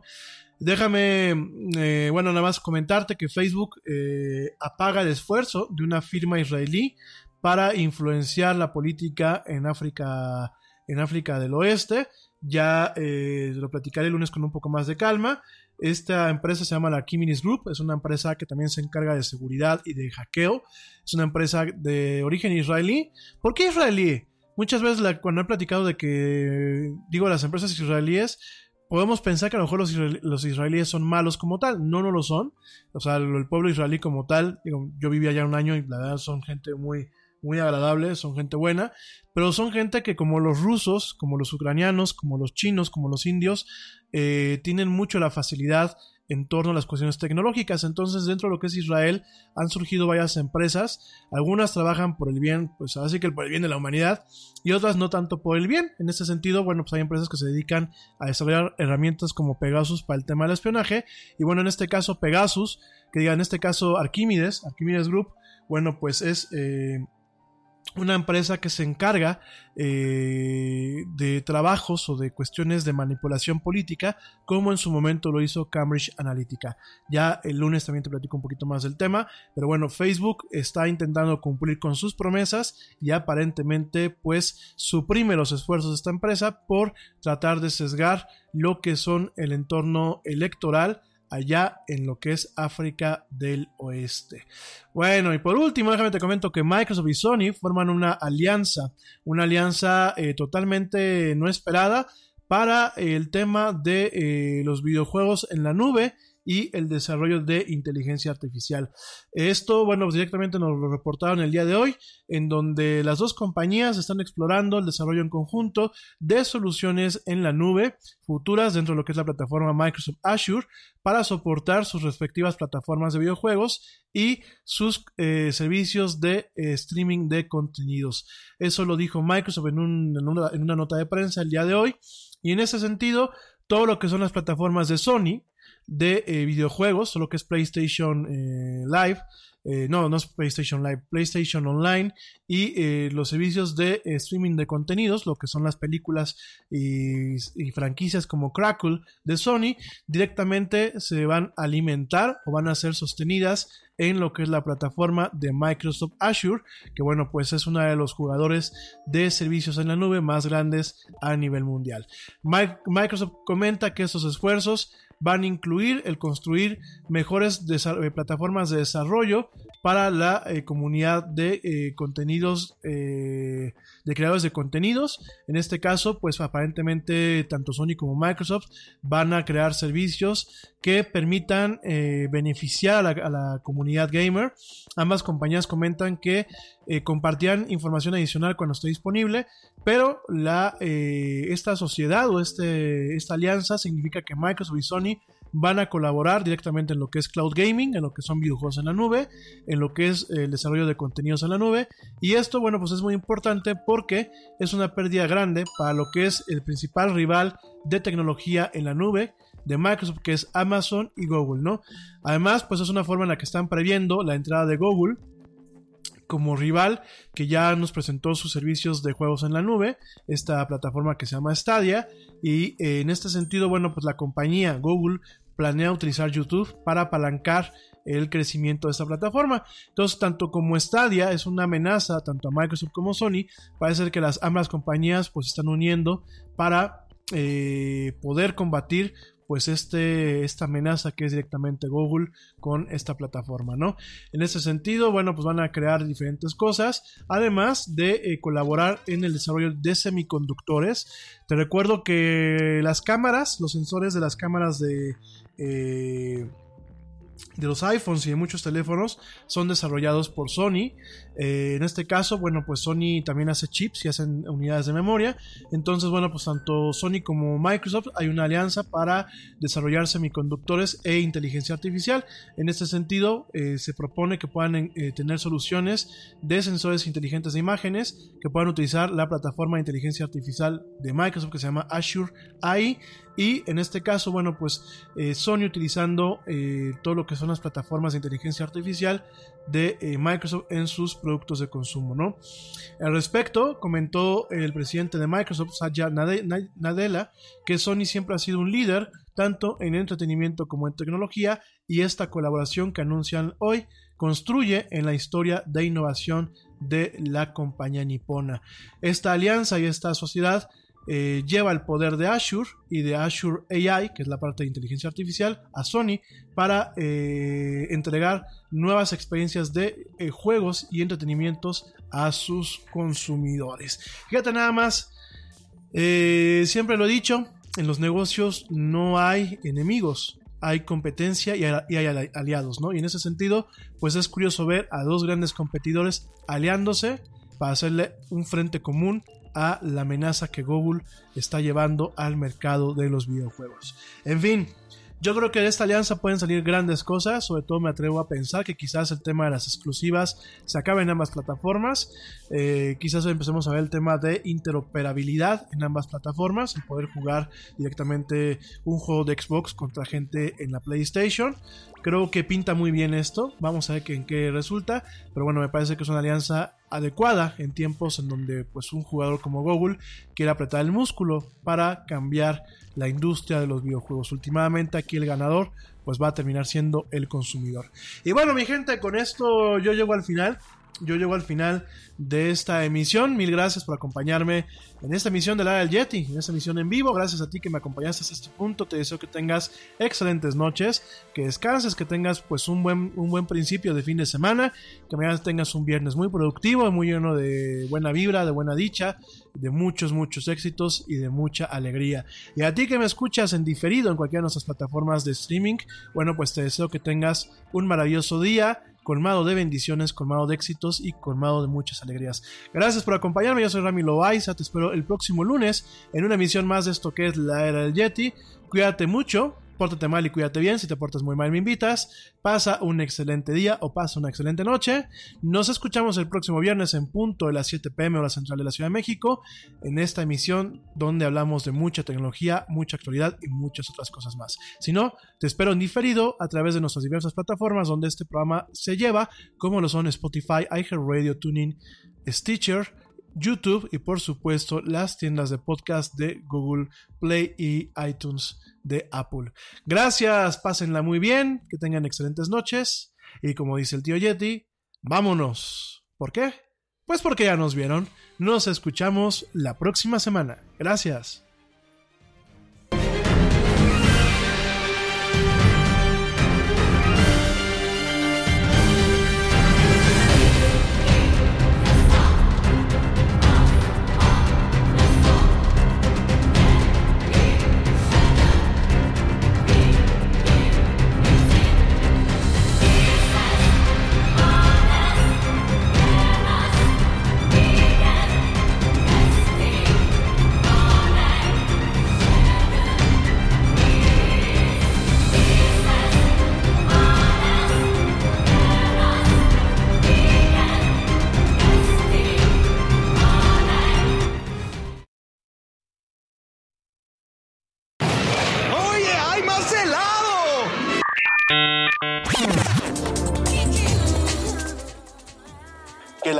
Déjame, eh, bueno, nada más comentarte que Facebook eh, apaga el esfuerzo de una firma israelí para influenciar la política en África en África del Oeste. Ya eh, lo platicaré el lunes con un poco más de calma. Esta empresa se llama la Archimedes Group, es una empresa que también se encarga de seguridad y de hackeo. Es una empresa de origen israelí. ¿Por qué israelí? Muchas veces cuando he platicado de que, digo, las empresas israelíes, podemos pensar que a lo mejor los, los israelíes son malos como tal. No, no lo son. O sea, el, el pueblo israelí como tal, digo, yo viví allá un año y la verdad son gente muy, muy agradable, son gente buena, pero son gente que como los rusos, como los ucranianos, como los chinos, como los indios, eh, tienen mucho la facilidad en torno a las cuestiones tecnológicas. Entonces, dentro de lo que es Israel, han surgido varias empresas. Algunas trabajan por el bien, pues así que por el bien de la humanidad, y otras no tanto por el bien. En ese sentido, bueno, pues hay empresas que se dedican a desarrollar herramientas como Pegasus para el tema del espionaje. Y bueno, en este caso, Pegasus, que diga en este caso Arquímedes, Arquímedes Group, bueno, pues es eh, una empresa que se encarga eh, de trabajos o de cuestiones de manipulación política, como en su momento lo hizo Cambridge Analytica. Ya el lunes también te platico un poquito más del tema, pero bueno, Facebook está intentando cumplir con sus promesas y aparentemente pues suprime los esfuerzos de esta empresa por tratar de sesgar lo que son el entorno electoral allá en lo que es África del Oeste. Bueno, y por último, déjame te comento que Microsoft y Sony forman una alianza, una alianza eh, totalmente no esperada para el tema de eh, los videojuegos en la nube y el desarrollo de inteligencia artificial. Esto, bueno, pues directamente nos lo reportaron el día de hoy, en donde las dos compañías están explorando el desarrollo en conjunto de soluciones en la nube futuras dentro de lo que es la plataforma Microsoft Azure para soportar sus respectivas plataformas de videojuegos y sus eh, servicios de eh, streaming de contenidos. Eso lo dijo Microsoft en, un, en, una, en una nota de prensa el día de hoy. Y en ese sentido, todo lo que son las plataformas de Sony, de eh, videojuegos, lo que es PlayStation eh, Live, eh, no, no es PlayStation Live, PlayStation Online y los servicios de streaming de contenidos, lo que son las películas y, y, franquicias como Crackle de Sony, directamente se van a alimentar o van a ser sostenidas en lo que es la plataforma de Microsoft Azure, que bueno, pues es uno de los jugadores de servicios en la nube más grandes a nivel mundial. Microsoft comenta que estos esfuerzos van a incluir el construir mejores plataformas de desarrollo para la eh, comunidad de eh, contenidos eh, de creadores de contenidos. En este caso pues aparentemente tanto Sony como Microsoft van a crear servicios que permitan beneficiar a la, comunidad gamer. Ambas compañías comentan que compartirán información adicional cuando esté disponible pero esta sociedad o este, esta alianza significa que Microsoft y Sony van a colaborar directamente en lo que es cloud gaming, en lo que son videojuegos en la nube, en lo que es el desarrollo de contenidos en la nube. Y esto, bueno, pues es muy importante porque es una pérdida grande para lo que es el principal rival de tecnología en la nube de Microsoft, que es Amazon y Google, ¿no? Además, pues es una forma en la que están previendo la entrada de Google como rival que ya nos presentó sus servicios de juegos en la nube, esta plataforma que se llama Stadia y eh, en este sentido, bueno, pues la compañía Google planea utilizar YouTube para apalancar el crecimiento de esta plataforma. Entonces, tanto como Stadia es una amenaza tanto a Microsoft como Sony, parece ser que las ambas compañías pues están uniendo para eh, poder combatir pues este, esta amenaza que es directamente Google con esta plataforma, ¿no? En ese sentido, bueno, pues van a crear diferentes cosas, además de eh, colaborar en el desarrollo de semiconductores. Te recuerdo que las cámaras, los sensores de las cámaras de... Eh, de los iPhones y de muchos teléfonos son desarrollados por Sony. Eh, en este caso, bueno, pues Sony también hace chips y hacen unidades de memoria. Entonces, bueno, pues tanto Sony como Microsoft hay una alianza para desarrollar semiconductores e inteligencia artificial. En este sentido, eh, se propone que puedan eh, tener soluciones de sensores inteligentes de imágenes que puedan utilizar la plataforma de inteligencia artificial de Microsoft que se llama Azure AI. Y en este caso, bueno, pues Sony utilizando todo lo que son las plataformas de inteligencia artificial de Microsoft en sus productos de consumo, ¿no? Al respecto, comentó el presidente de Microsoft, Satya Nadella, que Sony siempre ha sido un líder tanto en entretenimiento como en tecnología y esta colaboración que anuncian hoy construye en la historia de innovación de la compañía nipona. Esta alianza y esta sociedad eh, lleva el poder de Azure y de Azure AI, que es la parte de inteligencia artificial, a Sony para eh, entregar nuevas experiencias de eh, juegos y entretenimientos a sus consumidores. Fíjate nada más, siempre lo he dicho, en los negocios no hay enemigos, hay competencia y hay, aliados, ¿no? Y en ese sentido, pues es curioso ver a dos grandes competidores aliándose para hacerle un frente común a la amenaza que Google está llevando al mercado de los videojuegos. En fin, yo creo que de esta alianza pueden salir grandes cosas, sobre todo me atrevo a pensar que quizás el tema de las exclusivas se acabe en ambas plataformas, eh, quizás empecemos a ver el tema de interoperabilidad en ambas plataformas, el poder jugar directamente un juego de Xbox contra gente en la PlayStation. Creo que pinta muy bien esto, vamos a ver en qué resulta, pero bueno, me parece que es una alianza adecuada en tiempos en donde pues un jugador como Google quiere apretar el músculo para cambiar la industria de los videojuegos. Últimamente aquí el ganador pues va a terminar siendo el consumidor. Y bueno mi gente, con esto yo llego al final. Yo llego al final de esta emisión. Mil gracias por acompañarme en esta emisión de la Era del Yeti, en esta emisión en vivo. Gracias a ti que me acompañaste hasta este punto. Te deseo que tengas excelentes noches, que descanses, que tengas pues un buen, un buen principio de fin de semana, que mañana tengas un viernes muy productivo, muy lleno de buena vibra, de buena dicha, de muchos, muchos éxitos y de mucha alegría. Y a ti que me escuchas en diferido en cualquiera de nuestras plataformas de streaming, bueno, pues te deseo que tengas un maravilloso día colmado de bendiciones, colmado de éxitos y colmado de muchas alegrías. Gracias por acompañarme, yo soy Rami Loaiza, te espero el próximo lunes en una emisión más de esto que es la era del Yeti. Cuídate mucho, pórtate mal y cuídate bien, si te portas muy mal me invitas. Pasa un excelente día o pasa una excelente noche. Nos escuchamos el próximo viernes en punto de las 7 pm hora central de la Ciudad de México en esta emisión donde hablamos de mucha tecnología, mucha actualidad y muchas otras cosas más. Si no, te espero en diferido a través de nuestras diversas plataformas donde este programa se lleva, como lo son Spotify, iHeartRadio, TuneIn, Stitcher, YouTube y por supuesto las tiendas de podcast de Google Play y iTunes de Apple. Gracias, pásenla muy bien, que tengan excelentes noches y como dice el tío Yeti, vámonos. ¿Por qué? Pues porque ya nos vieron. Nos escuchamos la próxima semana. Gracias.